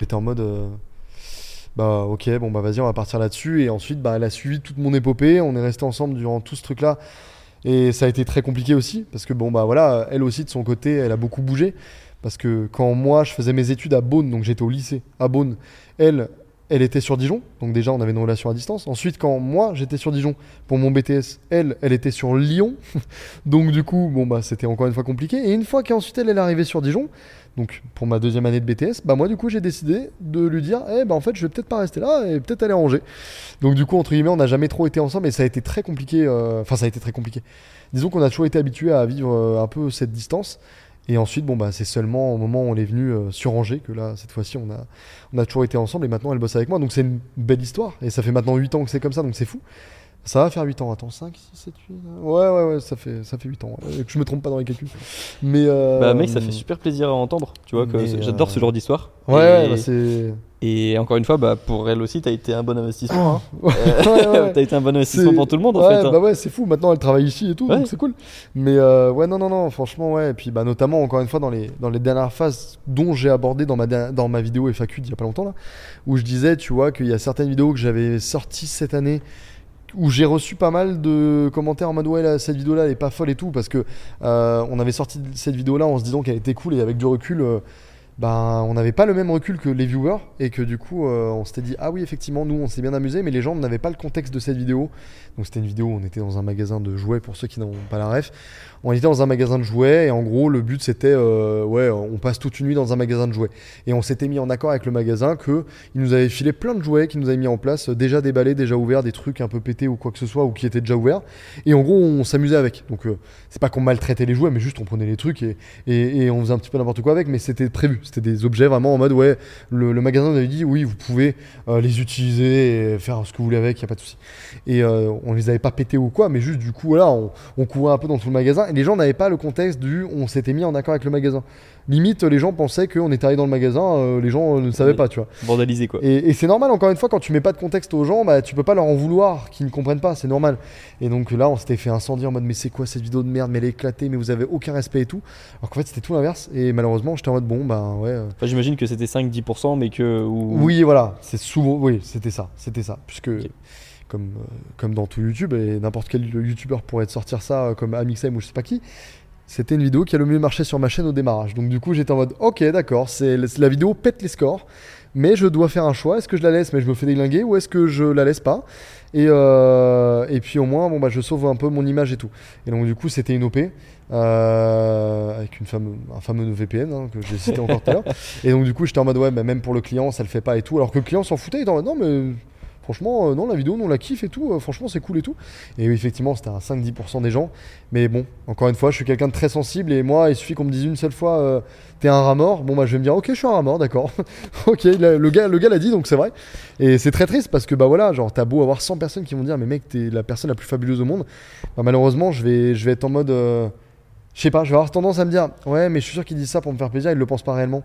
J'étais en mode. euh, bah ok, bon bah vas-y, on va partir là-dessus. Et ensuite, bah elle a suivi toute mon épopée. On est resté ensemble durant tout ce truc-là. Et ça a été très compliqué aussi. Parce que bon bah voilà, elle aussi de son côté, elle a beaucoup bougé. Parce que quand moi je faisais mes études à Beaune, donc j'étais au lycée à Beaune, elle, elle était sur Dijon. Donc déjà, on avait une relation à distance. Ensuite, quand moi j'étais sur Dijon pour mon BTS, elle, elle était sur Lyon. donc du coup, bon bah c'était encore une fois compliqué. Et une fois qu'ensuite elle est arrivée sur Dijon, donc pour ma deuxième année de BTS, bah moi du coup j'ai décidé de lui dire, eh ben en fait je vais peut-être pas rester là et peut-être aller à Angers. Donc du coup entre guillemets on n'a jamais trop été ensemble et ça a été très compliqué, euh, enfin ça a été très compliqué. Disons qu'on a toujours été habitué à vivre euh, un peu cette distance. Et ensuite, bon, bah, c'est seulement au moment où on est venu euh, sur Angers que là, cette fois-ci, on a, on a toujours été ensemble et maintenant elle bosse avec moi. Donc c'est une belle histoire. Et ça fait maintenant 8 ans que c'est comme ça, donc c'est fou. Ça va faire 8 ans. Attends, 5, 6, 7, 8. Ouais, ouais, ouais, ça fait, ça fait 8 ans. Que je me trompe pas dans les calculs. Mais. euh, Bah mec, ça fait super plaisir à entendre. Tu vois que c'est- j'adore euh, ce genre d'histoire. Ouais, et, bah, c'est. et encore une fois, bah pour elle aussi, t'as été un bon investissement. hein. Ouais, Euh, ouais, t'as été un bon investissement pour tout le monde en ouais, fait. hein. bah ouais, c'est fou. Maintenant, elle travaille ici et tout, donc c'est cool. Mais euh, ouais, non, non, non, franchement, ouais. Et puis, bah, notamment, encore une fois, dans les, dans les dernières phases dont j'ai abordé dans ma, dans ma vidéo FAQ d'il y a pas longtemps, là, où je disais, tu vois, qu'il y a certaines vidéos que j'avais sorties cette année où j'ai reçu pas mal de commentaires en mode ouais cette vidéo là elle est pas folle et tout parce que euh, on avait sorti cette vidéo là en se disant qu'elle était cool et avec du recul euh, ben, on n'avait pas le même recul que les viewers et que du coup euh, on s'était dit ah oui effectivement nous on s'est bien amusé mais les gens n'avaient pas le contexte de cette vidéo. Donc c'était une vidéo où on était dans un magasin de jouets pour ceux qui n'ont pas la ref on était dans un magasin de jouets et en gros le but c'était euh, ouais on passe toute une nuit dans un magasin de jouets. Et on s'était mis en accord avec le magasin que il nous avait filé plein de jouets qu'il nous avait mis en place euh, déjà déballés déjà ouverts des trucs un peu pétés ou quoi que ce soit ou qui étaient déjà ouverts. Et en gros on s'amusait avec. Donc euh, c'est pas qu'on maltraitait les jouets mais juste on prenait les trucs et, on faisait un petit peu n'importe quoi avec mais c'était prévu. C'était des objets vraiment en mode ouais le, magasin nous avait dit oui vous pouvez les utiliser et faire ce que vous voulez avec y a pas de souci. Et on les avait pas pétés ou quoi mais juste du coup voilà on, on courait un peu dans tout le magasin et les gens n'avaient pas le contexte du on s'était mis en accord avec le magasin limite les gens pensaient qu'on était allé dans le magasin euh, les gens euh, ne savaient pas tu vois Vandalisé quoi. et, et c'est normal, encore une fois, quand tu mets pas de contexte aux gens, bah, tu peux pas leur en vouloir, qu'ils ne comprennent pas, c'est normal. Et donc là, on s'était fait incendier en mode, mais c'est quoi cette vidéo de merde, mais elle est éclatée, mais vous avez aucun respect et tout. Alors qu'en fait, c'était tout l'inverse. Et malheureusement, j'étais en mode, bon, bah ouais. euh, Enfin, J'imagine que c'était 5-10%, mais que. ou- Oui, voilà, c'est souvent, oui, c'était ça, c'était ça. Puisque. Comme, euh, comme dans tout YouTube, et n'importe quel youtubeur pourrait sortir ça, euh, comme Amixem ou je sais pas qui, c'était une vidéo qui a le mieux marché sur ma chaîne au démarrage. Donc du coup, j'étais en mode, ok, d'accord, c'est la vidéo pète les scores, mais je dois faire un choix. Est-ce que je la laisse, mais je me fais déglinguer, ou est-ce que je la laisse pas? Et, euh, et puis au moins, bon, bah, je sauve un peu mon image et tout. Et donc du coup, c'était une OP. avec une fame- un fameux VPN hein, que j'ai cité encore tout à l'heure. Et donc du coup, j'étais en mode ouais, bah, même pour le client, ça le fait pas et tout. Alors que le client s'en foutait, il était en mode non mais franchement, euh, non la vidéo, on la kiffe et tout. euh, franchement, c'est cool et tout. Et effectivement, c'était un 5-10% des gens. Mais bon, encore une fois, je suis quelqu'un de très sensible et moi, il suffit qu'on me dise une seule fois, euh, t'es un rat mort. Bon bah, je vais me dire ok, je suis un rat mort, d'accord. ok, le gars, le gars l'a dit, donc c'est vrai. Et c'est très triste parce que bah voilà, genre t'as beau avoir 100 personnes qui vont dire mais mec, t'es la personne la plus fabuleuse au monde. Bah, malheureusement, je vais, je vais être en mode. je sais pas, je vais avoir tendance à me dire, ouais, mais je suis sûr qu'ils disent ça pour me faire plaisir, ils le pensent pas réellement.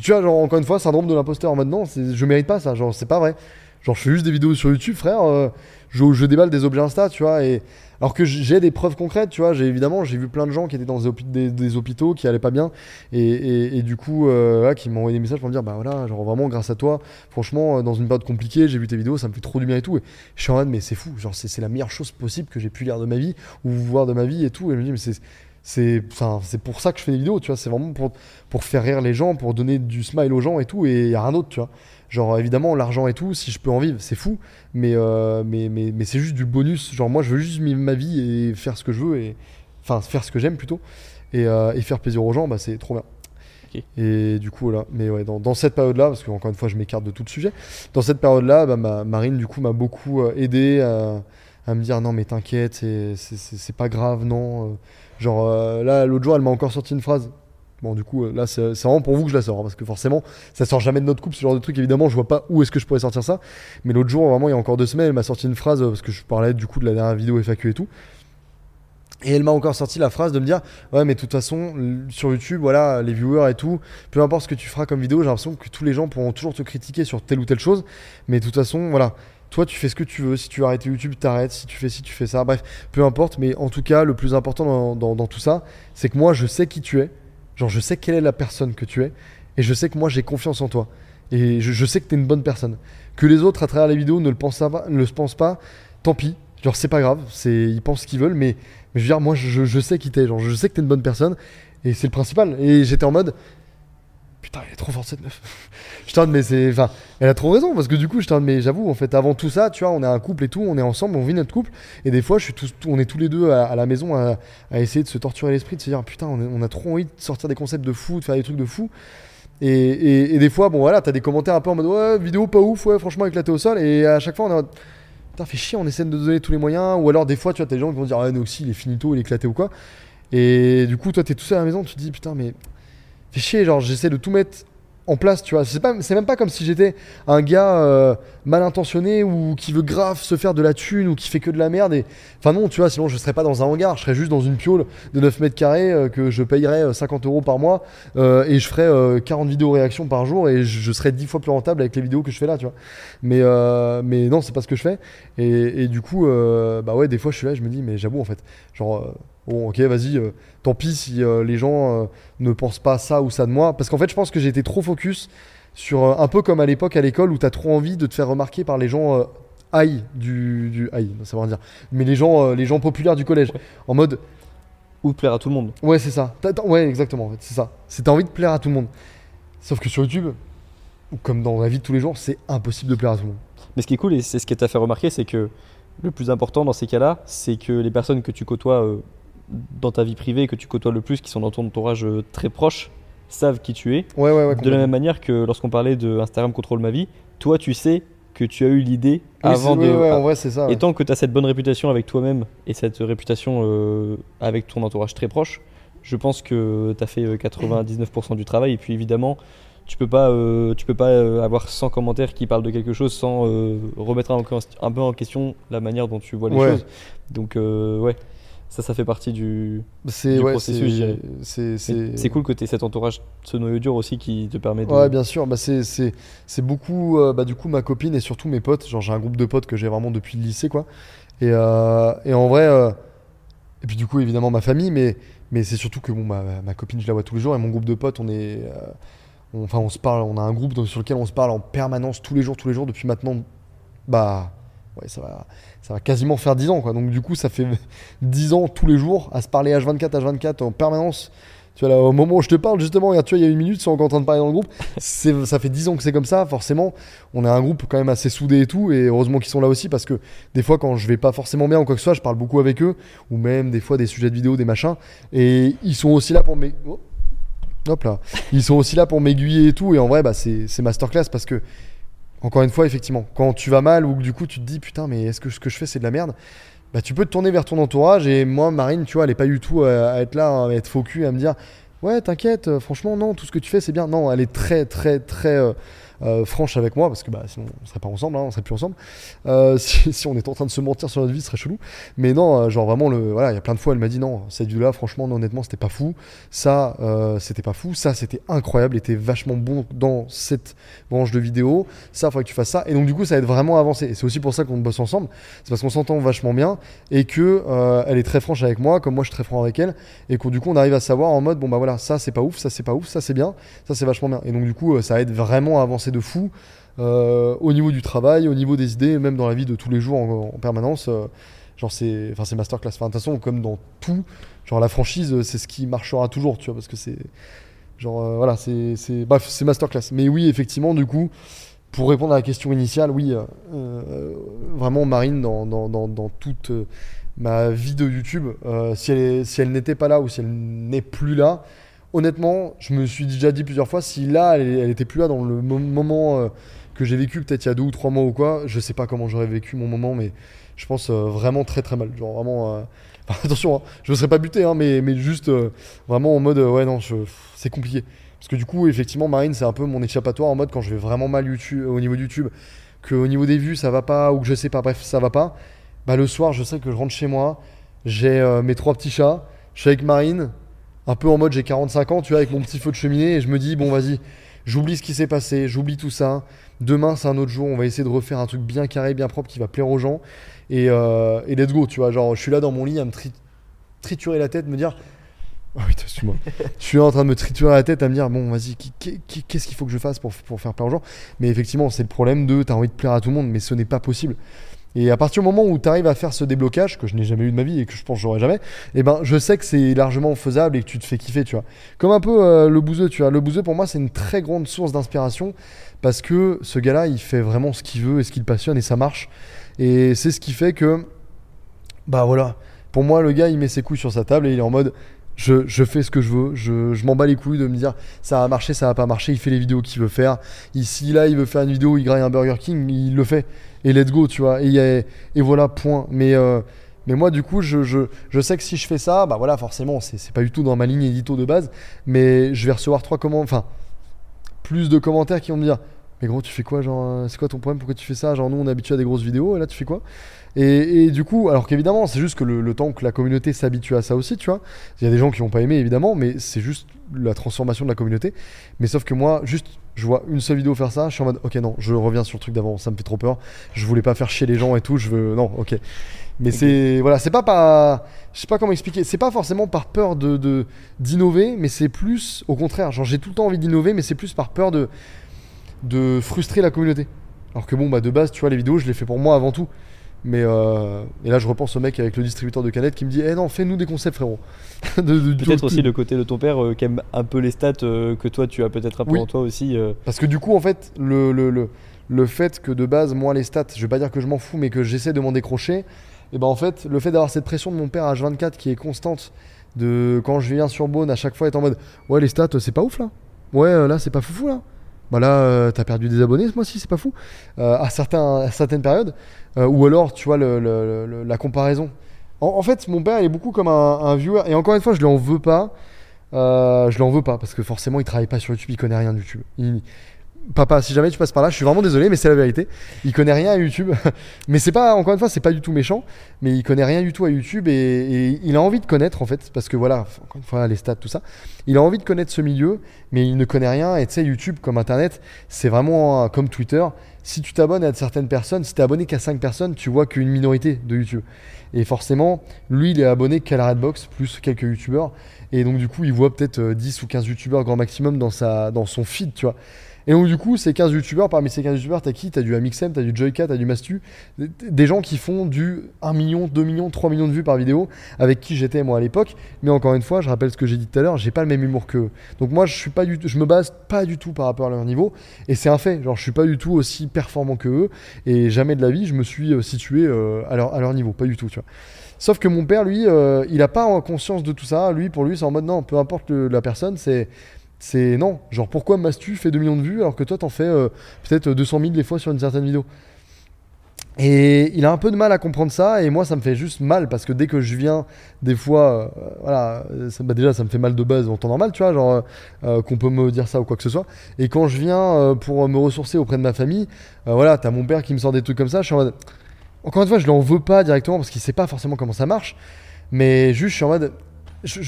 Tu vois, genre, encore une fois, syndrome de l'imposteur en mode non, je mérite pas ça, genre, c'est pas vrai. Genre, je fais juste des vidéos sur YouTube, frère, euh, je, déballe des objets Insta, tu vois, et. Alors que j'ai des preuves concrètes, tu vois, j'ai évidemment, j'ai vu plein de gens qui étaient dans des, hôpi- des- des hôpitaux, qui allaient pas bien, et, du coup, euh, qui m'ont envoyé des messages pour me dire, bah voilà, genre vraiment, grâce à toi, franchement, euh, dans une période compliquée, j'ai vu tes vidéos, ça me fait trop du bien et tout. Et je suis en mode, mais c'est fou, genre, c'est la meilleure chose possible que j'ai pu lire de ma vie, ou voir de ma vie et tout. Et je me dis, mais c'est c'est c'est pour ça que je fais des vidéos tu vois c'est vraiment pour, pour faire rire les gens pour donner du smile aux gens et tout et y a rien d'autre tu vois genre évidemment l'argent et tout si je peux en vivre c'est fou. Mais euh, mais mais, mais c'est juste du bonus. Genre moi je veux juste vivre ma vie et faire ce que je veux et enfin faire ce que j'aime plutôt. Et, euh, et faire plaisir aux gens bah c'est trop bien. Et du coup voilà. Mais ouais dans, dans cette période là parce que encore une fois je m'écarte de tout le sujet dans cette période là bah, ma, Marine du coup m'a beaucoup euh, aidé à, à me dire non mais t'inquiète c'est- pas grave non. Genre euh, là, l'autre jour, elle m'a encore sorti une phrase. Bon, du coup, euh, là, c'est vraiment pour vous que je la sors, hein, parce que forcément, ça sort jamais de notre couple, ce genre de truc. Évidemment, je vois pas où est-ce que je pourrais sortir ça. Mais l'autre jour, vraiment, il y a encore deux semaines, elle m'a sorti une phrase, euh, parce que je parlais du coup de la dernière vidéo FAQ et tout. Et elle m'a encore sorti la phrase de me dire Ouais, mais de toute façon, sur YouTube, voilà, les viewers et tout, peu importe ce que tu feras comme vidéo, j'ai l'impression que tous les gens pourront toujours te critiquer sur telle ou telle chose. Mais de toute façon, voilà, toi, tu fais ce que tu veux. Si tu veux arrêter YouTube, t'arrêtes. Si tu fais ci, tu fais ça. Bref, peu importe. Mais en tout cas, le plus important dans tout ça, c'est que moi, je sais qui tu es. Genre, je sais quelle est la personne que tu es. Et je sais que moi, j'ai confiance en toi. Et je, sais que tu es une bonne personne. Que les autres, à travers les vidéos, ne le pensent pas, ne le pensent pas tant pis. Genre, c'est pas grave. C'est, ils pensent ce qu'ils veulent. Mais, mais je veux dire, moi, je, je sais qui t'es. Genre, je sais que t'es une bonne personne. Et c'est le principal. Et j'étais en mode. Putain, elle est trop forte cette meuf. je mais c'est. Enfin, elle a trop raison parce que du coup, je t'en mais j'avoue, en fait, avant tout ça, tu vois, on est un couple et tout, on est ensemble, on vit notre couple. Et des fois, je suis on est tous les deux à, la maison à, essayer de se torturer l'esprit, de se dire, putain, on, a trop envie de sortir des concepts de fou, de faire des trucs de fou. Et, des fois, bon voilà, t'as des commentaires un peu en mode ouais, vidéo pas ouf, ouais, franchement éclaté au sol. Et à chaque fois, on est putain, fait chier, on essaie de donner tous les moyens. Ou alors, des fois, tu vois, t'as des gens qui vont dire ah, Noxy, il est finito, il est éclaté ou quoi. Et du coup, toi, t'es tout seul à la maison, tu te dis putain, mais fait chier, genre, j'essaie de tout mettre en place, tu vois. C'est pas, c'est même pas comme si j'étais un gars euh, mal intentionné ou qui veut grave se faire de la thune ou qui fait que de la merde. Enfin, non, tu vois, sinon je serais pas dans un hangar, je serais juste dans une piole de 9 mètres carrés euh, que je payerais euh, 50 euros par mois euh, et je ferais euh, 40 vidéos réactions par jour et je, serais 10 fois plus rentable avec les vidéos que je fais là, tu vois. Mais, euh, mais non, c'est pas ce que je fais. Et, du coup, euh, bah ouais, des fois je suis là, je me dis, mais j'avoue en fait, genre, euh, bon, ok, vas-y, euh, tant pis si euh, les gens euh, ne pensent pas ça ou ça de moi. Parce qu'en fait, je pense que j'ai été trop focus sur un peu comme à l'époque à l'école où t'as trop envie de te faire remarquer par les gens high du, du high, ça veut rien dire. Mais les gens, les gens populaires du collège, Ouais. en mode Ou de plaire à tout le monde. ouais c'est ça. T'as- t'as- ouais exactement, en fait, c'est ça. C'est t'as envie de plaire à tout le monde. Sauf que sur YouTube, ou comme dans la vie de tous les jours, c'est impossible de plaire à tout le monde. Mais ce qui est cool, et c'est ce qui t'a fait remarquer, c'est que le plus important dans ces cas-là, c'est que les personnes que tu côtoies dans ta vie privée, que tu côtoies le plus, qui sont dans ton entourage euh, très proche, savent qui tu es. Ouais ouais ouais. de la même manière que lorsqu'on parlait de Instagram contrôle ma vie, toi tu sais que tu as eu l'idée Oui, avant de. ouais, en vrai ça. Et tant que tu as cette bonne réputation avec toi-même et cette réputation euh, avec ton entourage très proche, je pense que tu as fait euh, 99% du travail. Et puis évidemment, tu peux pas, euh, tu peux pas euh, avoir 100 commentaires qui parlent de quelque chose sans euh, remettre un, un peu en question la manière dont tu vois les Ouais. choses. Donc euh, ouais, ça, ça fait partie du. C'est du ouais, processus, je dirais. c'est c'est mais C'est cool que tu aies cet entourage, ce noyau dur aussi qui te permet de. Ouais, bien sûr. Bah, c'est, c'est, c'est beaucoup, euh, bah, du coup, ma copine et surtout mes potes. Genre, j'ai un groupe de potes que j'ai vraiment depuis le lycée, quoi. Et, euh, et en vrai, euh, et puis du coup, évidemment, ma famille, mais, mais c'est surtout que bon, ma, ma copine, je la vois tous les jours et mon groupe de potes, on est. on- Enfin, on se parle, on a un groupe dans- sur lequel on se parle en permanence tous les jours, tous les jours, depuis maintenant. Bah. Ouais, ça va, ça va quasiment faire 10 ans, quoi. Donc, du coup, ça fait 10 ans tous les jours à se parler H24, H24 en permanence. Tu vois, là, au moment où je te parle, justement, tu vois, il y a une minute, sont encore en train de parler dans le groupe. C'est, ça fait 10 ans que c'est comme ça, forcément. On est un groupe quand même assez soudé et tout, et heureusement qu'ils sont là aussi, parce que des fois, quand je vais pas forcément bien ou quoi que ce soit, je parle beaucoup avec eux, ou même des fois des sujets de vidéo, des machins, et ils sont aussi là pour m'aiguiller. Hop là. Ils sont aussi là pour m'aiguiller et tout, et en vrai, bah, c'est, c'est masterclass parce que, encore une fois, effectivement, quand tu vas mal ou que du coup tu te dis putain, mais est-ce que ce que je fais c'est de la merde? Bah, tu peux te tourner vers ton entourage et moi Marine tu vois elle est pas du tout à, à être là à être faux cul à me dire ouais t'inquiète euh, franchement non tout ce que tu fais c'est bien. Non elle est très très très euh, euh, franche avec moi parce que bah, sinon on serait pas ensemble hein, on serait plus ensemble. Euh, si, on était en train de se mentir sur notre vie ce serait chelou. Mais non euh, genre vraiment le voilà il y a plein de fois elle m'a dit non cette vidéo là franchement non, honnêtement c'était pas fou. Ça c'était pas fou. Ça c'était incroyable. Était vachement bon dans cette branche de vidéo. Ça faudrait que tu fasses ça. Et donc du coup ça aide vraiment à avancer et c'est aussi pour ça qu'on bosse ensemble. C'est parce qu'on s'entend vachement bien et que elle est très franche avec moi comme moi je suis très franc avec elle. Et que du coup on arrive à savoir en mode bon bah voilà ça c'est pas ouf ça c'est pas ouf ça c'est bien ça c'est vachement bien. Et donc du coup ça aide vraiment à avancer de fou euh, au niveau du travail au niveau des idées même dans la vie de tous les jours en, en permanence euh, genre c'est enfin c'est masterclass. Enfin de toute façon comme dans tout genre la franchise c'est ce qui marchera toujours tu vois parce que c'est genre euh, voilà c'est c'est bref c'est masterclass. Mais oui effectivement du coup pour répondre à la question initiale, oui, vraiment Marine, dans, dans, dans, toute ma vie de YouTube, si elle, si elle n'était pas là ou si elle n'est plus là, honnêtement, je me suis déjà dit plusieurs fois, si là, elle, elle était plus là dans le mo- moment euh, que j'ai vécu, peut-être il y a deux ou trois mois ou quoi, je sais pas comment j'aurais vécu mon moment, mais je pense euh, vraiment très très mal. Genre vraiment, euh, attention, hein, je ne serais pas buté, hein, mais, mais juste vraiment en mode, ouais, non, c'est compliqué. Parce que du coup, effectivement, Marine, c'est un peu mon échappatoire en mode quand je vais vraiment mal YouTube, au niveau de YouTube, que au niveau des vues, ça va pas, ou que je sais pas, bref, ça va pas. Bah, le soir, je sais que je rentre chez moi, j'ai mes trois petits chats, je suis avec Marine, un peu en mode j'ai 45 ans, tu vois, avec mon petit feu de cheminée, et je me dis, bon, vas-y, j'oublie ce qui s'est passé, j'oublie tout ça. Demain, c'est un autre jour, on va essayer de refaire un truc bien carré, bien propre qui va plaire aux gens. Et, euh, et let's go, tu vois. Genre, je suis là dans mon lit à me tri- triturer la tête, me dire. Oh oui, excuse-moi. je suis là en train de me triturer la tête à me dire, bon, vas-y, qu'est-ce qu'il faut que je fasse pour, pour faire plaire aux gens? Mais effectivement, c'est le problème de, t'as envie de plaire à tout le monde, mais ce n'est pas possible. Et à partir du moment où tu arrives à faire ce déblocage, que je n'ai jamais eu de ma vie et que je pense que j'aurai jamais, eh ben je sais que c'est largement faisable et que tu te fais kiffer, tu vois. Comme un peu euh, le bouseux, tu vois. Le bouseux pour moi c'est une très grande source d'inspiration parce que ce gars-là il fait vraiment ce qu'il veut et ce qu'il passionne et ça marche. Et c'est ce qui fait que, bah voilà, pour moi le gars il met ses couilles sur sa table et il est en mode je, je, fais ce que je veux, je, je m'en bats les couilles de me dire ça va marcher, ça va pas marcher, il fait les vidéos qu'il veut faire. Ici, là, il veut faire une vidéo, il graille un Burger King, il le fait. Et let's go, tu vois. Et, voilà, point. Mais, euh, mais moi, du coup, je, je, je, sais que si je fais ça, bah voilà, forcément, c'est pas du tout dans ma ligne édito de base, mais je vais recevoir trois commentaires, enfin, plus de commentaires qui vont me dire mais gros, tu fais quoi Genre, euh, c'est quoi ton problème? Pourquoi tu fais ça? Genre, nous, on est habitué à des grosses vidéos, et là, tu fais quoi? Et, et, du coup, alors qu'évidemment, c'est juste que le, temps que la communauté s'habitue à ça aussi, tu vois. Il y a des gens qui n'ont pas aimé, évidemment, mais c'est juste la transformation de la communauté. Mais sauf que moi, juste, je vois une seule vidéo faire ça, je suis en mode, ok, non, je reviens sur le truc d'avant, ça me fait trop peur. Je voulais pas faire chier les gens et tout, je veux. Non, ok. Mais c'est. Voilà, c'est pas par. Je sais pas comment expliquer. C'est pas forcément par peur de d'innover, mais c'est plus. Au contraire, genre, j'ai tout le temps envie d'innover, mais c'est plus par peur de de frustrer la communauté. Alors que bon, bah de base, tu vois, les vidéos, je les fais pour moi avant tout. Mais euh, et là, je repense au mec avec le distributeur de canettes qui me dit Eh non, fais-nous des concepts, frérot. peut-être aussi le côté de ton père euh, qui aime un peu les stats euh, que toi, tu as peut-être un peu en toi aussi. Parce que du coup, en fait, le, le, le, le, fait que de base, moi, les stats, je vais pas dire que je m'en fous, mais que j'essaie de m'en décrocher, et eh ben en fait, le fait d'avoir cette pression de mon père H24 qui est constante, de quand je viens sur Beaune à chaque fois, être en mode Ouais, les stats, c'est pas ouf là. Ouais, là, c'est pas foufou là. Bah là, euh, t'as perdu des abonnés ce mois-ci, c'est pas fou. Euh, à, certains, certaines périodes. Euh, ou alors, tu vois, la comparaison. En, fait, mon père, il est beaucoup comme un, viewer. Et encore une fois, je lui en veux pas. je lui en veux pas parce que forcément, il travaille pas sur YouTube, il connaît rien de YouTube. Papa, si jamais tu passes par là, je suis vraiment désolé, mais c'est la vérité. Il connaît rien à YouTube. mais c'est pas, encore une fois, c'est pas du tout méchant, mais il connaît rien du tout à YouTube et, il a envie de connaître en fait, parce que voilà, encore une fois, les stats, tout ça. Il a envie de connaître ce milieu, mais il ne connaît rien. Et tu sais, YouTube, comme Internet, c'est vraiment comme Twitter. Si tu t'abonnes à certaines personnes, si t'es abonné qu'à 5 personnes, tu vois qu'une minorité de YouTube. Et forcément, lui, il est abonné qu'à la Redbox, plus quelques YouTubeurs. Et donc, du coup, il voit peut-être 10 euh, ou 15 YouTubeurs grand maximum dans, sa, dans son feed, tu vois. Et donc, du coup, ces 15 youtubeurs, parmi ces 15 youtubeurs, t'as qui? T'as du Amixem, t'as du Joyka, t'as du Mastu. Des gens qui font du 1 million, 2 millions, 3 millions de vues par vidéo, avec qui j'étais moi à l'époque. Mais encore une fois, je rappelle ce que j'ai dit tout à l'heure, j'ai pas le même humour qu'eux. Donc, moi, je suis pas du je me base pas du tout par rapport à leur niveau. Et c'est un fait. Genre, je suis pas du tout aussi performant que eux. Et jamais de la vie, je me suis euh, situé euh, à, leur, niveau. Pas du tout, tu vois. Sauf que mon père, lui, euh, il a pas conscience de tout ça. Lui, pour lui, c'est en mode non, peu importe la personne, c'est c'est non. Genre, pourquoi Mastu fait 2 millions de vues alors que toi, t'en fais euh, peut-être 200 000 des fois sur une certaine vidéo? Et il a un peu de mal à comprendre ça, et moi, ça me fait juste mal parce que dès que je viens, des fois, euh, voilà, bah, déjà, ça me fait mal de base en temps normal, tu vois, genre euh, qu'on peut me dire ça ou quoi que ce soit. Et quand je viens pour me ressourcer auprès de ma famille, voilà, t'as mon père qui me sort des trucs comme ça, je suis en mode. Encore une fois, je l'en veux pas directement parce qu'il sait pas forcément comment ça marche, mais juste, je suis en mode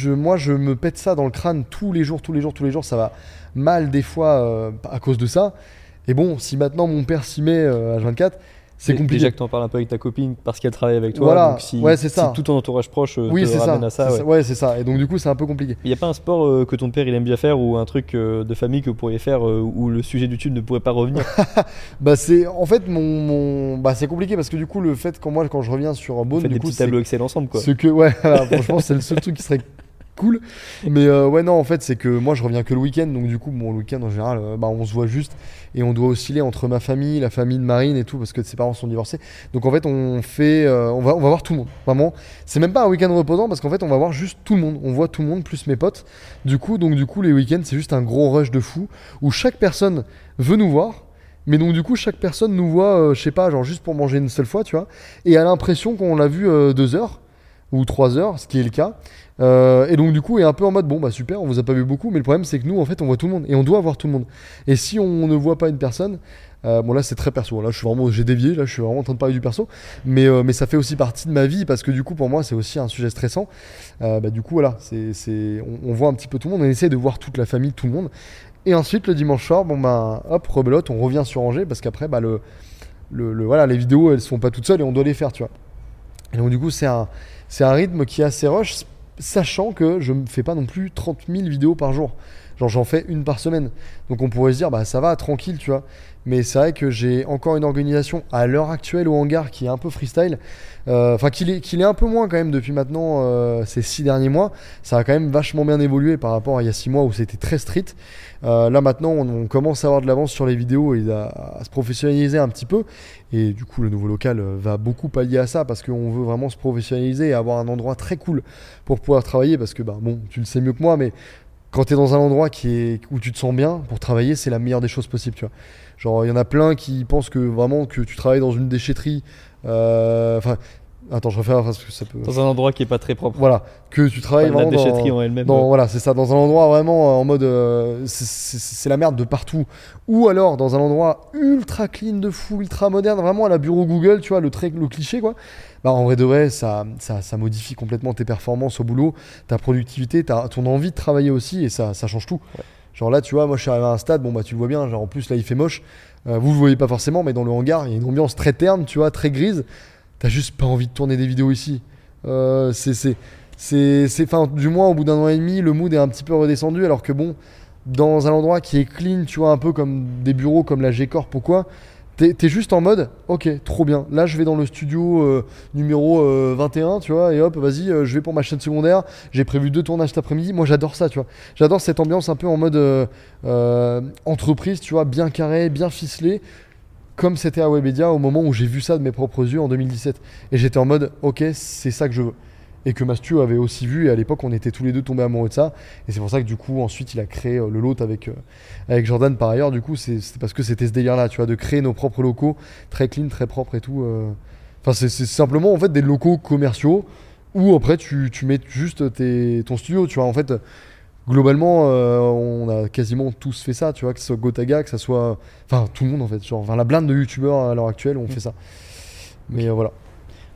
moi, je me pète ça dans le crâne tous les jours, tous les jours, tous les jours. Ça va mal des fois euh, à cause de ça. Et bon, si maintenant mon père s'y met euh, à 24, c'est compliqué. Déjà que t'en parles un peu avec ta copine parce qu'elle travaille avec toi. Voilà, donc si, ouais, c'est ça. tout ton entourage proche euh, oui, te ramène ça, à ça. Ouais, c'est ça. Et donc du coup, c'est un peu compliqué. Il n'y a pas un sport euh, que ton père il aime bien faire ou un truc euh, de famille que vous pourriez faire où le sujet du tube ne pourrait pas revenir? Bah c'est en fait mon, mon... bah c'est compliqué parce que du coup le fait quand moi quand je reviens sur un bon du des coup, petits tableaux Excel ensemble quoi. Ce que ouais, franchement c'est le seul truc qui serait cool. Mais euh, ouais, non, en fait, c'est que moi, je reviens que le week-end. Donc, du coup, le week-end, en général, euh, bah, on se voit juste. Et on doit osciller entre ma famille, la famille de Marine et tout, parce que ses parents sont divorcés. Donc, en fait, on fait. Euh, on, va, on va voir tout le monde. Vraiment. C'est même pas un week-end reposant, parce qu'en fait, on va voir juste tout le monde. On voit tout le monde, plus mes potes. Du coup, donc, du coup, les week-ends, c'est juste un gros rush de fou où chaque personne veut nous voir. Mais donc du coup chaque personne nous voit, je sais pas, genre juste pour manger une seule fois, tu vois, et a l'impression qu'on l'a vu deux heures ou trois heures, ce qui est le cas. Euh, et donc du coup est un peu en mode bon bah super on vous a pas vu beaucoup mais le problème c'est que nous en fait on voit tout le monde et on doit voir tout le monde. Et si on ne voit pas une personne euh, bon là c'est très perso. Là je suis vraiment j'ai dévié là je suis vraiment en train de parler du perso. Mais, euh, mais ça fait aussi partie de ma vie parce que du coup pour moi c'est aussi un sujet stressant. Bah, du coup voilà c'est, on, on, voit un petit peu tout le monde on essaie de voir toute la famille tout le monde. Et ensuite le dimanche soir bon bah hop rebelote on revient sur Angers parce qu'après bah le, le, voilà les vidéos elles sont pas toutes seules et on doit les faire tu vois. Et donc du coup c'est un c'est un rythme qui est assez rush sachant que je ne fais pas non plus 30 000 vidéos par jour. Genre j'en fais une par semaine. Donc on pourrait se dire bah ça va tranquille, tu vois. Mais c'est vrai que j'ai encore une organisation à l'heure actuelle au hangar qui est un peu freestyle. Euh, Enfin est, qu'il est un peu moins quand même depuis maintenant euh, ces six derniers mois. Ça a quand même vachement bien évolué par rapport à il y a six mois où c'était très strict. Euh, là maintenant on, commence à avoir de l'avance sur les vidéos et à, à se professionnaliser un petit peu. Et du coup le nouveau local euh, va beaucoup pallier à ça parce qu'on veut vraiment se professionnaliser et avoir un endroit très cool pour pouvoir travailler. Parce que bah, bon, tu le sais mieux que moi, mais quand tu es dans un endroit qui est, où tu te sens bien pour travailler, c'est la meilleure des choses possibles, tu vois. Genre, il y en a plein qui pensent que vraiment que tu travailles dans une déchetterie. euh, Enfin, attends, je refais parce que ça peut. Dans un endroit qui est pas très propre. Voilà, que tu travailles Enfin, la vraiment déchetterie dans, en elle-même. euh, voilà, c'est ça, dans un endroit vraiment euh, en mode euh, c'est- la merde de partout. Ou alors dans un endroit ultra clean de fou, ultra moderne, vraiment à la bureau Google, tu vois, le, trait, le cliché quoi. Bah en vrai de vrai, ça, ça, ça modifie complètement tes performances au boulot, ta productivité, ta, ton envie de travailler aussi et ça, ça change tout. Genre là, tu vois, moi je suis arrivé à un stade, bon bah tu le vois bien, genre en plus là il fait moche. Euh, vous le voyez pas forcément, mais dans le hangar, il y a une ambiance très terne, tu vois, très grise. T'as juste pas envie de tourner des vidéos ici. Euh, c'est, c'est, c'est, c'est, enfin, du moins au bout d'un an et demi, le mood est un petit peu redescendu, alors que bon, dans un endroit qui est clean, tu vois, un peu comme des bureaux comme la G-Corp ou quoi, t'es, juste en mode, ok, trop bien. Là, je vais dans le studio euh, numéro euh, 21, tu vois, et hop, vas-y, euh, je vais pour ma chaîne secondaire. J'ai prévu deux tournages cet après-midi. Moi, j'adore ça, tu vois. J'adore cette ambiance un peu en mode euh, euh, entreprise, tu vois, bien carré, bien ficelé. Comme c'était à Webedia au moment où j'ai vu ça de mes propres yeux en 2017. Et j'étais en mode, ok, c'est ça que je veux. Et que Mastu avait aussi vu, et à l'époque, on était tous les deux tombés amoureux de ça. Et c'est pour ça que du coup, ensuite, il a créé euh, le lot avec, euh, avec Jordan par ailleurs. Du coup, c'est parce que c'était ce délire-là, tu vois, de créer nos propres locaux, très clean, très propres et tout. euh. Enfin, c'est simplement en fait des locaux commerciaux où après tu, tu mets juste tes, ton studio, tu vois. En fait, globalement, euh, on a quasiment tous fait ça, tu vois, que ce soit Gotaga, que ça soit. Enfin, tout le monde en fait. Genre, enfin, la blinde de youtubeurs à l'heure actuelle ont fait ça. Mais euh, voilà.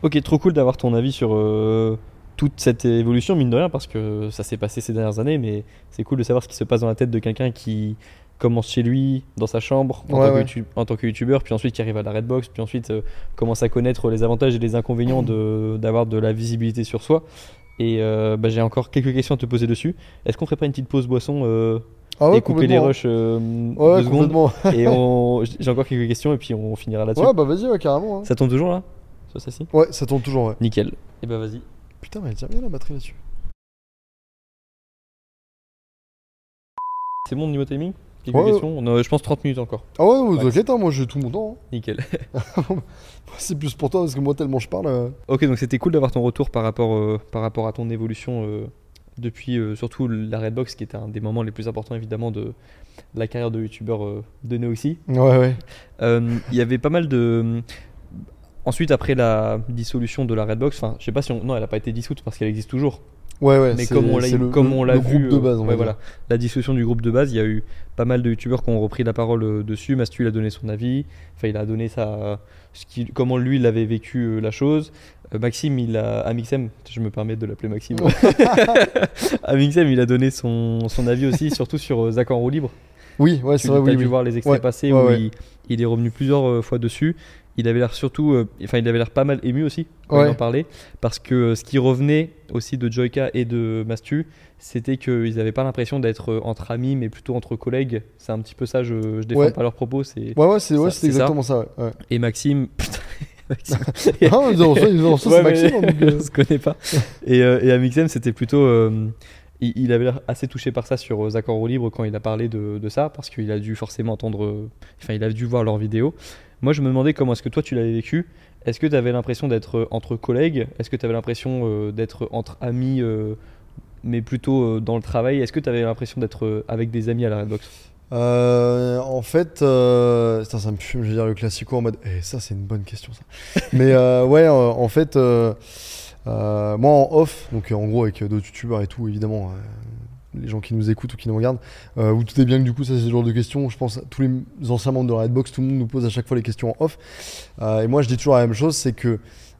Ok, trop cool d'avoir ton avis sur euh, toute cette évolution, mine de rien, parce que ça s'est passé ces dernières années, mais c'est cool de savoir ce qui se passe dans la tête de quelqu'un qui commence chez lui, dans sa chambre, en, Ouais, tant, que ouais. en tant que youtubeur, puis ensuite qui arrive à la Redbox, puis ensuite euh, commence à connaître les avantages et les inconvénients de- d'avoir de, la visibilité sur soi. Et euh, bah, j'ai encore quelques questions à te poser dessus. Est-ce qu'on ferait pas une petite pause boisson euh, Ah ouais, et couper les rushs euh, Ouais, deux secondes. Et j'ai encore quelques questions et puis on finira là-dessus. Ouais, bah vas-y, ouais, carrément. hein. Ça tombe toujours là? Sur celle-ci Ouais, ça tourne toujours, ouais. Nickel. Et bah vas-y. Putain, mais elle tient bien la batterie là-dessus. C'est bon niveau timing? Quelques Ouais, ouais. questions? On a, je pense 30 minutes encore. Ah ouais, ouais, t'inquiète, hein, moi j'ai tout mon temps. hein. Nickel. C'est plus pour toi parce que moi, tellement je parle. euh, ok, donc c'était cool d'avoir ton retour par rapport, euh, par rapport à ton évolution euh, depuis surtout la Redbox, qui était un des moments les plus importants évidemment de la carrière de youtubeur de Neoxy. Ouais, ouais. Il y avait pas mal de. Ensuite, après la dissolution de la Redbox, enfin, je sais pas si on. Non, elle a pas été dissoute parce qu'elle existe toujours. Ouais, ouais. mais comme on l'a vu groupe de euh, base, on ouais, voilà la dissolution du groupe de base il y a eu pas mal de youtubeurs qui ont repris la parole euh, dessus Mastu il a donné son avis enfin il a donné sa ce qui, comment lui il avait vécu euh, la chose Euh, Maxime il a Amixem je me permets de l'appeler Maxime Amixem il a donné son, son avis aussi surtout sur euh, Zach en roue libre Oui, ouais, tu c'est vrai, as oui. dû oui. voir les extraits Ouais, passés ouais, où. Il, il est revenu plusieurs fois dessus il avait l'air surtout euh, enfin il avait l'air pas mal ému aussi quand Ouais. il en parlait parce que euh, ce qui revenait aussi de Joyka et de Mastu c'était qu'ils n'avaient pas l'impression d'être euh, entre amis mais plutôt entre collègues c'est un petit peu ça je, je défends Ouais. pas leurs propos c'est Ouais, ouais, c'est ouais, ça. exactement ça. et Maxime putain Maxime Ah, ils ont ça, ils ont ça, Ouais, c'est mais Maxime. hein, donc, euh, on se connaît pas. Et, euh, et c'était plutôt. euh, il, il avait l'air assez touché par ça sur en roue libre quand il a parlé de, de ça, parce qu'il a dû forcément entendre. Enfin, il a dû voir leurs vidéos. Moi, je me demandais comment est-ce que toi tu l'avais vécu. Est-ce que tu avais l'impression d'être euh, entre collègues? Est-ce que tu avais l'impression euh, d'être entre amis, euh, mais plutôt dans le travail? Est-ce que tu avais l'impression d'être avec des amis à la Redbox? Euh, en fait, euh, ça me fume, je vais dire le classico en mode. Eh, ça, c'est une bonne question, ça. Mais euh, ouais, en fait, moi en off, donc en gros avec d'autres youtubeurs et tout, évidemment, les gens qui nous écoutent ou qui nous regardent, euh, vous doutez bien que du coup, ça, c'est le genre de questions. Je pense tous les anciens membres de la Redbox, tout le monde nous pose à chaque fois les questions en off. Euh, et moi, je dis toujours la même chose c'est que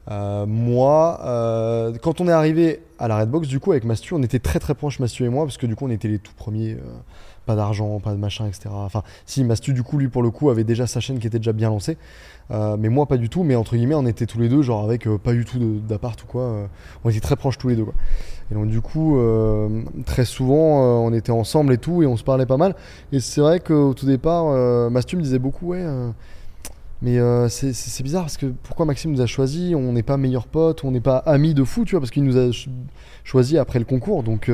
euh, moi, euh, quand on est arrivé à la Redbox, du coup, avec Mastu, on était très très proches, Mastu et moi, parce que du coup, on était les tout premiers. Pas d'argent, pas de machin, etc. Enfin, si Mastu du coup, lui pour le coup, avait déjà sa chaîne qui était déjà bien lancée, Euh, mais moi pas du tout. Mais entre guillemets, on était tous les deux genre avec euh, pas du tout d'appart ou quoi. euh, on était très proches tous les deux. Quoi. Et donc du coup, très souvent, on était ensemble et tout, et on se parlait pas mal. Et c'est vrai qu'au tout départ, Mastu me disait beaucoup, ouais. mais c'est- bizarre parce que pourquoi Maxime nous a choisi On n'est pas meilleurs potes, on n'est pas amis de fou, tu vois, parce qu'il nous a ch- choisi après le concours. Donc,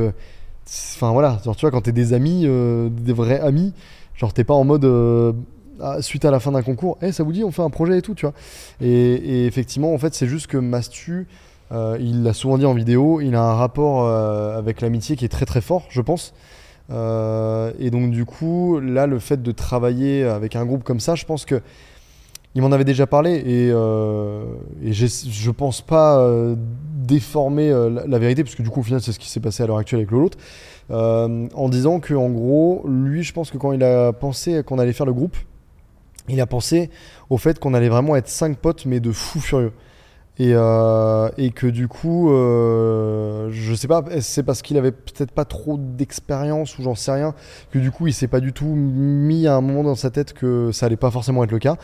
enfin voilà, genre, tu vois, quand t'es des amis, euh, des vrais amis, genre t'es pas en mode euh, ah, suite à la fin d'un concours, Eh, ça vous dit, on fait un projet et tout, tu vois. Et, effectivement, en fait, c'est juste que Mastu, euh, il l'a souvent dit en vidéo, il a un rapport avec l'amitié qui est très très fort, je pense. Et donc du coup, là, le fait de travailler avec un groupe comme ça, je pense que il m'en avait déjà parlé et, euh, et je pense pas euh, déformer euh, la, la vérité, parce que du coup, au final, c'est ce qui s'est passé à l'heure actuelle avec le l'autre, euh, en disant que en gros, lui, je pense que quand il a pensé qu'on allait faire le groupe, il a pensé au fait qu'on allait vraiment être cinq potes, mais de fous furieux. Et, euh, et que du coup, euh, je sais pas, c'est parce qu'il avait peut-être pas trop d'expérience ou j'en sais rien, que du coup il s'est pas du tout mis à un moment dans sa tête que ça allait pas forcément être le cas.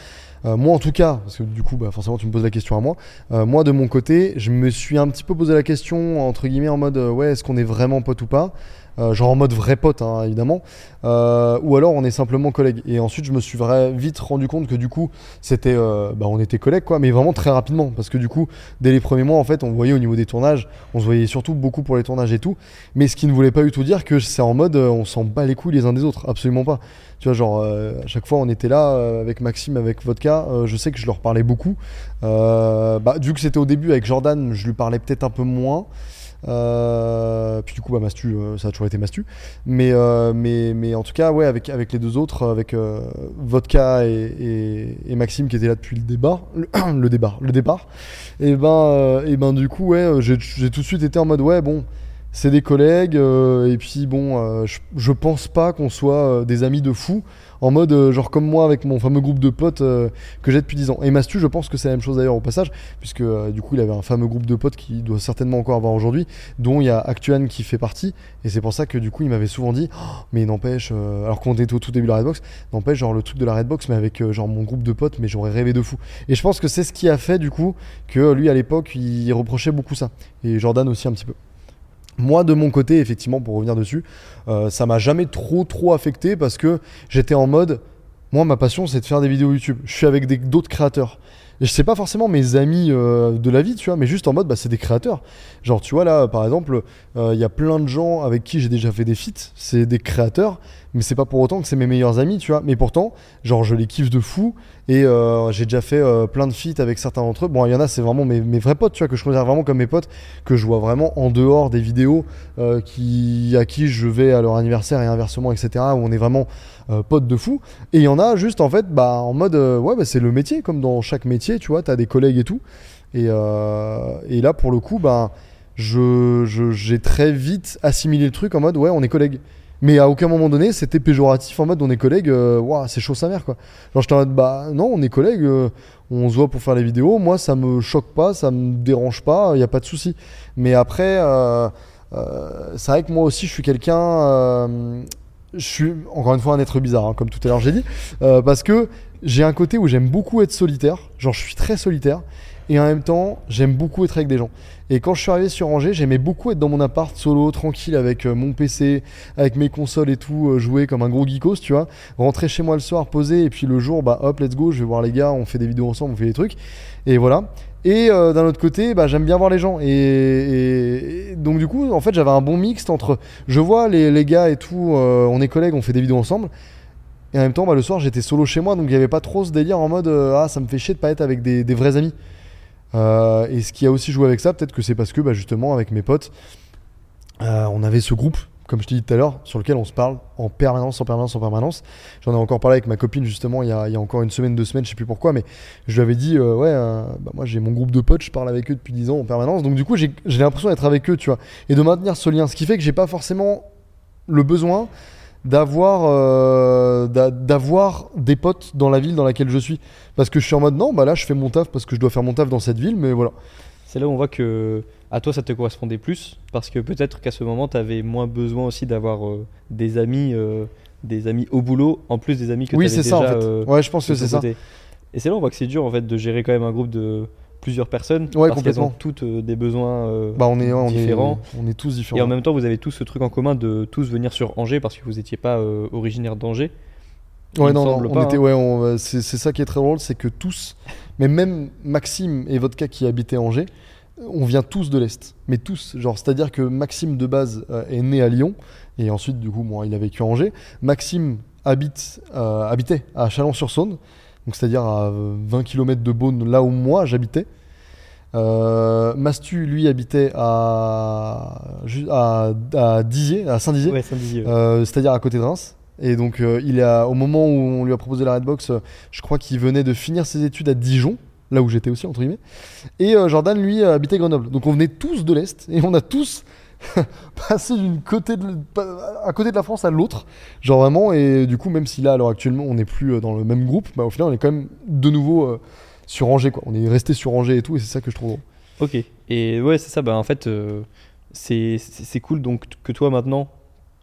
Euh, moi en tout cas, parce que du coup bah, forcément tu me poses la question à moi, euh, moi de mon côté, je me suis un petit peu posé la question entre guillemets en mode ouais est-ce qu'on est vraiment pote ou pas? Euh, genre en mode vrai pote hein, évidemment. Euh, ou alors on est simplement collègues et ensuite je me suis vite rendu compte que du coup c'était euh, bah, on était collègues quoi mais vraiment très rapidement. Parce que du coup dès les premiers mois en fait on voyait au niveau des tournages on se voyait surtout beaucoup pour les tournages et tout. Mais ce qui ne voulait pas du tout dire que c'est en mode on s'en bat les couilles les uns des autres. Absolument pas. Tu vois genre à chaque fois on était là avec Maxime avec Vodka. Je sais que je leur parlais beaucoup. Bah, vu que c'était au début avec Jordan je lui parlais peut-être un peu moins euh, puis du coup, bah, Mastu, euh, ça a toujours été Mastu. Mais, euh, mais, mais en tout cas, ouais, avec, avec les deux autres, avec Vodka et, et, Maxime qui étaient là depuis le débat, le, le débat, le départ, et ben, et ben du coup, ouais, j'ai tout de suite été en mode, ouais, bon, c'est des collègues, euh, et puis bon, euh, je, pense pas qu'on soit euh, des amis de fou, en mode, genre comme moi avec mon fameux groupe de potes que j'ai depuis 10 ans. Et Mastu, je pense que c'est la même chose d'ailleurs au passage, puisque du coup, il avait un fameux groupe de potes qui doit certainement encore avoir aujourd'hui, dont il y a Actuan qui fait partie, et c'est pour ça que du coup, il m'avait souvent dit, Oh, mais n'empêche, alors qu'on était au tout début de la Redbox, n'empêche, genre le truc de la Redbox, mais avec genre mon groupe de potes, mais j'aurais rêvé de fou. Et je pense que c'est ce qui a fait du coup que lui à l'époque, il reprochait beaucoup ça, et Jordan aussi un petit peu. Moi, de mon côté, effectivement, pour revenir dessus, euh, ça m'a jamais trop trop affecté parce que j'étais en mode, moi, ma passion, c'est de faire des vidéos YouTube. Je suis avec d'autres créateurs. Et je sais pas forcément mes amis euh, de la vie, tu vois, mais juste en mode, bah, c'est des créateurs. Genre, tu vois, là, par exemple, euh, il y a plein de gens avec qui j'ai déjà fait des feats, c'est des créateurs, mais c'est pas pour autant que c'est mes meilleurs amis, tu vois. Mais pourtant, genre, je les kiffe de fou et euh, j'ai déjà fait euh, plein de feats avec certains d'entre eux. Bon, il y en a, c'est vraiment mes, vrais potes, tu vois, que je considère vraiment comme mes potes, que je vois vraiment en dehors des vidéos, euh, à qui je vais à leur anniversaire et inversement, etc., où on est vraiment euh, potes de fou. Et il y en a juste, en fait, bah, en mode, euh, ouais, bah, c'est le métier, comme dans chaque métier, tu vois, t'as des collègues et tout. Et, euh, et là, pour le coup, bah, je, je- j'ai très vite assimilé le truc en mode, ouais, on est collègues. Mais à aucun moment donné, c'était péjoratif en mode on est collègues, euh, Ouah, c'est chaud sa mère quoi. Genre j'étais en mode bah non, on est collègues, euh, on se voit pour faire les vidéos. Moi ça me choque pas, ça me dérange pas, il y a pas de souci. Mais après, c'est vrai que moi aussi je suis quelqu'un, je suis encore une fois un être bizarre, hein, comme tout à l'heure j'ai dit, euh, parce que j'ai un côté où j'aime beaucoup être solitaire, genre je suis très solitaire, et en même temps j'aime beaucoup être avec des gens. Et quand je suis arrivé sur Angers, j'aimais beaucoup être dans mon appart solo, tranquille, avec euh, mon PC, avec mes consoles et tout, euh, jouer comme un gros geekos, tu vois. Rentrer chez moi le soir, poser, et puis le jour, bah hop, let's go, je vais voir les gars, on fait des vidéos ensemble, on fait des trucs. Et voilà. Et euh, d'un autre côté, bah, j'aime bien voir les gens. Et, donc du coup, en fait, j'avais un bon mixte entre, je vois les, les gars et tout, euh, on est collègues, on fait des vidéos ensemble. Et en même temps, bah, le soir, j'étais solo chez moi, donc il n'y avait pas trop ce délire en mode, euh, ah, ça me fait chier de pas être avec des, des vrais amis. Et ce qui a aussi joué avec ça, peut-être que c'est parce que bah, justement avec mes potes, on avait ce groupe, comme je t'ai dit tout à l'heure, sur lequel on se parle en permanence, en permanence, en permanence. J'en ai encore parlé avec ma copine justement il y a, encore une semaine, deux semaines, je sais plus pourquoi, mais je lui avais dit euh, ouais, euh, bah, moi j'ai mon groupe de potes, je parle avec eux depuis 10 ans en permanence, donc du coup j'ai l'impression d'être avec eux, tu vois, et de maintenir ce lien, ce qui fait que j'ai pas forcément le besoin d'avoir euh, d'a- d'avoir des potes dans la ville dans laquelle je suis. Parce que je suis en mode non bah là je fais mon taf parce que je dois faire mon taf dans cette ville mais voilà. C'est là où on voit que à toi ça te correspondait plus parce que peut-être qu'à ce moment tu avais moins besoin aussi d'avoir euh, des amis euh, des amis au boulot, en plus des amis que Oui, c'est ça en fait. euh, ouais, je pense que c'est ça. Et c'est là on voit que c'est dur en fait de gérer quand même un groupe de plusieurs personnes Ouais, parce qu'elles ont toutes des besoins Bah, on est, on est, différents. on est tous différents. Et en même temps, vous avez tous ce truc en commun de tous venir sur Angers parce que vous n'étiez pas originaire d'Angers. Ouais, non, non, on pas, était, hein. ouais, c'est ça qui est très drôle, c'est que tous, mais même Maxime et Vodka qui habitaient Angers, on vient tous de l'Est. Mais tous, genre, c'est-à-dire que Maxime de base euh, est né à Lyon, et ensuite, du coup, bon, il a vécu à Angers. Maxime habite, euh, habitait à Chalon-sur-Saône, donc c'est-à-dire à euh, 20 km de Beaune, là où moi j'habitais. Euh, Mastu, lui, habitait à, à, à Dizier, à Saint-Dizier. Ouais. Euh, c'est-à-dire à côté de Reims. Et donc, euh, il a, au moment où on lui a proposé la Redbox, euh, je crois qu'il venait de finir ses études à Dijon, là où j'étais aussi, entre guillemets. Et euh, Jordan, lui, euh, habitait Grenoble. Donc, on venait tous de l'Est et on a tous passé d'une côté de, à côté de la France à l'autre. Genre vraiment, et du coup, même si là, alors actuellement, on n'est plus euh, dans le même groupe, bah, au final, on est quand même de nouveau sur Angers, quoi. On est resté sur Angers et tout, et c'est ça que je trouve. Ok. Et ouais, c'est ça. Bah, en fait, euh, c'est cool donc que toi maintenant,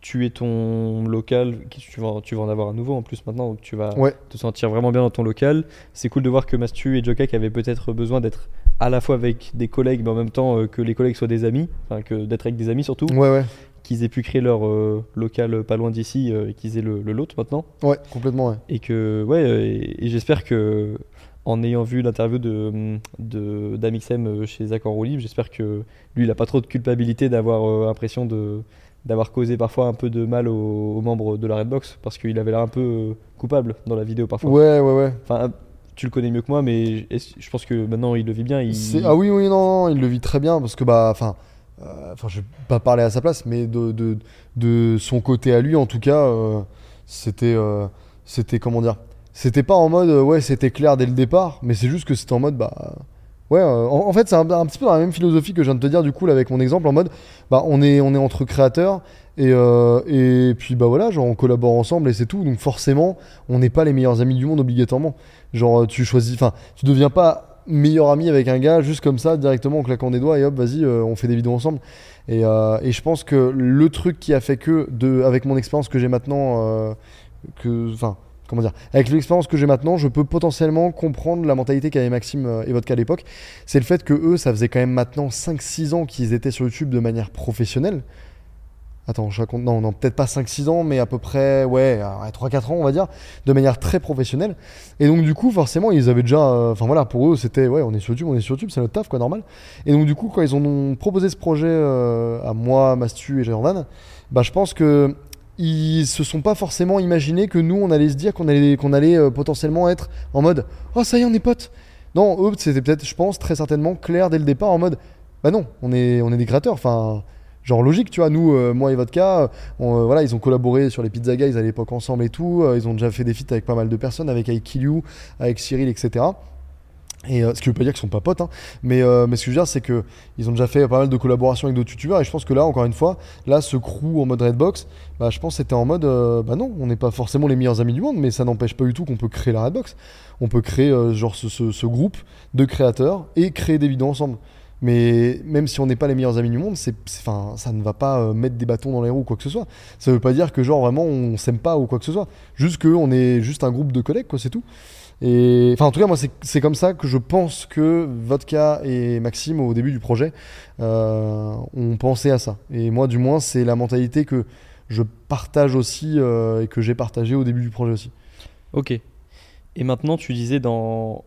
tu es ton local. Tu vas, tu vas en avoir un nouveau en plus maintenant. Donc tu vas Ouais. te sentir vraiment bien dans ton local. C'est cool de voir que Mastu et Joka qui avaient peut-être besoin d'être à la fois avec des collègues, mais en même temps euh, que les collègues soient des amis. Enfin, que d'être avec des amis surtout. Ouais, ouais. Qu'ils aient pu créer leur euh, local pas loin d'ici euh, et qu'ils aient le, le l'autre maintenant. Ouais, complètement, ouais. Et que, ouais, et, et j'espère que, en ayant vu l'interview de, de, d'Amixem chez Zach en roue libre, j'espère que lui, il a pas trop de culpabilité d'avoir l'impression de, d'avoir causé parfois un peu de mal aux, aux membres de la Redbox, parce qu'il avait l'air un peu euh, coupable dans la vidéo parfois. Ouais, ouais, ouais. Enfin, tu le connais mieux que moi, mais je pense que maintenant il le vit bien. Il... Ah oui, oui, non, non, il le vit très bien parce que, bah, enfin, euh, je vais pas parler à sa place, mais de, de, de son côté à lui, en tout cas, euh, c'était, euh, c'était, comment dire, c'était pas en mode, ouais, c'était clair dès le départ, mais c'est juste que c'était en mode, bah, ouais, euh, en, fait, c'est un, petit peu dans la même philosophie que je viens de te dire, du coup, avec mon exemple, en mode, bah, on est, on est entre créateurs. Et, euh, et puis bah voilà, genre on collabore ensemble et c'est tout. Donc forcément, on n'est pas les meilleurs amis du monde obligatoirement. Genre tu choisis, enfin tu deviens pas meilleur ami avec un gars juste comme ça directement en claquant des doigts et hop vas-y euh, on fait des vidéos ensemble. Et, euh, et je pense que le truc qui a fait que de, avec mon expérience que j'ai maintenant, euh, que, enfin comment dire, avec l'expérience que j'ai maintenant, je peux potentiellement comprendre la mentalité qu'avait Maxime euh, et Vodka à l'époque. C'est le fait que eux, ça faisait quand même maintenant 5-6 ans qu'ils étaient sur YouTube de manière professionnelle. Attends, je raconte. Non, non peut-être pas 5-6 ans, mais à peu près, ouais, à 3-4 ans, on va dire, de manière très professionnelle. Et donc, du coup, forcément, ils avaient déjà. euh, Enfin, voilà, pour eux, c'était, ouais, on est sur YouTube, on est sur YouTube, c'est notre taf, quoi, normal. Et donc, du coup, quand ils ont proposé ce projet euh, à moi, Mastu et Jordan, bah, je pense que. Ils se sont pas forcément imaginé que nous, on allait se dire qu'on allait, qu'on allait euh, potentiellement être en mode Oh, ça y est, on est potes. Non, eux, c'était peut-être, je pense, très certainement clair dès le départ en mode Bah non, on est, on est des créateurs. Enfin, genre logique, tu vois. Nous, euh, moi et Vodka, euh, on, voilà, ils ont collaboré sur les Pizza Guys à l'époque ensemble et tout. Ils ont déjà fait des feats avec pas mal de personnes, avec Aikiliu, avec Cyril, etc. Et euh, ce qui veut pas dire qu'ils sont pas potes, hein. mais, euh, mais ce que je veux dire, c'est que ils ont déjà fait pas mal de collaborations avec d'autres youtubeurs. Et je pense que là, encore une fois, là, ce crew en mode Redbox, bah, je pense c'était en mode, euh, bah non, on n'est pas forcément les meilleurs amis du monde, mais ça n'empêche pas du tout qu'on peut créer la Redbox. On peut créer euh, genre ce, ce- ce groupe de créateurs et créer des vidéos ensemble. Mais même si on n'est pas les meilleurs amis du monde, c'est, ça ne va pas mettre des bâtons dans les roues ou quoi que ce soit. Ça veut pas dire que genre vraiment on s'aime pas ou quoi que ce soit. Juste qu'on est juste un groupe de collègues, quoi, c'est tout. Et enfin, en tout cas, moi, c'est, comme ça que je pense que Vodka et Maxime, au début du projet, euh, ont pensé à ça. Et moi, du moins, c'est la mentalité que je partage aussi euh, et que j'ai partagé au début du projet aussi. Ok. Et maintenant, tu disais dans.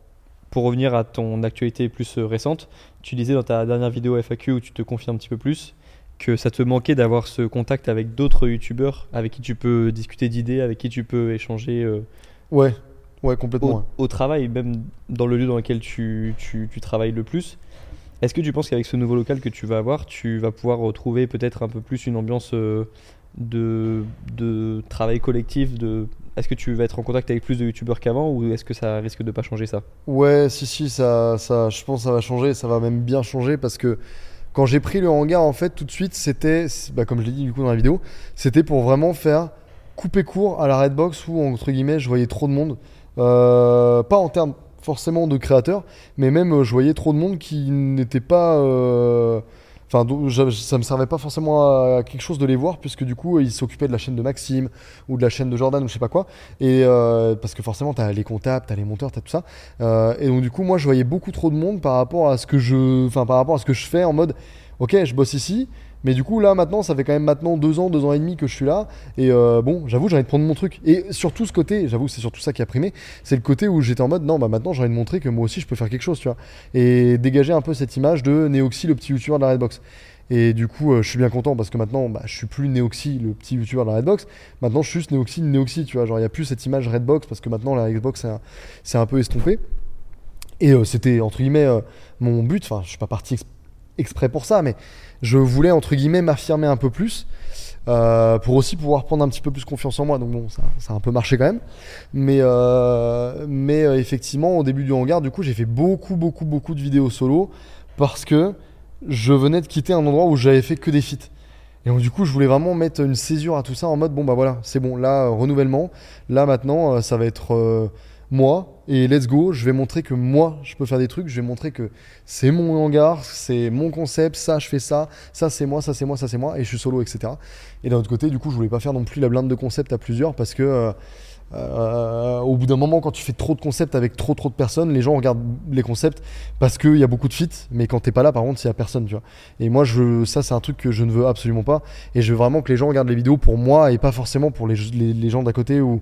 Pour revenir à ton actualité plus euh, récente, tu disais dans ta dernière vidéo FAQ où tu te confies un petit peu plus que ça te manquait d'avoir ce contact avec d'autres youtubeurs avec qui tu peux discuter d'idées, avec qui tu peux échanger euh, Ouais, ouais, complètement. au, ouais. au travail, même dans le lieu dans lequel tu, tu- tu travailles le plus. Est-ce que tu penses qu'avec ce nouveau local que tu vas avoir, tu vas pouvoir retrouver peut-être un peu plus une ambiance euh, de, de travail collectif de... Est-ce que tu vas être en contact avec plus de youtubeurs qu'avant ou est-ce que ça risque de pas changer ça? Ouais, si, si, ça, ça, je pense que ça va changer, ça va même bien changer parce que quand j'ai pris le hangar, en fait, tout de suite, c'était, bah, comme je l'ai dit du coup dans la vidéo, c'était pour vraiment faire couper court à la Redbox où, entre guillemets, je voyais trop de monde. Euh, pas en termes forcément de créateurs, mais même euh, je voyais trop de monde qui n'était pas. euh, Enfin, ça me servait pas forcément à quelque chose de les voir, puisque du coup, ils s'occupaient de la chaîne de Maxime ou de la chaîne de Jordan ou je sais pas quoi. Et parce que forcément, t'as les comptables, t'as les monteurs, t'as tout ça. Et donc, du coup, moi, je voyais beaucoup trop de monde par rapport à ce que je, enfin, par rapport à ce que je fais en mode, ok, je bosse ici. Mais du coup, là, maintenant, ça fait quand même maintenant deux ans, deux ans et demi que je suis là. Et euh, bon, j'avoue, j'ai envie de prendre mon truc. Et surtout, ce côté, j'avoue, c'est surtout ça qui a primé. C'est le côté où j'étais en mode, non, bah maintenant, j'ai envie de montrer que moi aussi, je peux faire quelque chose, tu vois. Et dégager un peu cette image de Neoxy, le petit youtubeur de la Redbox. Et du coup, euh, je suis bien content parce que maintenant, bah, je suis plus Neoxy, le petit youtubeur de la Redbox. Maintenant, je suis juste Neoxy, Neoxy, tu vois. Genre, il n'y a plus cette image Redbox parce que maintenant, la Xbox, c'est un, un peu estompé. Et euh, c'était, entre guillemets, mon but. Enfin, je suis pas parti ex- exprès pour ça, mais je voulais, entre guillemets, m'affirmer un peu plus. euh, pour aussi pouvoir prendre un petit peu plus confiance en moi. Donc bon, ça, a un peu marché quand même. Mais, euh, euh, effectivement, au début du hangar, du coup, j'ai fait beaucoup, beaucoup, beaucoup de vidéos solo parce que je venais de quitter un endroit où j'avais fait que des feats. Et donc du coup, je voulais vraiment mettre une césure à tout ça en mode bon bah voilà, c'est bon, là renouvellement, là maintenant ça va être moi et let's go, je vais montrer que moi je peux faire des trucs, je vais montrer que c'est mon hangar, c'est mon concept, ça je fais ça, ça c'est moi, ça c'est moi, ça c'est moi et je suis solo etc. Et d'un autre côté, du coup, je voulais pas faire non plus la blinde de concepts à plusieurs parce que euh, euh, au bout d'un moment, quand tu fais trop de concepts avec trop trop de personnes, les gens regardent les concepts parce qu'il y a beaucoup de fit, mais quand t'es pas là, par contre, il y a personne, tu vois. Et moi, je, ça, c'est un truc que je ne veux absolument pas. Et je veux vraiment que les gens regardent les vidéos pour moi et pas forcément pour les, gens d'à côté ou,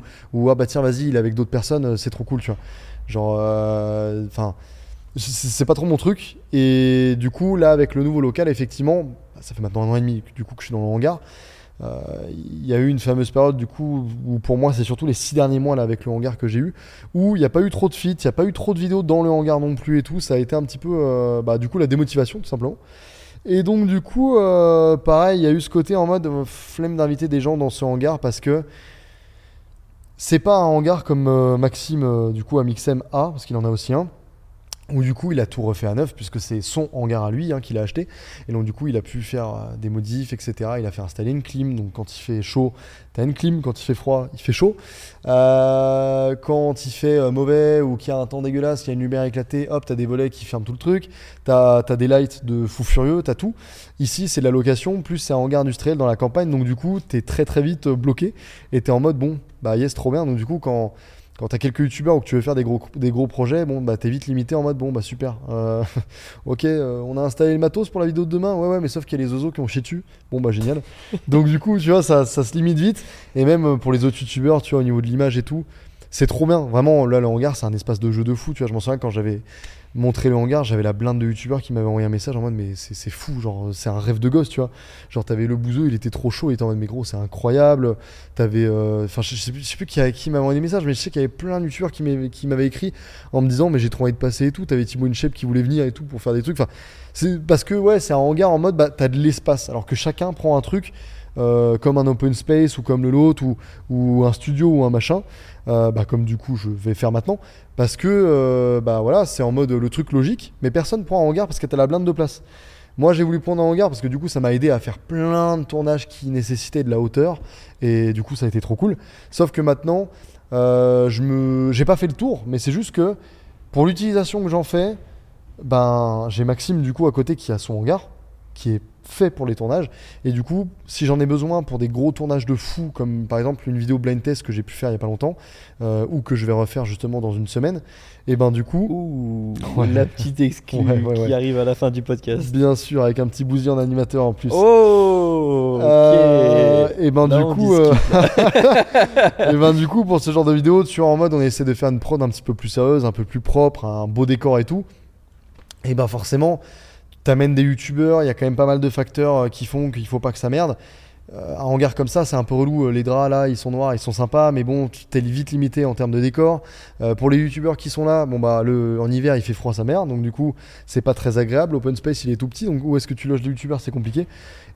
ah bah tiens, vas-y, il est avec d'autres personnes, euh, c'est trop cool, tu vois. Genre, euh, enfin, c'est pas trop mon truc. Et du coup, là, avec le nouveau local, effectivement, bah, ça fait maintenant un an et demi du coup que je suis dans le hangar. Euh, Il y a eu une fameuse période du coup où pour moi c'est surtout les six derniers mois là avec le hangar que j'ai eu où il n'y a pas eu trop de feats, il n'y a pas eu trop de vidéos dans le hangar non plus et tout, ça a été un petit peu euh, bah, du coup la démotivation tout simplement. Et donc du coup euh, pareil il y a eu ce côté en mode euh, flemme d'inviter des gens dans ce hangar parce que c'est pas un hangar comme euh, Maxime euh, du coup à Mixem A parce qu'il en a aussi un où du coup il a tout refait à neuf puisque c'est son hangar à lui hein, qu'il a acheté. Et donc du coup il a pu faire euh, des modifs etc il a fait installer une clim. Donc quand il fait chaud t'as une clim. Quand il fait froid il fait chaud. Euh, quand il fait euh, mauvais ou qu'il y a un temps dégueulasse qu'il y a une lumière éclatée hop t'as des volets qui ferment tout le truc. T'as as des lights de fou furieux t'as tout. Ici c'est de la location. Plus c'est un hangar industriel dans la campagne. Donc du coup t'es très très vite bloqué. Et t'es en mode bon bah yes trop bien. Donc du coup quand quand t'as quelques youtubeurs ou que tu veux faire des gros, des gros projets, bon bah t'es vite limité en mode bon bah super. Euh, ok, euh, on a installé le matos pour la vidéo de demain, ouais ouais mais sauf qu'il y a les oiseaux qui ont chié dessus. Bon bah génial. Donc du coup tu vois ça, ça se limite vite. Et même euh, pour les autres youtubeurs, tu vois au niveau de l'image et tout, c'est trop bien. Vraiment là le hangar c'est un espace de jeu de fou. Tu vois je m'en souviens quand j'avais montré le hangar, j'avais la blinde de youtubeurs qui m'avaient envoyé un message en mode mais c'est fou, genre c'est un rêve de gosse tu vois. Genre t'avais le bouseux, il était trop chaud, il était en mode mais gros c'est incroyable. T'avais, euh, enfin je, sais plus, qui, m'avait envoyé des messages, mais je sais qu'il y avait plein de youtubeurs qui m'avaient qui m'avaient écrit en me disant mais j'ai trop envie de passer et tout. T'avais Thibaut InShape qui voulait venir et tout pour faire des trucs. Enfin c'est parce que ouais c'est un hangar en mode bah t'as de l'espace alors que chacun prend un truc. euh, comme un open space ou comme le lot ou, ou un studio ou un machin euh, bah, comme du coup je vais faire maintenant. Parce que euh, bah voilà c'est en mode le truc logique mais personne prend un hangar parce que t'as la blinde de place. Moi j'ai voulu prendre un hangar parce que du coup ça m'a aidé à faire plein de tournages qui nécessitaient de la hauteur. Et du coup ça a été trop cool. Sauf que maintenant euh, je me j'ai pas fait le tour mais c'est juste que pour l'utilisation que j'en fais ben j'ai Maxime du coup à côté qui a son hangar qui est fait pour les tournages et du coup si j'en ai besoin pour des gros tournages de fou comme par exemple une vidéo blind test que j'ai pu faire il y a pas longtemps euh, ou que je vais refaire justement dans une semaine et ben du coup Ouh, Ouais. la petite exclue Ouais, ouais, qui arrive à la fin du podcast. bien sûr avec un petit bousier en animateur en plus Oh, ok. Euh, et ben Là, du coup, euh, et ben du coup pour ce genre de vidéo, tu vois en mode on essaie de faire une prod un petit peu plus sérieuse, un peu plus propre, un beau décor et tout. Et ben forcément, t'amènes des youtubeurs, il y a quand même pas mal de facteurs euh, qui font qu'il faut pas que ça merde. Euh, un hangar comme ça, c'est un peu relou. Euh, Les draps là, ils sont noirs, ils sont sympas, mais bon, t'es vite limité en termes de décor. Pour les youtubeurs qui sont là, bon bah en hiver il fait froid sa mère, donc du coup c'est pas très agréable. Open space il est tout petit, donc où est-ce que tu loges des youtubeurs c'est compliqué.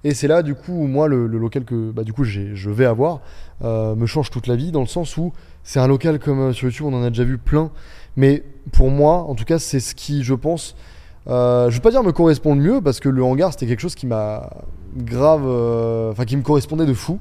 Et c'est là du coup où moi le, local que bah, du coup je vais avoir me change toute la vie dans le sens où c'est un local comme sur YouTube on en a déjà vu plein, mais pour moi en tout cas c'est ce qui je pense euh, je veux pas dire me correspond le mieux parce que le hangar c'était quelque chose qui m'a grave, euh, enfin qui me correspondait de fou.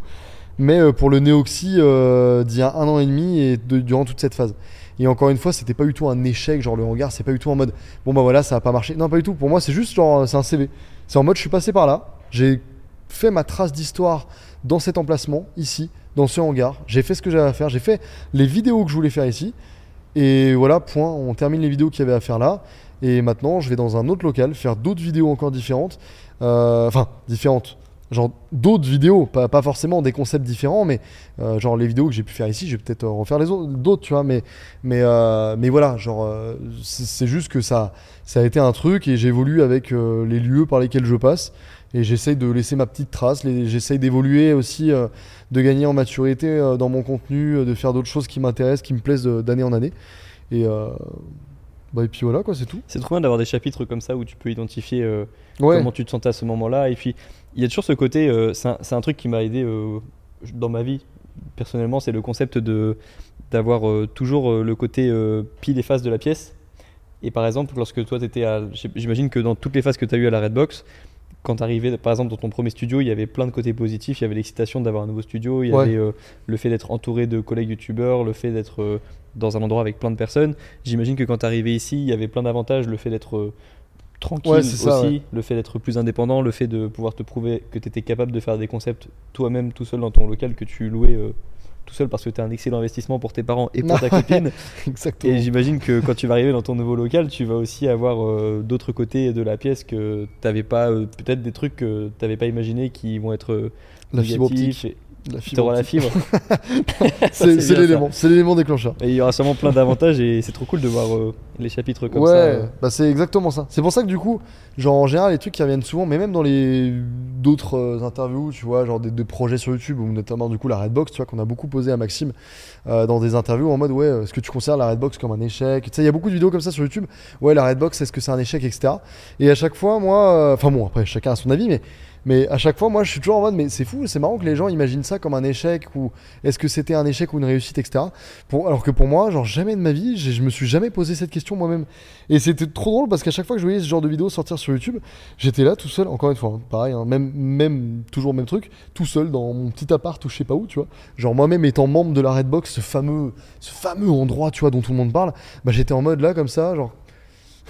mais euh, pour le Néoxy euh, d'il y a un an et demi et de- durant toute cette phase. Et encore une fois, c'était pas du tout un échec, genre le hangar, c'est pas du tout en mode bon bah voilà, ça a pas marché. Non, pas du tout. Pour moi, c'est juste genre, c'est un CV. C'est en mode je suis passé par là, j'ai fait ma trace d'histoire dans cet emplacement, ici, dans ce hangar. J'ai fait ce que j'avais à faire, j'ai fait les vidéos que je voulais faire ici. Et voilà, point, on termine les vidéos qu'il y avait à faire là. Et maintenant, je vais dans un autre local faire d'autres vidéos encore différentes. Euh, Enfin, différentes. Genre d'autres vidéos, pas, forcément des concepts différents, mais euh, genre les vidéos que j'ai pu faire ici, je vais peut-être refaire les autres, d'autres, tu vois. Mais, mais, euh, mais voilà, genre, c'est juste que ça, ça a été un truc et j'évolue avec les lieux par lesquels je passe. Et j'essaye de laisser ma petite trace, j'essaye d'évoluer aussi, de gagner en maturité dans mon contenu, de faire d'autres choses qui m'intéressent, qui me plaisent d'année en année. Et, bah, et puis voilà, quoi, c'est tout. C'est trop bien d'avoir des chapitres comme ça où tu peux identifier euh, Ouais, comment tu te sentais à ce moment-là. Et puis, il y a toujours ce côté, euh, c'est un, truc qui m'a aidé euh, dans ma vie, personnellement, c'est le concept de d'avoir toujours le côté pile et face de la pièce. Et par exemple, lorsque toi, tu étais à. J'imagine que dans toutes les phases que tu as eues à la Redbox, quand tu arrivais, par exemple, dans ton premier studio, il y avait plein de côtés positifs. Il y avait l'excitation d'avoir un nouveau studio, il y Ouais. avait euh, le fait d'être entouré de collègues youtubeurs, le fait d'être euh, dans un endroit avec plein de personnes. J'imagine que quand tu arrivais ici, il y avait plein d'avantages, le fait d'être euh, tranquille Ouais, c'est ça, aussi, ouais. le fait d'être plus indépendant, le fait de pouvoir te prouver que tu étais capable de faire des concepts toi-même tout seul dans ton local que tu louais tout seul parce que tu es un excellent investissement pour tes parents et pour ta copine. exactement. Et j'imagine que quand tu vas arriver dans ton nouveau local, tu vas aussi avoir euh, d'autres côtés de la pièce que tu n'avais pas, euh, peut-être des trucs que tu n'avais pas imaginé qui vont être euh, La fibre négatifs optique. et- La Tu fibre auras la fibre. C'est l'élément, c'est l'élément déclencheur. Et il y aura sûrement plein d'avantages et c'est trop cool de voir euh, les chapitres comme ouais, ça. euh. bah c'est exactement ça. C'est pour ça que du coup, genre en général, les trucs qui reviennent souvent, mais même dans les d'autres euh, interviews, tu vois, genre des, des projets sur YouTube, ou notamment du coup la Redbox, tu vois, qu'on a beaucoup posé à Maxime euh, dans des interviews en mode ouais, est-ce que tu considères la Redbox comme un échec? Tu sais, il y a beaucoup de vidéos comme ça sur YouTube. Ouais, la Redbox, est-ce que c'est un échec, etc. Et à chaque fois, moi, enfin bon, après chacun a son avis, mais mais à chaque fois, moi, je suis toujours en mode, mais c'est fou, c'est marrant que les gens imaginent ça comme un échec ou est-ce que c'était un échec ou une réussite, etc. Alors que pour moi, genre jamais de ma vie, je me suis jamais posé cette question moi-même. Et c'était trop drôle parce qu'à chaque fois que je voyais ce genre de vidéo sortir sur YouTube, j'étais là tout seul, encore une fois, hein, pareil, hein, même, même, toujours même truc, tout seul dans mon petit appart ou je sais pas où, tu vois. Genre moi-même étant membre de la Redbox, ce fameux, ce fameux endroit, tu vois, dont tout le monde parle, bah j'étais en mode là comme ça, genre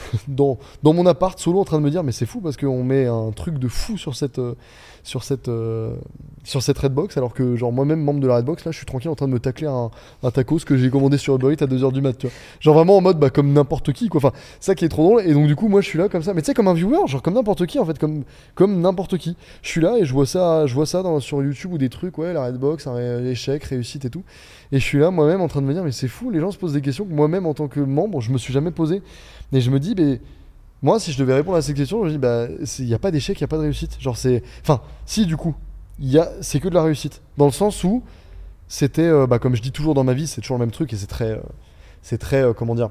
dans, mon appart solo en train de me dire mais c'est fou parce qu'on met un truc de fou sur cette euh, sur cette euh, sur cette Redbox alors que genre moi-même membre de la Redbox là je suis tranquille en train de me tacler un, un tacos que j'ai commandé sur Uber Eats à 2h du mat tu vois. Genre vraiment en mode bah comme n'importe qui quoi. Enfin ça qui est trop drôle. Et donc du coup moi je suis là comme ça. Mais tu sais comme un viewer genre comme n'importe qui en fait comme comme n'importe qui. Je suis là et je vois ça je vois ça sur YouTube ou des trucs ouais la Redbox un échec réussite et tout. Et je suis là moi-même en train de me dire mais c'est fou les gens se posent des questions que moi-même en tant que membre je me suis jamais posé. Et je me dis mais moi, si je devais répondre à cette question, je dis, bah, il n'y a pas d'échec, il n'y a pas de réussite. Genre, c'est. Enfin, si, du coup, c'est que de la réussite. Dans le sens où c'était, euh, bah, comme je dis toujours dans ma vie, c'est toujours le même truc et c'est très. euh, c'est très. euh, comment dire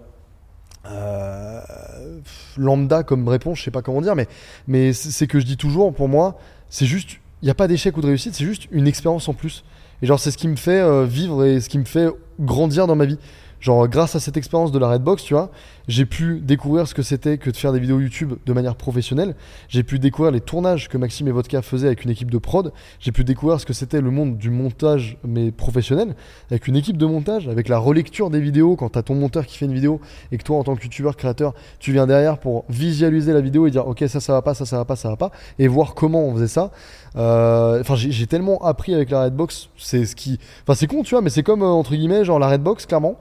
lambda comme réponse, je sais pas comment dire, mais, mais c'est que je dis toujours, pour moi, c'est juste. Il n'y a pas d'échec ou de réussite, c'est juste une expérience en plus. Et genre, c'est ce qui me fait vivre et ce qui me fait grandir dans ma vie. Genre, grâce à cette expérience de la Redbox, tu vois, j'ai pu découvrir ce que c'était que de faire des vidéos YouTube de manière professionnelle. J'ai pu découvrir les tournages que Maxime et Vodka faisaient avec une équipe de prod. J'ai pu découvrir ce que c'était le monde du montage, mais professionnel, avec une équipe de montage, avec la relecture des vidéos quand t'as ton monteur qui fait une vidéo et que toi, en tant que youtubeur créateur, tu viens derrière pour visualiser la vidéo et dire ok, ça, ça va pas, ça, ça va pas, ça va pas, et voir comment on faisait ça. Euh, Enfin, j'ai tellement appris avec la Redbox, c'est ce qui. Enfin, c'est con, tu vois, mais c'est comme euh, entre guillemets, genre la Redbox, clairement.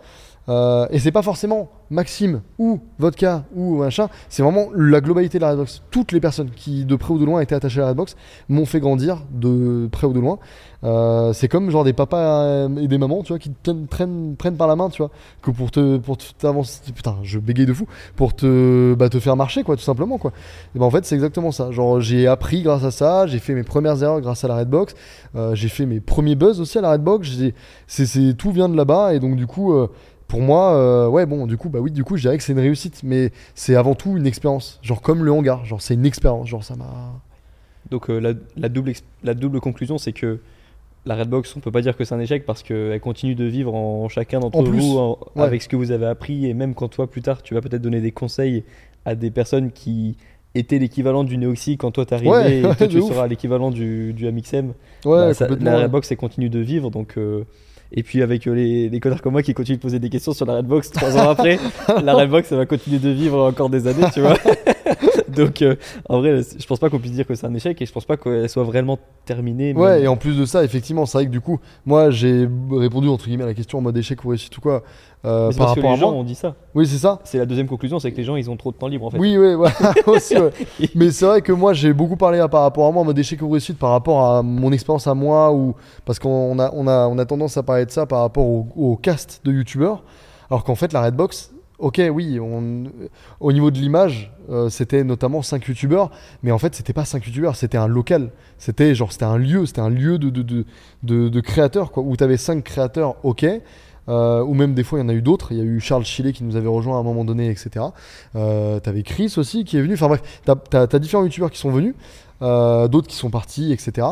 Euh, et c'est pas forcément Maxime ou Vodka ou machin, c'est vraiment la globalité de la Redbox. Toutes les personnes qui de près ou de loin étaient attachées à la Redbox m'ont fait grandir de près ou de loin. Euh, c'est comme genre des papas euh, et des mamans, tu vois, qui te prennent, prennent par la main, tu vois, que pour te pour t'avancer, putain, je bégaye de fou, pour te bah, te faire marcher, quoi, tout simplement, quoi. Et ben en fait, c'est exactement ça. Genre, j'ai appris grâce à ça, j'ai fait mes premières erreurs grâce à la Redbox, j'ai fait mes premiers buzz aussi à la Redbox. C'est tout vient de là-bas et donc du coup. Pour moi, euh, ouais, bon, du coup, bah oui, du coup, je dirais que c'est une réussite, mais c'est avant tout une expérience. Genre comme le hangar, genre c'est une expérience, genre ça m'a. Donc euh, la, la double, la double conclusion, c'est que la Redbox, on peut pas dire que c'est un échec parce qu'elle continue de vivre en chacun d'entre vous, en- ouais. avec ce que vous avez appris, et même quand toi, plus tard, tu vas peut-être donner des conseils à des personnes qui était l'équivalent du Neoxy quand toi t'arrivais Ouais, et toi tu ouf. seras l'équivalent du, du Amixem. Ouais, Bah, ça- la. Redbox elle continue de vivre donc euh, et puis avec euh, les, les connards comme moi qui continuent de poser des questions sur la Redbox trois ans après, la Redbox elle va continuer de vivre encore des années, tu vois. donc euh, en vrai, je pense pas qu'on puisse dire que c'est un échec et je pense pas qu'elle soit vraiment terminée. Ouais, et en plus de ça, effectivement, c'est vrai que du coup, moi j'ai répondu entre guillemets à la question en mode échec ou réussite ou quoi. euh, par parce que les à gens ont dit ça. Oui, c'est ça. C'est la deuxième conclusion, c'est que les gens ils ont trop de temps libre en fait. Oui, oui, ouais, aussi, ouais. Mais c'est vrai que moi j'ai beaucoup parlé à- par rapport à moi en mode échec ou réussite par rapport à mon expérience à moi ou parce qu'on a, on a, on a tendance à parler de ça par rapport au, au cast de youtubeurs alors qu'en fait la Redbox ok oui on, au niveau de l'image euh, c'était notamment 5 youtubeurs mais en fait c'était pas 5 youtubeurs c'était un local. C'était genre c'était un lieu c'était un lieu de, de, de, de, créateurs quoi où tu avais 5 créateurs ok. Euh, ou même des fois il y en a eu d'autres. Il y a eu Charles Chillet qui nous avait rejoint à un moment donné etc euh, t'avais Chris aussi qui est venu. Enfin bref t'as, t'as- t'as différents youtubeurs qui sont venus euh, d'autres qui sont partis etc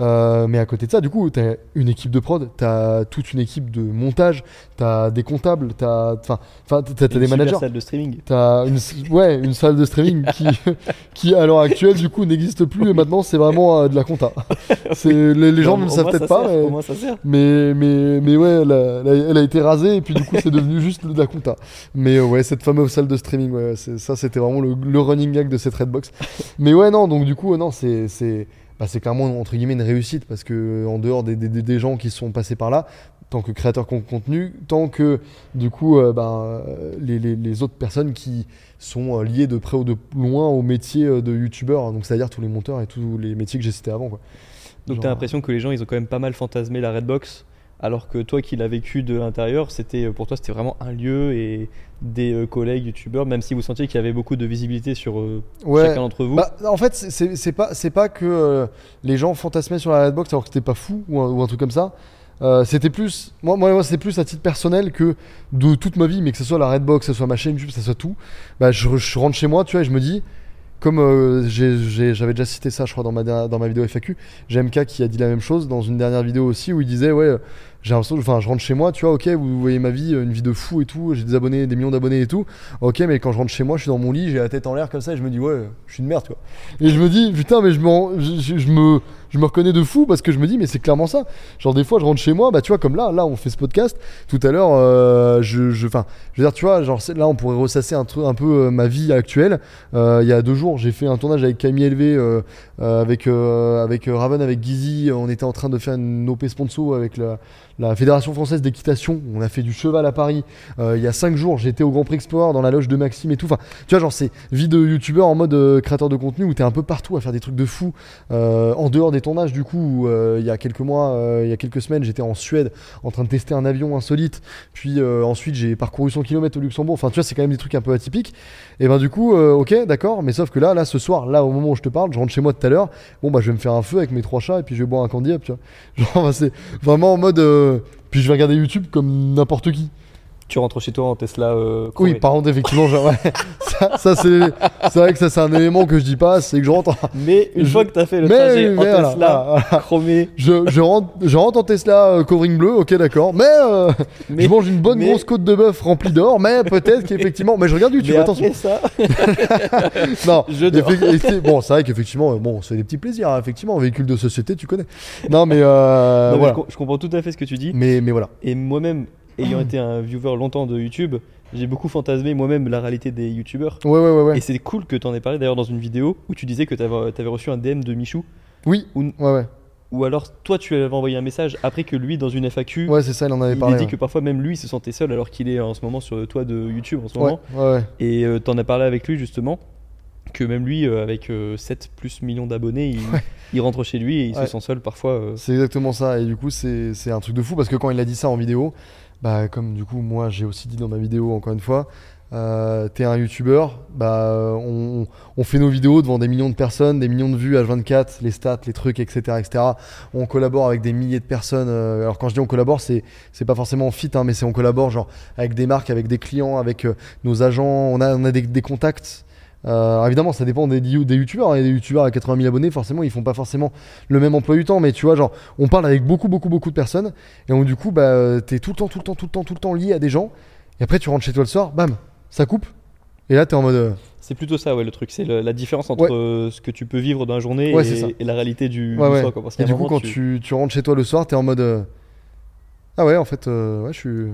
Euh, mais à côté de ça, du coup, t'as une équipe de prod, t'as toute une équipe de montage, t'as des comptables, t'as, enfin, t'as, t'as Une des managers. salle de streaming. T'as une, ouais, une salle de streaming qui, qui à l'heure actuelle du coup n'existe plus et maintenant c'est vraiment euh, de la compta. C'est, les, les gens ne le savent peut-être pas, sert, mais, ça sert. mais, mais, mais ouais, elle a, elle été rasée et puis du coup c'est devenu juste de la compta. Mais euh, ouais, cette fameuse salle de streaming, ouais, c'est, ça c'était vraiment le, le running gag de cette Redbox. Mais ouais, non, donc du coup, non, c'est, c'est, bah, c'est clairement entre guillemets une réussite parce que en dehors des, des, des- des gens qui sont passés par là, tant que créateurs de contenu, tant que du coup euh, ben, euh, les, les- les autres personnes qui sont euh, liées de près ou de loin au métier euh, de youtubeur, donc c'est-à-dire tous les monteurs et tous les métiers que j'ai cités avant. Quoi. Donc Genre, t'as l'impression que les gens ils ont quand même pas mal fantasmé la Redbox, alors que toi qui l'as vécu de l'intérieur, c'était euh, pour toi c'était vraiment un lieu et des euh, collègues youtubeurs, même si vous sentiez qu'il y avait beaucoup de visibilité sur euh, Ouais. chacun d'entre vous. Bah, en fait, c'est- pas, c'est pas que euh, les gens fantasmaient sur la Redbox alors que c'était pas fou ou un, ou un truc comme ça. Euh, c'était plus, moi, moi, moi, c'était plus à titre personnel que de toute ma vie, mais que ce soit la Redbox, que ce soit ma chaîne YouTube, que ce soit tout. Bah, je, je rentre chez moi, tu vois, et je me dis, comme euh, j'avais déjà cité ça, je crois, dans ma, dans ma vidéo FAQ, j'ai MK qui a dit la même chose dans une dernière vidéo aussi où il disait, ouais, j'ai l'impression, enfin, je rentre chez moi, tu vois, ok, vous voyez ma vie, euh, une vie de fou et tout, j'ai des abonnés, des millions d'abonnés et tout, ok, mais quand je rentre chez moi, je suis dans mon lit, j'ai la tête en l'air comme ça, et je me dis, ouais, je suis une merde, tu vois. Et je me dis, putain, mais je, je, je- me, je me reconnais de fou parce que je me dis, mais c'est clairement ça. Genre, des fois, je rentre chez moi, bah, tu vois, comme là, là, on fait ce podcast. Tout à l'heure, euh, je, enfin, je veux dire, tu vois, genre, là, on pourrait ressasser un, un peu euh, ma vie actuelle. Il y a deux jours, j'ai fait un tournage avec Camille euh, avec, avec Raven, avec Gizzy. On était en train de faire une OP sponsor avec la, la Fédération française d'équitation. On a fait du cheval à Paris. Euh, il y a cinq jours, j'étais au Grand Prix Explorer dans la loge de Maxime et tout. Enfin, tu vois, genre, c'est vie de youtubeur en mode euh, créateur de contenu où t'es un peu partout à faire des trucs de fou. Euh, en dehors des tournages, du coup, il y a quelques mois, il y a quelques semaines, j'étais en Suède en train de tester un avion insolite. Puis ensuite, j'ai parcouru 100 km au Luxembourg. Enfin, tu vois, c'est quand même des trucs un peu atypiques. Et ben, du coup, euh, ok, d'accord. Mais sauf que là, là, ce soir, là, au moment où je te parle, je rentre chez moi tout à l'heure. Bon, bah, je vais me faire un feu avec mes trois chats et puis je vais boire un candy up, tu vois. Genre, bah, c'est vraiment en mode. euh, Puis je vais regarder YouTube comme n'importe qui. Tu rentres chez toi en Tesla. euh, Oui, par contre, effectivement, ouais, ça, ça, c'est, c'est vrai que ça, c'est un élément que je dis pas, c'est que je rentre. Mais une Je- fois que t'as fait le Mais, trajet en voilà, Tesla voilà, chromé, Je, je rentre, je rentre en Tesla euh, covering bleu, ok, d'accord. Mais, euh, mais, je mange une bonne grosse côte de bœuf remplie d'or, mais peut-être qu'effectivement. Mais je regarde YouTube, attention. ça, Non, je et c'est- bon, c'est vrai qu'effectivement, euh, bon, on se fait des petits plaisirs, hein, effectivement, véhicule de société, tu connais. Non, mais, Non, mais voilà. je, com- je comprends tout à fait ce que tu dis. mais, mais voilà. Et moi-même, ayant été un viewer longtemps de YouTube, j'ai beaucoup fantasmé moi-même la réalité des YouTubeurs. Ouais, ouais, ouais, ouais. Et c'est cool que tu en aies parlé d'ailleurs dans une vidéo où tu disais que tu avais, reçu un DM de Michou. Oui, Ou, ouais, ouais. ou alors toi tu lui avais envoyé un message après que lui dans une FAQ, Ouais, c'est ça, il en avait il parlé. a dit ouais. que parfois même lui il se sentait seul alors qu'il est en ce moment sur le toit de YouTube en ce moment. ouais, ouais. Et euh, t'en as parlé avec lui justement. Que même lui, euh, avec euh, 7 plus millions d'abonnés, il, il rentre chez lui et il Ouais. se sent seul parfois. euh. C'est exactement ça. Et du coup, c'est un truc de fou parce que quand il a dit ça en vidéo, bah, comme du coup, moi j'ai aussi dit dans ma vidéo, encore une fois, euh, t'es un youtubeur, bah, on, on fait nos vidéos devant des millions de personnes, des millions de vues H24, les stats, les trucs, etc. etc. On collabore avec des milliers de personnes. euh, alors, quand je dis on collabore, c'est c'est pas forcément fit, hein, mais c'est on collabore genre avec des marques, avec des clients, avec euh, nos agents, on a, on a des, des contacts. Euh, alors évidemment, ça dépend des, des youtubeurs. hein. Il y a des youtubeurs à 80 000 abonnés, forcément, ils font pas forcément le même emploi du temps, mais tu vois, genre, on parle avec beaucoup, beaucoup, beaucoup de personnes, et donc du coup, bah, t'es tout le temps, tout le temps, tout le temps, tout le temps lié à des gens, et après, tu rentres chez toi le soir, bam, ça coupe, Et là, t'es en mode. euh, C'est plutôt ça, ouais, le truc. C'est la différence entre Ouais. euh, ce que tu peux vivre dans la journée Ouais, et, et la réalité du, Ouais, du soir. quoi. Parce Et du coup, quand tu... tu rentres chez toi le soir, t'es en mode. euh, Ah ouais, en fait, ouais, je suis.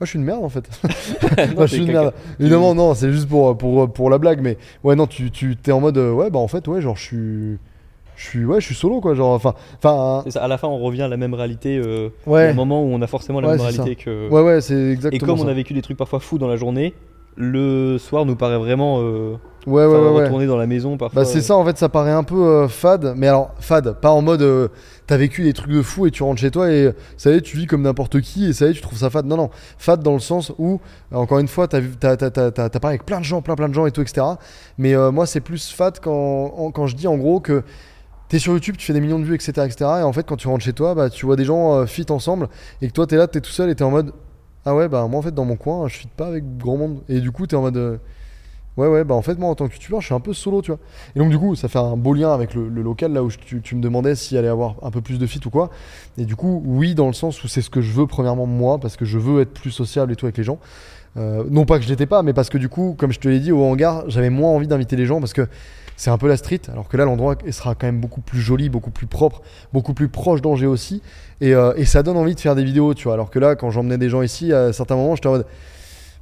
Moi, je suis une merde en fait. Non, Moi, je suis une merde. Évidemment, non, c'est juste pour, pour, pour la blague, mais ouais, non, tu, tu t'es en mode. euh, Ouais, bah en fait, ouais, genre, je suis. Je suis, ouais, je suis solo quoi, genre, enfin, enfin, à la fin, on revient à la même réalité. euh, Il y a ouais, un moment où on a forcément la Ouais, même ça. réalité que. ouais, ouais, c'est et exactement comme on a vécu des trucs parfois fous dans la journée, le soir nous paraît vraiment. euh, Ouais, ouais, ouais, retourner dans la maison parfois. Bah c'est ça en fait, ça paraît un peu euh, fade, mais alors fade, pas en mode euh, t'as vécu des trucs de fou et tu rentres chez toi et ça y est, tu vis comme n'importe qui et ça y est, tu trouves ça fade. Non, non, fade dans le sens où, encore une fois, t'as parlé avec plein de gens, plein plein de gens et tout, etc. Mais euh, moi, c'est plus fade quand, en- quand je dis en gros que t'es sur YouTube, tu fais des millions de vues, etc. etc. et en fait, quand tu rentres chez toi, bah, tu vois des gens fit ensemble et que toi, t'es là, t'es tout seul et t'es en mode ah ouais, bah moi en fait, dans mon coin, je fit pas avec grand monde. Et du coup, t'es en mode. euh, Ouais, ouais, bah en fait, moi en tant que youtubeur, je suis un peu solo, tu vois. Et donc, du coup, ça fait un beau lien avec le, local, là où tu me demandais s'il allait avoir un peu plus de fit ou quoi. Et du coup, oui, dans le sens où c'est ce que je veux, premièrement, moi, parce que je veux être plus sociable et tout avec les gens. Euh, non pas que je l'étais pas, mais parce que du coup, comme je te l'ai dit, au hangar, j'avais moins envie d'inviter les gens parce que c'est un peu la street, alors que là, l'endroit sera quand même beaucoup plus joli, beaucoup plus propre, beaucoup plus proche d'Angers aussi. Et, euh, et ça donne envie de faire des vidéos, tu vois. Alors que là, quand j'emmenais des gens ici, à certains moments, j'étais en mode.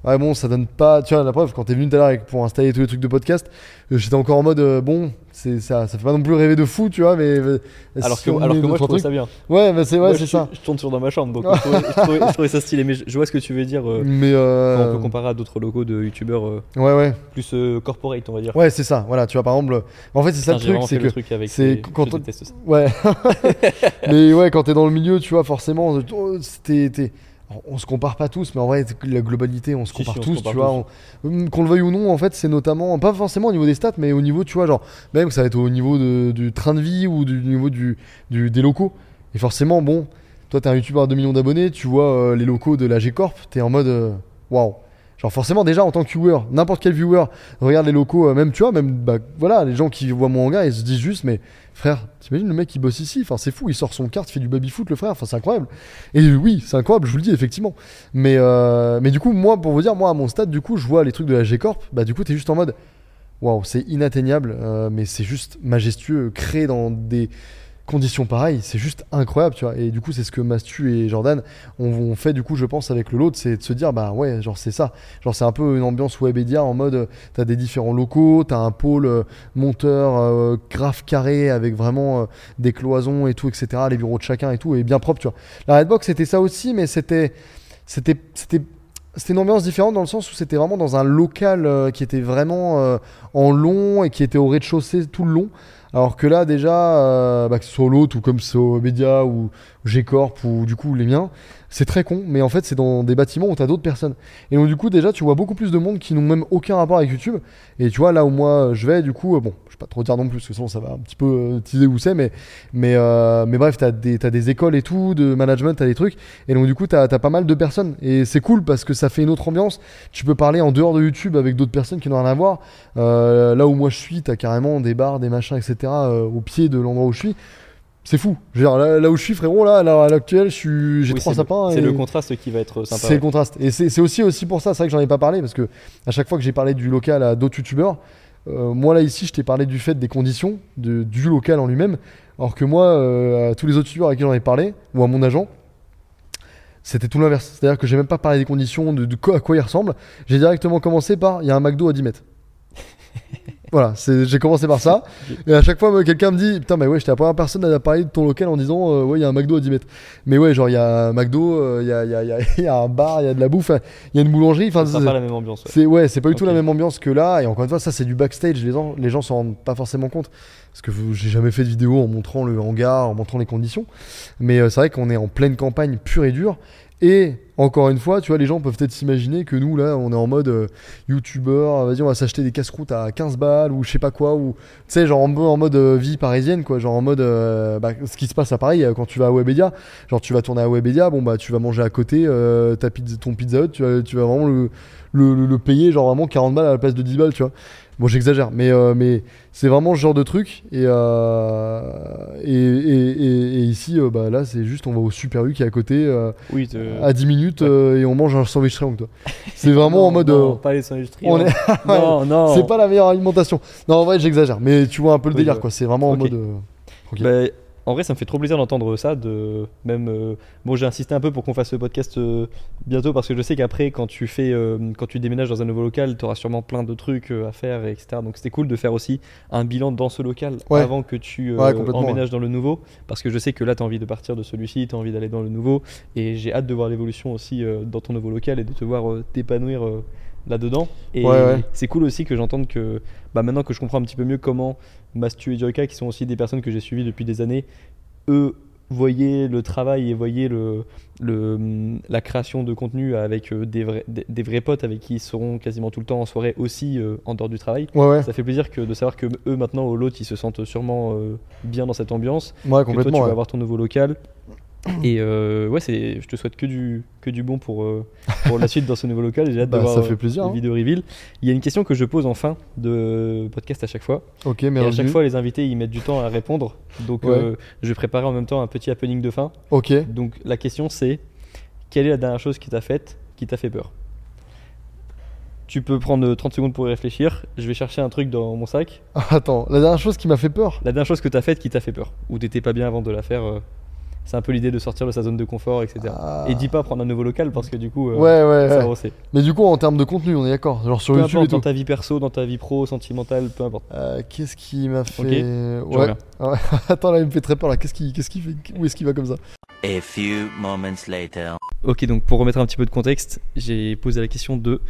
Ouais, bon, ça donne pas. Tu vois, la preuve, quand t'es venu tout à l'heure pour installer tous les trucs de podcast, euh, j'étais encore en mode. euh, bon, c'est ça, ça fait pas non plus rêver de fou, tu vois, mais. euh, Alors que, alors que moi, je trucs- ça bien. Ouais, bah c'est ouais, c'est ça. Je tourne sur dans ma chambre, donc je, trouvais, je trouvais- je trouvais ça stylé. Mais je, je vois ce que tu veux dire. euh, Mais. quand on peut comparer à d'autres locaux de youtubeurs Ouais, ouais. plus corporate, on va dire. Ouais, c'est ça. Voilà, tu vois, par exemple. En fait, c'est ça le truc, c'est que. c'est quand. Ouais. mais ouais, quand t'es dans le milieu, tu vois, forcément, euh, t'es- on se compare pas tous, mais en vrai, la globalité, on se Si, si, compare se tous, compare tu vois. hum, Qu'on le veuille ou non, en fait, c'est notamment, pas forcément au niveau des stats, mais au niveau, tu vois, genre, même ça va être au niveau de- du train de vie ou du niveau du, du- des locaux. Et forcément, bon, toi, t'es un youtubeur à 2 millions d'abonnés, tu vois euh, les locaux de la G-Corp, t'es en mode, euh, waouh. Genre forcément déjà en tant que viewer, n'importe quel viewer regarde les locaux, euh, même tu vois, même bah, voilà, les gens qui voient mon hangar, ils se disent juste mais frère, t'imagines le mec qui bosse ici, c'est fou, il sort son carte, il fait du baby foot le frère, c'est incroyable. Et oui, c'est incroyable, je vous le dis effectivement. Mais euh, mais du coup moi pour vous dire, moi à mon stade du coup je vois les trucs de la G Corp, bah du coup t'es juste en mode waouh c'est inatteignable, euh, mais c'est juste majestueux, créé dans des conditions pareilles, c'est juste incroyable, tu vois. Et du coup, c'est ce que Mastu et Jordan ont, fait, du coup, je pense, avec le lot, c'est de se dire, bah ouais, genre c'est ça. Genre c'est un peu une ambiance Webedia en mode, t'as des différents locaux, t'as un pôle euh, monteur euh, grave carré avec vraiment euh, des cloisons et tout, etc. Les bureaux de chacun et tout, et bien propre, tu vois. La Redbox, c'était ça aussi, mais c'était, c'était, c'était c'était une ambiance différente dans le sens où c'était vraiment dans un local qui était vraiment en long et qui était au rez-de-chaussée tout le long. Alors que là, déjà, euh, bah, que ce soit l'autre ou comme c'est au Média ou G-Corp ou du coup les miens, c'est très con, mais en fait, c'est dans des bâtiments où tu as d'autres personnes. Et donc, du coup, déjà, tu vois beaucoup plus de monde qui n'ont même aucun rapport avec YouTube. Et tu vois, là où moi je vais, du coup, euh, bon, je vais pas trop dire non plus, parce que sinon ça va un petit peu euh, teaser où c'est, mais, mais, euh, mais bref, tu as, des écoles et tout, de management, tu as des trucs. Et donc, du coup, tu as, pas mal de personnes. Et c'est cool parce que ça fait une autre ambiance. Tu peux parler en dehors de YouTube avec d'autres personnes qui n'ont rien à voir. Là où moi je suis, tu as carrément des bars, des machins, etc. au pied de l'endroit où je suis. C'est fou. Là, là où je suis, frérot, là, là, à l'actuel, j'ai Oui, trois sapins. C'est le contraste qui va être sympa. c'est le contraste. Et c'est aussi, aussi pour ça, c'est vrai que j'en ai pas parlé, parce que à chaque fois que j'ai parlé du local à d'autres youtubeurs, euh, moi là ici, je t'ai parlé du fait des conditions, de, du local en lui-même, alors que moi, euh, à tous les autres youtubeurs à qui j'en ai parlé, ou à mon agent, c'était tout l'inverse. C'est-à-dire que j'ai même pas parlé des conditions, de, de quoi, à quoi il ressemble. J'ai directement commencé par, il y a un McDo à 10 mètres. Voilà, j'ai commencé par ça. Et à chaque fois, quelqu'un me dit Putain, mais ouais, j'étais la première personne à parler de ton local en disant euh, Ouais, il y a un McDo à 10 mètres. Mais ouais, genre, il y a un McDo, il y, a, il y a- il y a- il y a un bar, il y a de la bouffe, il y a une boulangerie. Enfin, c'est- pas la même ambiance. ouais. c'est ouais, pas du tout la même ambiance que là. Et encore une fois, ça, c'est du backstage. Les gens, les gens s'en rendent pas forcément compte. Parce que j'ai jamais fait de vidéo en montrant le hangar, en montrant les conditions. Mais euh, c'est vrai qu'on est en pleine campagne pure et dure. Et encore une fois, tu vois, les gens peuvent peut-être s'imaginer que nous, là, on est en mode euh, youtubeur, vas-y, on va s'acheter des casse-croûtes à 15 balles ou je sais pas quoi, ou tu sais, genre en, mode- euh, vie parisienne, quoi, genre en mode euh, bah, ce qui se passe à Paris euh, quand tu vas à Webedia. Genre, tu vas tourner à Webedia, bon, bah, tu vas manger à côté euh, pizza, ton pizza hut, tu vas, vraiment le- le payer, genre vraiment 40 balles à la place de 10 balles, tu vois. Bon, j'exagère, mais, euh, mais c'est vraiment ce genre de truc. Et, euh, et, et- et- et ici, euh, bah, là, c'est juste, on va au Super U qui est à côté, Oui, à 10 minutes, Ouais. et on mange un sandwich triangle. toi. C'est vraiment Non, en mode. non, euh, pas les sandwichs triangles. est- Non, non. c'est pas la meilleure alimentation. Non, en vrai, j'exagère, mais tu vois un peu le Oui, délire, ouais. quoi. C'est vraiment en mode. Bah, en vrai, ça me fait trop plaisir d'entendre ça. De même, euh, bon, j'ai insisté un peu pour qu'on fasse ce podcast euh, bientôt parce que je sais qu'après, quand tu fais, euh, quand tu déménages dans un nouveau local, tu auras sûrement plein de trucs à faire, etc. Donc c'était cool de faire aussi un bilan dans ce local Ouais. avant que tu Ouais, emménages dans le nouveau, parce que je sais que là, tu as envie de partir de celui-ci, tu as envie d'aller dans le nouveau, et j'ai hâte de voir l'évolution aussi dans ton nouveau local et de te voir t'épanouir. Là-dedans et Ouais, ouais. c'est cool aussi que j'entende que bah, maintenant que je comprends un petit peu mieux comment Mastu et Joyka qui sont aussi des personnes que j'ai suivies depuis des années eux voyaient le travail et voyaient le, le, la création de contenu avec euh, des, vrais, des, des vrais potes avec qui ils seront quasiment tout le temps en soirée aussi euh, en dehors du travail. Ouais, ouais. Ça fait plaisir que de savoir que eux maintenant au l'autre ils se sentent sûrement euh, bien dans cette ambiance, Ouais, que toi tu vas avoir ton nouveau local. Et euh, ouais, c'est, je te souhaite que du, que du bon pour, euh, pour la suite dans ce nouveau local. J'ai hâte Bah, de voir ça euh, fait plaisir, les hein. vidéos reveal. Il y a une question que je pose en fin de podcast à chaque fois. Ok, Et à chaque fois, les invités, ils mettent du temps à répondre. Donc, Ouais. euh, je vais préparer en même temps un petit happening de fin. Ok. Donc, la question, c'est quelle est la dernière chose qui t'a faite, qui t'a fait peur? Tu peux prendre 30 secondes pour y réfléchir. Je vais chercher un truc dans mon sac. Attends, la dernière chose qui m'a fait peur? La dernière chose que t'as faite qui t'a fait peur, ou t'étais pas bien avant de la faire. C'est un peu l'idée de sortir de sa zone de confort, etc. Ah. Et dis pas prendre un nouveau local parce que du coup, euh, Ouais, ouais, ça va ouais. aussi. Mais du coup, en termes de contenu, on est d'accord. Genre sur Peu YouTube et importe tout. dans ta vie perso, dans ta vie pro, sentimentale, peu importe. Euh, Qu'est-ce qui m'a fait. Je Ouais. Attends, là, il me fait très peur. Là, qu'est-ce qui, qu'est-ce qui fait. Où est-ce qu'il va comme ça A few moments later. Ok, donc pour remettre un petit peu de contexte, j'ai posé la question de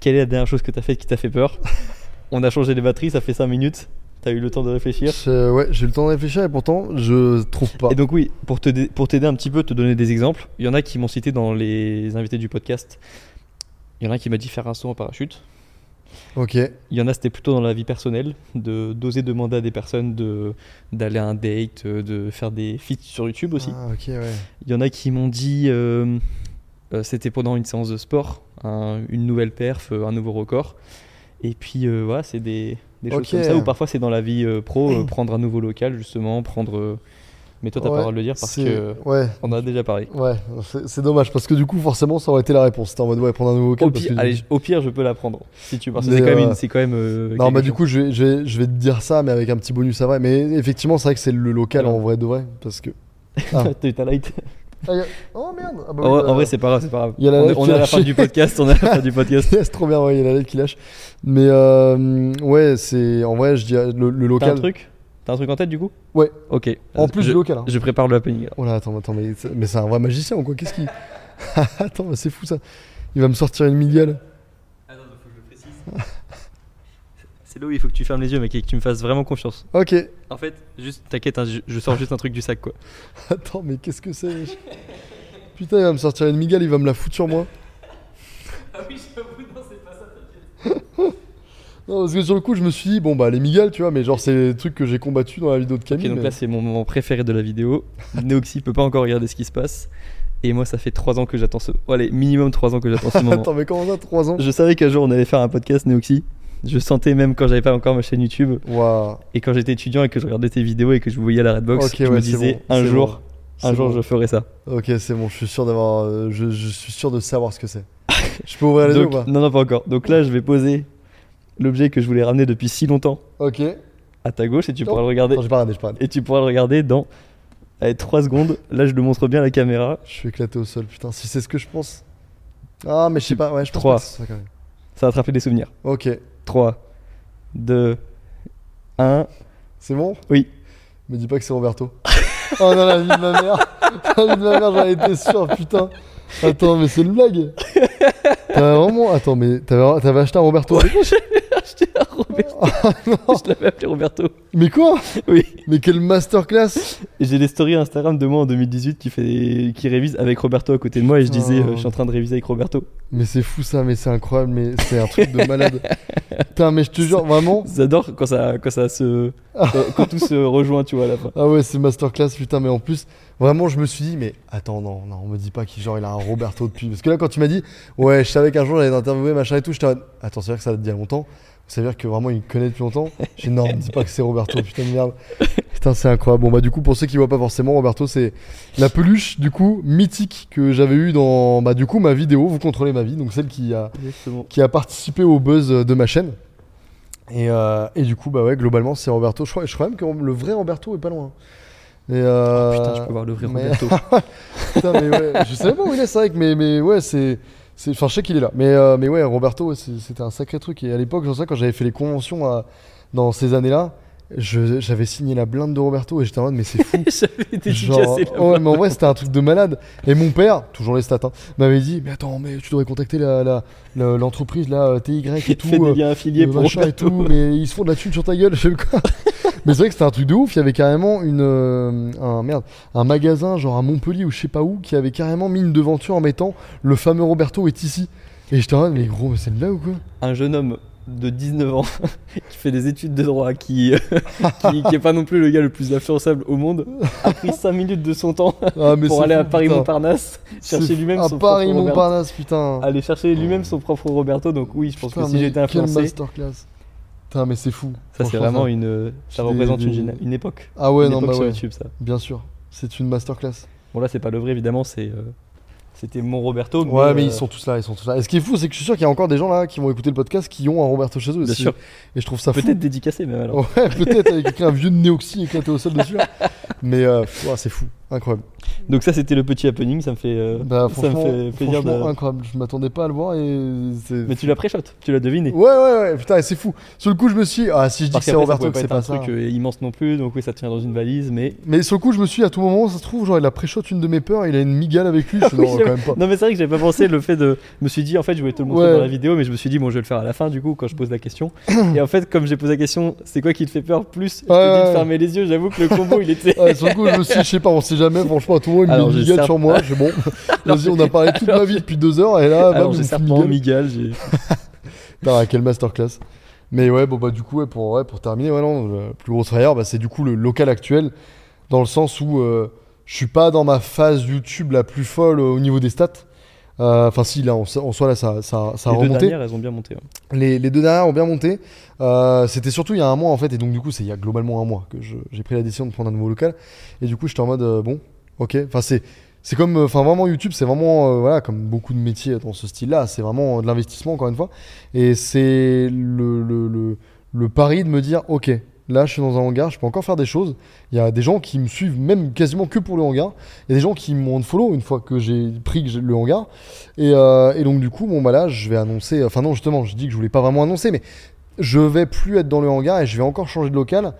quelle est la dernière chose que t'as faite qui t'a fait peur? On a changé les batteries, ça fait 5 minutes. T'as eu le temps de réfléchir? Je- Ouais, j'ai eu le temps de réfléchir et pourtant, je trouve pas. Et donc oui, pour t'aider un petit peu, te donner des exemples, il y en a qui m'ont cité dans les invités du podcast. Il y en a qui m'a dit faire un saut en parachute. Ok. Il y en a c'était plutôt dans la vie personnelle, de d'oser demander à des personnes de d'aller à un date, de faire des feats sur YouTube aussi. Ah, ok, ouais. Il y en a qui m'ont dit euh, euh, c'était pendant une séance de sport, un- une nouvelle perf, euh, un nouveau record. Et puis euh, voilà, c'est des, des choses comme ça. Ou parfois c'est dans la vie euh, pro, euh, prendre un nouveau local justement, prendre. euh, Mais toi t'as pas le droit de le dire parce que Ouais, on a déjà parlé. ouais, c'est dommage parce que du coup, forcément, ça aurait été la réponse. C'était en mode, ouais, prendre un nouveau vocal. Au parce pire, que- allez, au pire, je peux la prendre si tu veux. Parce que c'est quand même, une- c'est quand même. Non, bah du coup, je vais, je, vais, je vais te dire ça, mais avec un petit bonus à vrai. Mais effectivement, c'est vrai que c'est le local en vrai de vrai. Parce que. Ah. T'as light. Ah, y a- Oh merde ah, bah en, oui, en bah, vrai, c'est pas grave, c'est pas grave. il y a la on est, on à a la fin lâché. du podcast. On est à la fin du podcast. c'est trop bien, ouais, il y a la lettre qui lâche. Mais euh, ouais, c'est en vrai, je dirais le, le T'as un local. truc? T'as un truc en tête du coup? Ouais. Ok. En plus je, du local. hein. Je prépare le happening. Oh là, attends, attends, mais, c'est- mais c'est un vrai magicien ou quoi? Qu'est-ce qu'il. attends, c'est fou ça. Il va me sortir une migale. C'est là où il faut que tu fermes les yeux, mec, et que tu me fasses vraiment confiance. Ok. En fait, juste, t'inquiète, hein, je, je sors juste un truc du sac, quoi. Attends, mais qu'est-ce que c'est Putain, il va me sortir une migale, il va me la foutre sur moi. Ah oui, j'avoue, non, c'est pas ça, Non, parce que sur le coup, je me suis dit, bon, bah, les migales, tu vois, mais genre, c'est des trucs que j'ai combattu dans la vidéo de Ok, Camille. donc mais- là, c'est mon moment préféré de la vidéo. Neoxy peut pas encore regarder ce qui se passe. Et moi, ça fait 3 ans que j'attends ce. Oh, allez, minimum 3 ans que j'attends ce moment. Attends, mais comment ça, 3 ans? Je savais qu'un jour on allait faire un podcast Neoxy. Je sentais même quand j'avais pas encore ma chaîne YouTube et quand j'étais étudiant et que je regardais tes vidéos et que je vous voyais à la Redbox, Ok, je ouais, me disais bon, un jour, bon, un jour bon. je ferai ça. Ok, c'est bon, je suis sûr d'avoir. euh, je, je suis sûr de savoir ce que c'est. je peux ouvrir les yeux ou pas? non, non, pas encore. Donc là, je vais poser l'objet que je voulais ramener depuis si longtemps Ok. à ta gauche et tu Oh. pourras le regarder. Attends, j'ai pas. Et tu pourras le regarder dans 3 secondes. Là, je le montre bien à la caméra. Je suis éclaté au sol, putain, si c'est ce que je pense. Ah, mais je sais pas, ouais, je pense Trois. pas que c'est ça quand même. Ça te rappeler des souvenirs. Ok, 3, 2, 1. c'est bon? Oui. Me dis pas que c'est Roberto. oh non, la vie de ma mère. La vie de ma mère, j'en étais sûr, putain. Attends, mais c'est une blague. T'avais vraiment. Attends, mais t'avais acheté un Roberto J'ai acheté un Roberto. je l'avais appelé Roberto. Mais quoi? Oui. Mais quelle masterclass J'ai des stories Instagram de moi en 2018 qui, fait, qui révise avec Roberto à côté de moi et je disais Oh. euh, je suis en train de réviser avec Roberto. Mais c'est fou ça, mais c'est incroyable, mais c'est un truc de malade. Putain, mais je te jure, vraiment. J'adore quand ça, quand ça se. quand, quand tout se rejoint, tu vois, à la fin. Ah ouais, c'est masterclass, putain, mais en plus, vraiment, je me suis dit, mais attends, non, non, on me dit pas qu'il genre il a un Roberto depuis. Parce que là, quand tu m'as dit, ouais, je savais qu'un jour j'allais t'interviewer, machin et tout, j'étais en mode, attends, c'est vrai que ça date d'il y a longtemps. Ça veut dire que vraiment il me connaît depuis longtemps. J'ai non, me dis pas que c'est Roberto, putain de merde. Putain, c'est incroyable. Bon, bah, du coup, pour ceux qui voient pas forcément, Roberto, c'est la peluche, du coup, mythique que j'avais eu dans, bah, du coup, ma vidéo, vous contrôlez ma vie, donc celle qui a, Exactement. qui a participé au buzz de ma chaîne. Et, euh, et du coup, bah ouais, globalement, c'est Roberto. Je crois, je crois même que le vrai Roberto est pas loin. Et euh, Putain, je peux voir le vrai mais- Roberto. Putain, mais ouais, je savais pas où il est, c'est vrai mais, mais ouais, c'est. C'est- Enfin, je sais qu'il est là. Mais, euh, mais ouais, Roberto, c'était un sacré truc. Et à l'époque, j'en sais, quand j'avais fait les conventions à- dans ces années-là, je- j'avais signé la blinde de Roberto et j'étais en mode, mais c'est fou. J'avais Genre, ouais, mais en vrai, c'était un truc de malade. Et mon père, toujours les stats, hein, m'avait dit, mais attends, mais tu devrais contacter la- l'entreprise, là, TY et tout. fait des euh, liens affiliés pour et tout, mais ils se font de la thune sur ta gueule, je sais quoi. mais c'est vrai que c'était un truc de ouf. Il y avait carrément une, euh, un, merde, un magasin, genre à Montpellier ou je sais pas où, qui avait carrément mis une devanture en mettant le fameux Roberto est ici. Et j'étais en mode, mais gros, c'est blague ou quoi? Un jeune homme de 19 ans qui fait des études de droit, qui, qui, qui est pas non plus le gars le plus influençable au monde, a pris 5 minutes de son temps ah, pour aller à fou, Paris putain. Montparnasse C'est chercher lui-même son Paris propre Roberto. Putain. Aller chercher lui-même son propre Roberto. Donc oui, je pense Putain, que si j'étais influencé, masterclass. Putain, mais c'est fou. ça c'est vraiment ça- une, ça Des- représente des- une, époque. Ah ouais, une non, bah sur ouais, YouTube ça. bien sûr. C'est une masterclass. Bon là c'est pas le vrai évidemment, c'est euh, c'était mon Roberto. Ouais, mais euh, ils sont tous là, ils sont tous là. Et ce qui est fou, c'est que je suis sûr qu'il y a encore des gens là qui vont écouter le podcast qui ont un Roberto chez eux. Bien sûr. Et je trouve ça fou. peut-être dédicacé même alors. Ouais, peut-être avec un vieux de néoxy éclaté au sol dessus. là. Mais euh, c'est fou, incroyable. Donc ça c'était le petit happening, ça me fait, euh, Bah, ça me fait plaisir de. incroyable. Je m'attendais pas à le voir et. Mais tu l'as pré-shot, tu l'as deviné. Ouais, ouais, ouais, putain, c'est fou. Sur le coup, je me suis ah, si je dis Parce que c'est Roberto, pas c'est être un pas ça. truc euh, immense non plus, donc oui, ça tient dans une valise, mais. Mais sur le coup, je me suis à tout moment, ça se trouve, genre, il a pré-shot une de mes peurs, il a une migale avec lui. Je suis, Oui, quand même pas. Non, mais c'est vrai que j'avais pas pensé le fait de. Je me suis dit, en fait, je voulais te le montrer Ouais. dans la vidéo, mais je me suis dit, bon, je vais le faire à la fin, du coup, quand je pose la question. Et en fait, comme j'ai posé la question, c'est quoi qui te fait peur plus? Je de ouais. fermer les yeux, j'avoue que le combo, il était. Sur le coup, je me suis je sais pas, on sait jamais, franchement, tout me met Alors, une migale certes- sur moi. J'ai bon, vas-y, on a parlé toute ma vie depuis deux heures, et là, Alors, j'ai serpent, migale. Miguel, j'ai. Putain, quelle masterclass. Mais ouais, bon bah du coup, ouais, pour, ouais, pour terminer, ouais, non, le plus gros frayeur, bah, c'est du coup le local actuel, dans le sens où euh, je suis pas dans ma phase YouTube la plus folle euh, au niveau des stats. Euh, Enfin si, là, en, en soi, là, ça, ça, ça a Les deux remonté. dernières, elles ont bien monté. ouais. Les, les deux dernières ont bien monté. Euh, C'était surtout il y a un mois en fait, et donc du coup c'est il y a globalement un mois que j'ai pris la décision de prendre un nouveau local. Et du coup j'étais en mode euh, bon, ok. Enfin c'est c'est comme, enfin vraiment YouTube c'est vraiment euh, voilà comme beaucoup de métiers dans ce style-là, c'est vraiment de l'investissement encore une fois. Et c'est le, le, le, le pari de me dire ok. Là, je suis dans un hangar, je peux encore faire des choses. Il y a des gens qui me suivent, même quasiment que pour le hangar. Il y a des gens qui m'ont follow une fois que j'ai pris le hangar. Et, euh, et donc, du coup, bon, bah là, je vais annoncer. Enfin, non, justement, je dis que je voulais pas vraiment annoncer, mais je vais plus être dans le hangar et je vais encore changer de local.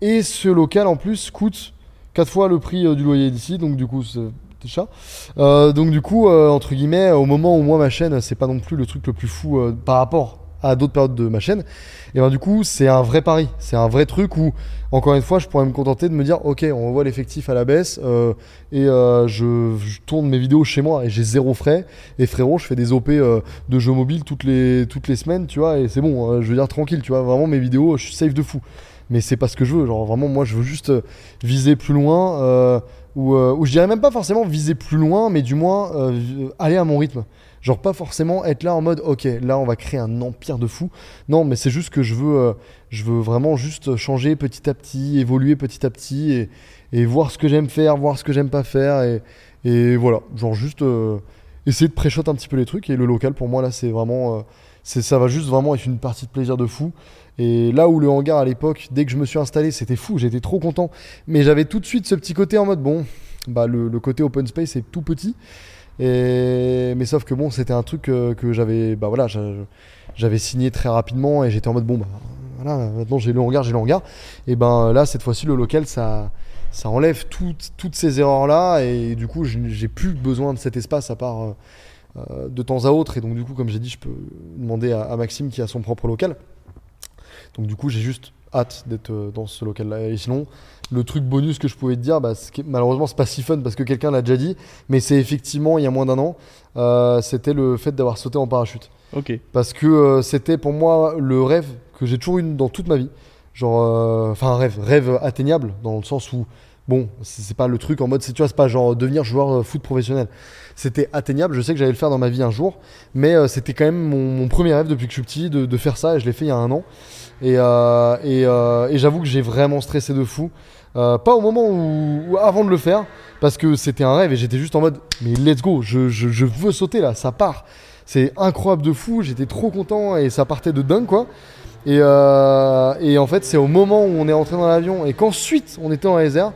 Et ce local en plus coûte 4 fois le prix euh, du loyer d'ici, donc du coup c'est chat. Euh, donc du coup, euh, entre guillemets, au moment où moi ma chaîne, c'est pas non plus le truc le plus fou euh, par rapport à d'autres périodes de ma chaîne. Et ben du coup, c'est un vrai pari, c'est un vrai truc où, encore une fois, je pourrais me contenter de me dire, ok, on revoit l'effectif à la baisse euh, et euh, je, tourne mes vidéos chez moi et j'ai zéro frais. Et frérot, je fais des OP euh, de jeux mobiles toutes les, toutes les semaines, tu vois, et c'est bon, euh, je veux dire tranquille, tu vois, vraiment mes vidéos, je suis safe de fou. Mais c'est pas ce que je veux, genre vraiment, moi je veux juste viser plus loin, ou, je dirais même pas forcément viser plus loin, mais du moins aller à mon rythme. Genre pas forcément être là en mode, ok, là on va créer un empire de fou. Non, mais c'est juste que je veux, euh, je veux vraiment juste changer petit à petit, évoluer petit à petit et, et voir ce que j'aime faire, voir ce que j'aime pas faire et, et voilà, genre juste euh, essayer de pré-shot un petit peu les trucs et le local pour moi là c'est vraiment, euh, c'est ça va juste vraiment être une partie de plaisir de fou. Et là où le hangar à l'époque, dès que je me suis installé, c'était fou, j'étais trop content. Mais j'avais tout de suite ce petit côté en mode bon, bah le, le côté open space est tout petit. Mais sauf que bon, c'était un truc euh, que j'avais, bah voilà, j'a- j'avais signé très rapidement et j'étais en mode bon bah voilà, maintenant j'ai le hangar, j'ai le hangar. Et ben là cette fois-ci le local ça ça enlève toutes, toutes ces erreurs là et du coup j'ai plus besoin de cet espace à part euh, euh, de temps à autre et donc du coup comme j'ai dit je peux demander à Maxime qui a son propre local. Donc du coup j'ai juste hâte d'être euh, dans ce local là et sinon le truc bonus que je pouvais te dire, bah, ce qui est- malheureusement c'est pas si fun parce que quelqu'un l'a déjà dit, mais c'est effectivement il y a moins d'un an, euh, c'était le fait d'avoir sauté en parachute. Ok. Parce que euh, c'était pour moi le rêve que j'ai toujours eu dans toute ma vie. Genre, euh, enfin un rêve, rêve atteignable dans le sens où Bon, c'est pas le truc en mode, c'est tu vois, c'est pas genre devenir joueur foot professionnel. C'était atteignable. Je sais que j'allais le faire dans ma vie un jour, mais c'était quand même mon, mon premier rêve depuis que je suis petit de, de faire ça. Et je l'ai fait il y a un an. Et, euh, euh, et j'avoue que j'ai vraiment stressé de fou. Euh, pas au moment où, avant de le faire, parce que c'était un rêve et j'étais juste en mode, mais let's go, je, veux sauter là, ça part. C'est incroyable de fou. J'étais trop content et ça partait de dingue quoi. Et, en fait, c'est au moment où on est rentré dans l'avion et qu'ensuite on était en ASR,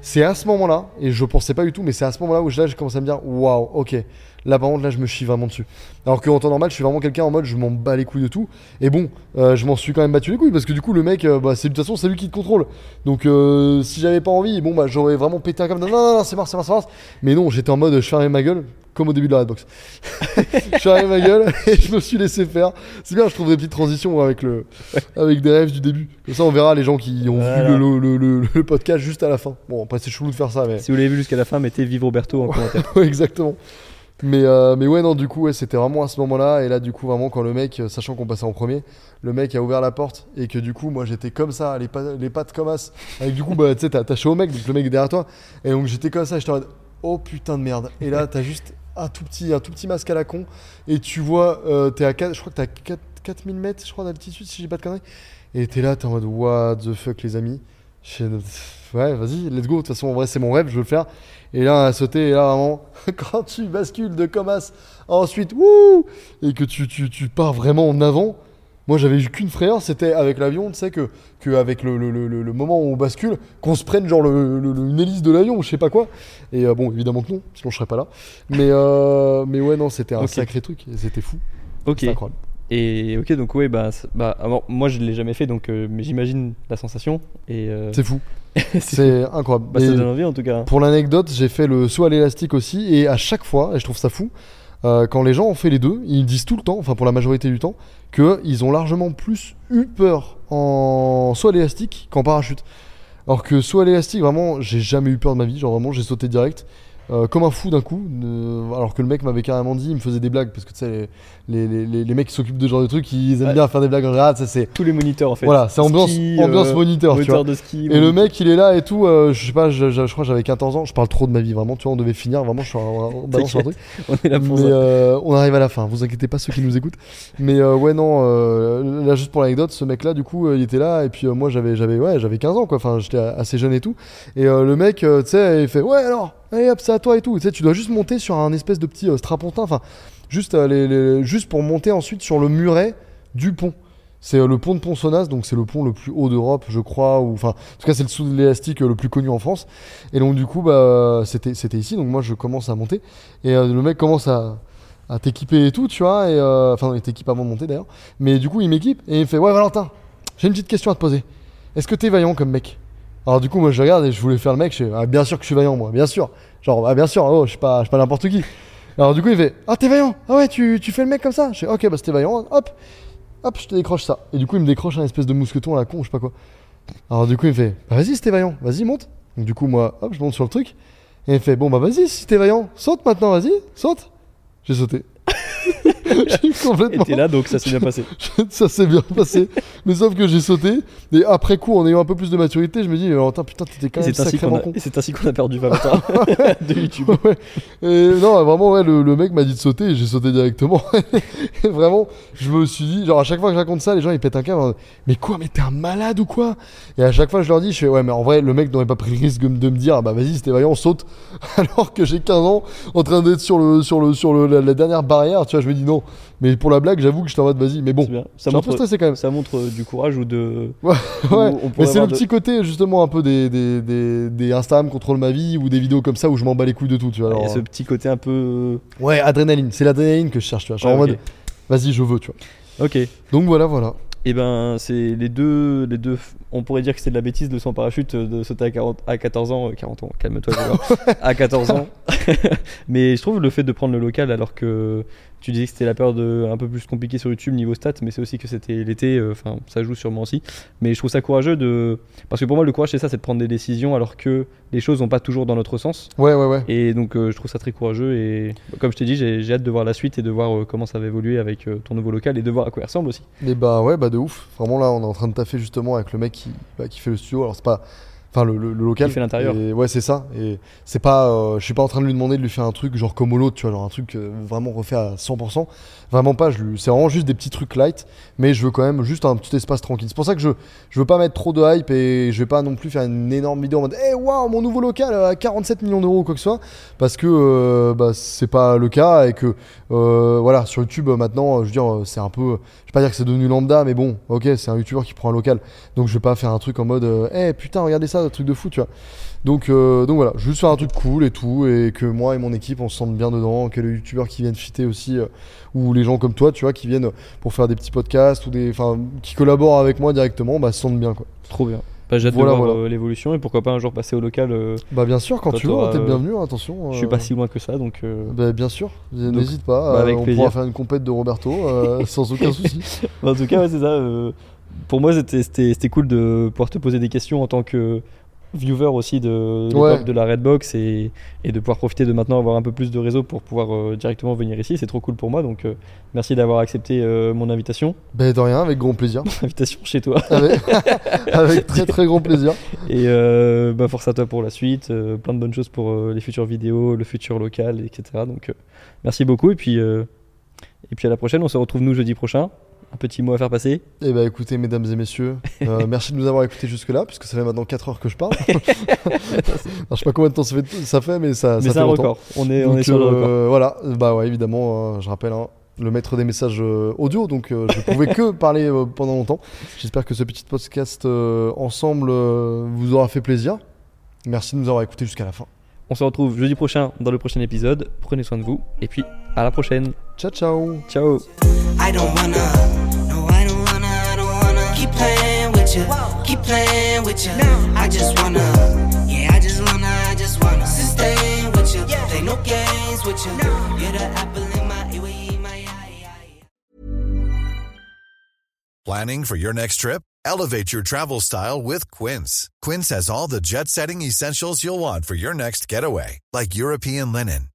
c'est à ce moment-là, et je pensais pas du tout, mais c'est à ce moment-là où là j'ai commencé à me dire waouh, ok, là par contre, là je me chie vraiment dessus. Alors qu'en temps normal, je suis vraiment quelqu'un en mode je m'en bats les couilles de tout. Et bon, euh, je m'en suis quand même battu les couilles parce que du coup, le mec, euh, bah, c'est de toute façon, c'est lui qui te contrôle. Donc euh, si j'avais pas envie, bon, bah j'aurais vraiment pété un câble. Non, non, non, non, c'est mort, c'est mort, c'est mort. Mais non, j'étais en mode je fermais ma gueule, comme au début de la Redbox. je fermais ma gueule et je me suis laissé faire. C'est bien, je trouve des petites transitions avec, le, avec des rêves du début. Comme ça, on verra les gens qui ont Voilà. vu le, le- le- le podcast juste à la fin. Bon, après, c'est chelou de faire ça, mais. Si vous l'avez vu jusqu'à la fin, mettez Vive Roberto en commentaire. Ouais, exactement. Mais, euh, mais ouais, non, du coup, ouais, c'était vraiment à ce moment-là. Et là, du coup, vraiment, quand le mec, euh, sachant qu'on passait en premier, le mec a ouvert la porte et que du coup, moi, j'étais comme ça, les, pa- les pattes comme as. Avec du coup, bah, tu sais, t'es attaché au mec, donc le mec est derrière toi. Et donc, j'étais comme ça, j'étais en mode, oh putain de merde. Et là, t'as juste un tout petit, un tout petit masque à la con. Et tu vois, euh, t'es à 4, je crois que t'es à 4, 4000 mètres, je crois, d'altitude, si j'ai pas de conneries. Et t'es là, t'es en mode, what the fuck, les amis. Ouais, vas-y, let's go. De toute façon, en vrai, c'est mon rêve, je veux le faire. Et là, on a sauté, et là, vraiment, quand tu bascules de Comas, ensuite, wouh, et que tu, tu, tu pars vraiment en avant. Moi, j'avais eu qu'une frayeur, c'était avec l'avion, tu sais, que, que avec le, le, le, moment où on bascule, qu'on se prenne genre le, le- le- une hélice de l'avion ou je sais pas quoi. Et euh, bon, évidemment que non, sinon je serais pas là. Mais, euh, mais ouais, non, c'était un sacré truc, c'était fou. Ok. Incroyable. Et ok, donc ouais, bah, bah alors, moi je l'ai jamais fait, donc euh, mais j'imagine la sensation. Et C'est fou, c'est- incroyable. bah, ça donne envie en tout cas. Pour l'anecdote, j'ai fait le saut à l'élastique aussi, et à chaque fois, et je trouve ça fou, euh, quand les gens ont fait les deux, ils disent tout le temps, enfin pour la majorité du temps, qu'ils ont largement plus eu peur en saut à l'élastique qu'en parachute. Alors que saut à l'élastique, vraiment, j'ai jamais eu peur de ma vie, genre vraiment, j'ai sauté direct. Euh, comme un fou d'un coup, euh, alors que le mec m'avait carrément dit, il me faisait des blagues, parce que tu sais, les, les, les, les mecs qui s'occupent de ce genre de trucs, ils aiment Ouais. bien faire des blagues en général, ça c'est. Tous les moniteurs en fait. Voilà, c'est ambiance, Ski, ambiance euh, moniteur, tu vois. moteur de ski. Et le mec, il est là et tout. euh, je sais pas, je, je- je crois que j'avais 14 ans. Je parle trop de ma vie, vraiment. Tu vois, on devait finir. Vraiment, je suis en, balance sur un truc. on est là pour Mais euh, on arrive à la fin. Vous inquiétez pas, ceux qui nous écoutent. Mais euh, ouais, non. euh, là, juste pour l'anecdote, ce mec-là, du coup, euh, il était là. Et puis euh, moi, j'avais, j'avais, ouais, j'avais 15 ans, quoi. Enfin, j'étais assez jeune et tout. Et euh, le mec, euh, tu sais, il fait, ouais, alors, allez, hop, c'est à toi et tout. Tu sais, tu dois juste monter sur un espèce de petit euh, strapontin. Enfin, juste, euh, juste pour monter ensuite sur le muret du pont. C'est euh, le pont de Ponsonnas, donc c'est le pont le plus haut d'Europe, je crois. Ou enfin, en tout cas, c'est le sous de l'élastique euh, le plus connu en France. Et donc du coup, bah, c'était, c'était ici. Donc moi, je commence à monter. Et le mec commence à, t'équiper et tout, tu vois. Et enfin, il t'équipe avant de monter d'ailleurs. Mais du coup, il m'équipe et il me fait, ouais, Valentin, j'ai une petite question à te poser. Est-ce que t'es vaillant comme mec? Alors du coup, moi, je regarde et je voulais faire le mec. Je fais, ah, bien sûr que je suis vaillant, moi, bien sûr. Genre, ah, bien sûr. Oh, je suis pas, suis pas n'importe qui. Alors du coup, il fait, ah, t'es vaillant. Ah ouais, tu, tu fais le mec comme ça. Je fais, ok, bah c'était vaillant. Hop. Hop, je te décroche ça. Et du coup, il me décroche un espèce de mousqueton à la con, je sais pas quoi. Alors du coup, il fait, bah vas-y, t'es vaillant, vas-y, monte. Donc du coup, moi, hop, je monte sur le truc. Et il fait, bon bah vas-y, si t'es vaillant, saute maintenant, vas-y, saute. J'ai sauté. j'ai Et complètement. t'es là, donc ça s'est bien passé. ça s'est bien passé. Mais sauf que j'ai sauté. Et après coup, en ayant un peu plus de maturité, je me dis, Valentin, putain, t'étais quand Et même sacrément a, con. et c'est ainsi qu'on a perdu Valentin de YouTube. Ouais. Et non, vraiment, ouais, le, le mec m'a dit de sauter et j'ai sauté directement. Et vraiment, je me suis dit, genre, à chaque fois que je raconte ça, les gens ils pètent un câble. Mais quoi, mais t'es un malade ou quoi? Et à chaque fois, je leur dis, je fais, ouais, mais en vrai, le mec n'aurait pas pris le risque de me- dire, bah vas-y, c'était vaillant, saute. Alors que j'ai 15 ans, en train d'être sur, le, sur, le, sur le, la, la dernière barrière, tu vois, je me dis non. Mais pour la blague, j'avoue que j'étais en mode, vas-y, mais bon. Ça J'étais un peu montre, stressé quand même. ça montre euh, du courage ou de. Ouais, ou ouais. on Mais c'est le de- petit côté justement un peu des, des, des, des Instagram contrôle ma vie ou des vidéos comme ça où je m'en bats les couilles de tout, tu vois. Il y a alors, ce petit côté un peu. Ouais, adrénaline, c'est l'adrénaline que je cherche, tu vois. Genre Ouais, en mode, vas-y, je veux, tu vois. Ok. Donc voilà, voilà. Et ben, c'est les deux, les deux. On pourrait dire que c'est de la bêtise de son parachute euh, de sauter à, 40, à 14 ans. euh, 40 ans, calme-toi, à 14 ans. mais je trouve le fait de prendre le local alors que tu disais que c'était la période euh, un peu plus compliquée sur YouTube niveau stats, mais c'est aussi que c'était l'été, euh, enfin ça joue sûrement aussi. Mais je trouve ça courageux de. Parce que pour moi, le courage c'est ça, c'est de prendre des décisions alors que les choses vont pas toujours dans notre sens. Ouais, ouais, ouais. Et donc euh, je trouve ça très courageux et comme je t'ai dit, j'ai hâte de voir la suite et de voir euh, comment ça va évoluer avec ton nouveau local et de voir à quoi il ressemble aussi. Et bah ouais, bah de ouf. Vraiment là, on est en train de taffer justement avec le mec qui, bah, qui fait le studio. Alors c'est pas, Enfin, le, le- le local. Il fait l'intérieur. Et Ouais, c'est ça. Et c'est pas, euh, je suis pas en train de lui demander de lui faire un truc genre comme l'autre, tu vois, genre un truc euh, vraiment refait à 100%. Vraiment pas. Je lui, c'est vraiment juste des petits trucs light, mais je veux quand même juste un petit espace tranquille. C'est pour ça que je, je veux pas mettre trop de hype et je vais pas non plus faire une énorme vidéo en mode, eh waouh, mon nouveau local à 47 millions d'euros ou quoi que ce soit, parce que euh, bah, c'est pas le cas et que euh, voilà, sur YouTube euh, maintenant, je veux dire, c'est un peu, pas dire que c'est devenu lambda, mais bon, ok, c'est un YouTuber qui prend un local, donc je vais pas faire un truc en mode, euh, eh putain, regardez ça, un truc de fou, tu vois. Donc, euh, donc voilà, juste faire un truc cool et tout, et que moi et mon équipe on se sente bien dedans, que les youtubeurs qui viennent fitter aussi, euh, ou les gens comme toi, tu vois, qui viennent pour faire des petits podcasts ou des, enfin, qui collaborent avec moi directement, bah se sentent bien quoi. Trop bien. Bah, j'ai hâte Voilà, de voir voilà. euh, l'évolution et pourquoi pas un jour passer au local. euh, Bah bien sûr, quand tu veux, t'es euh, bienvenu, hein, attention. Je suis pas si loin que ça, donc. Bah, bien sûr, n'hésite pas, bah, avec on plaisir. pourra faire une compète de Roberto sans aucun souci. en tout cas, ouais, c'est ça. pour moi, c'était cool de pouvoir te poser des questions en tant que viewer aussi de, Ouais. de la Redbox et, et de pouvoir profiter de maintenant avoir un peu plus de réseau pour pouvoir euh, directement venir ici. C'est trop cool pour moi, donc euh, merci d'avoir accepté euh, mon invitation. Bah de rien, avec grand plaisir. invitation chez toi. avec, avec très très grand plaisir. Et bah, force à toi pour la suite. plein de bonnes choses pour les futures vidéos, le futur local, etc. Donc merci beaucoup. Et puis, et puis à la prochaine. On se retrouve nous jeudi prochain. Un petit mot à faire passer? Et bah écoutez, mesdames et messieurs, euh, merci de nous avoir écoutés jusque-là, puisque ça fait maintenant 4 heures que je parle. Alors, je sais pas combien de temps ça fait, ça fait mais ça, Mais ça c'est fait un longtemps. record. On est, on Donc, est sur le euh, record. Voilà, bah ouais, évidemment, euh, je rappelle, hein, le maître des messages audio, donc je pouvais que parler pendant longtemps. J'espère que ce petit podcast ensemble vous aura fait plaisir. Merci de nous avoir écoutés jusqu'à la fin. On se retrouve jeudi prochain dans le prochain épisode. Prenez soin de vous. Et puis à la prochaine. Ciao, ciao Ciao. I don't wanna, no, I don't wanna, I don't wanna keep playing with you, keep playing with you. I just wanna, yeah, I just wanna, I just wanna sustain with you, play no games with you. You're the apple in my ear, my eye. eye. Planning for your next trip? Elevate your travel style with Quince. Quince has all the jet setting essentials you'll want for your next getaway, like European linen,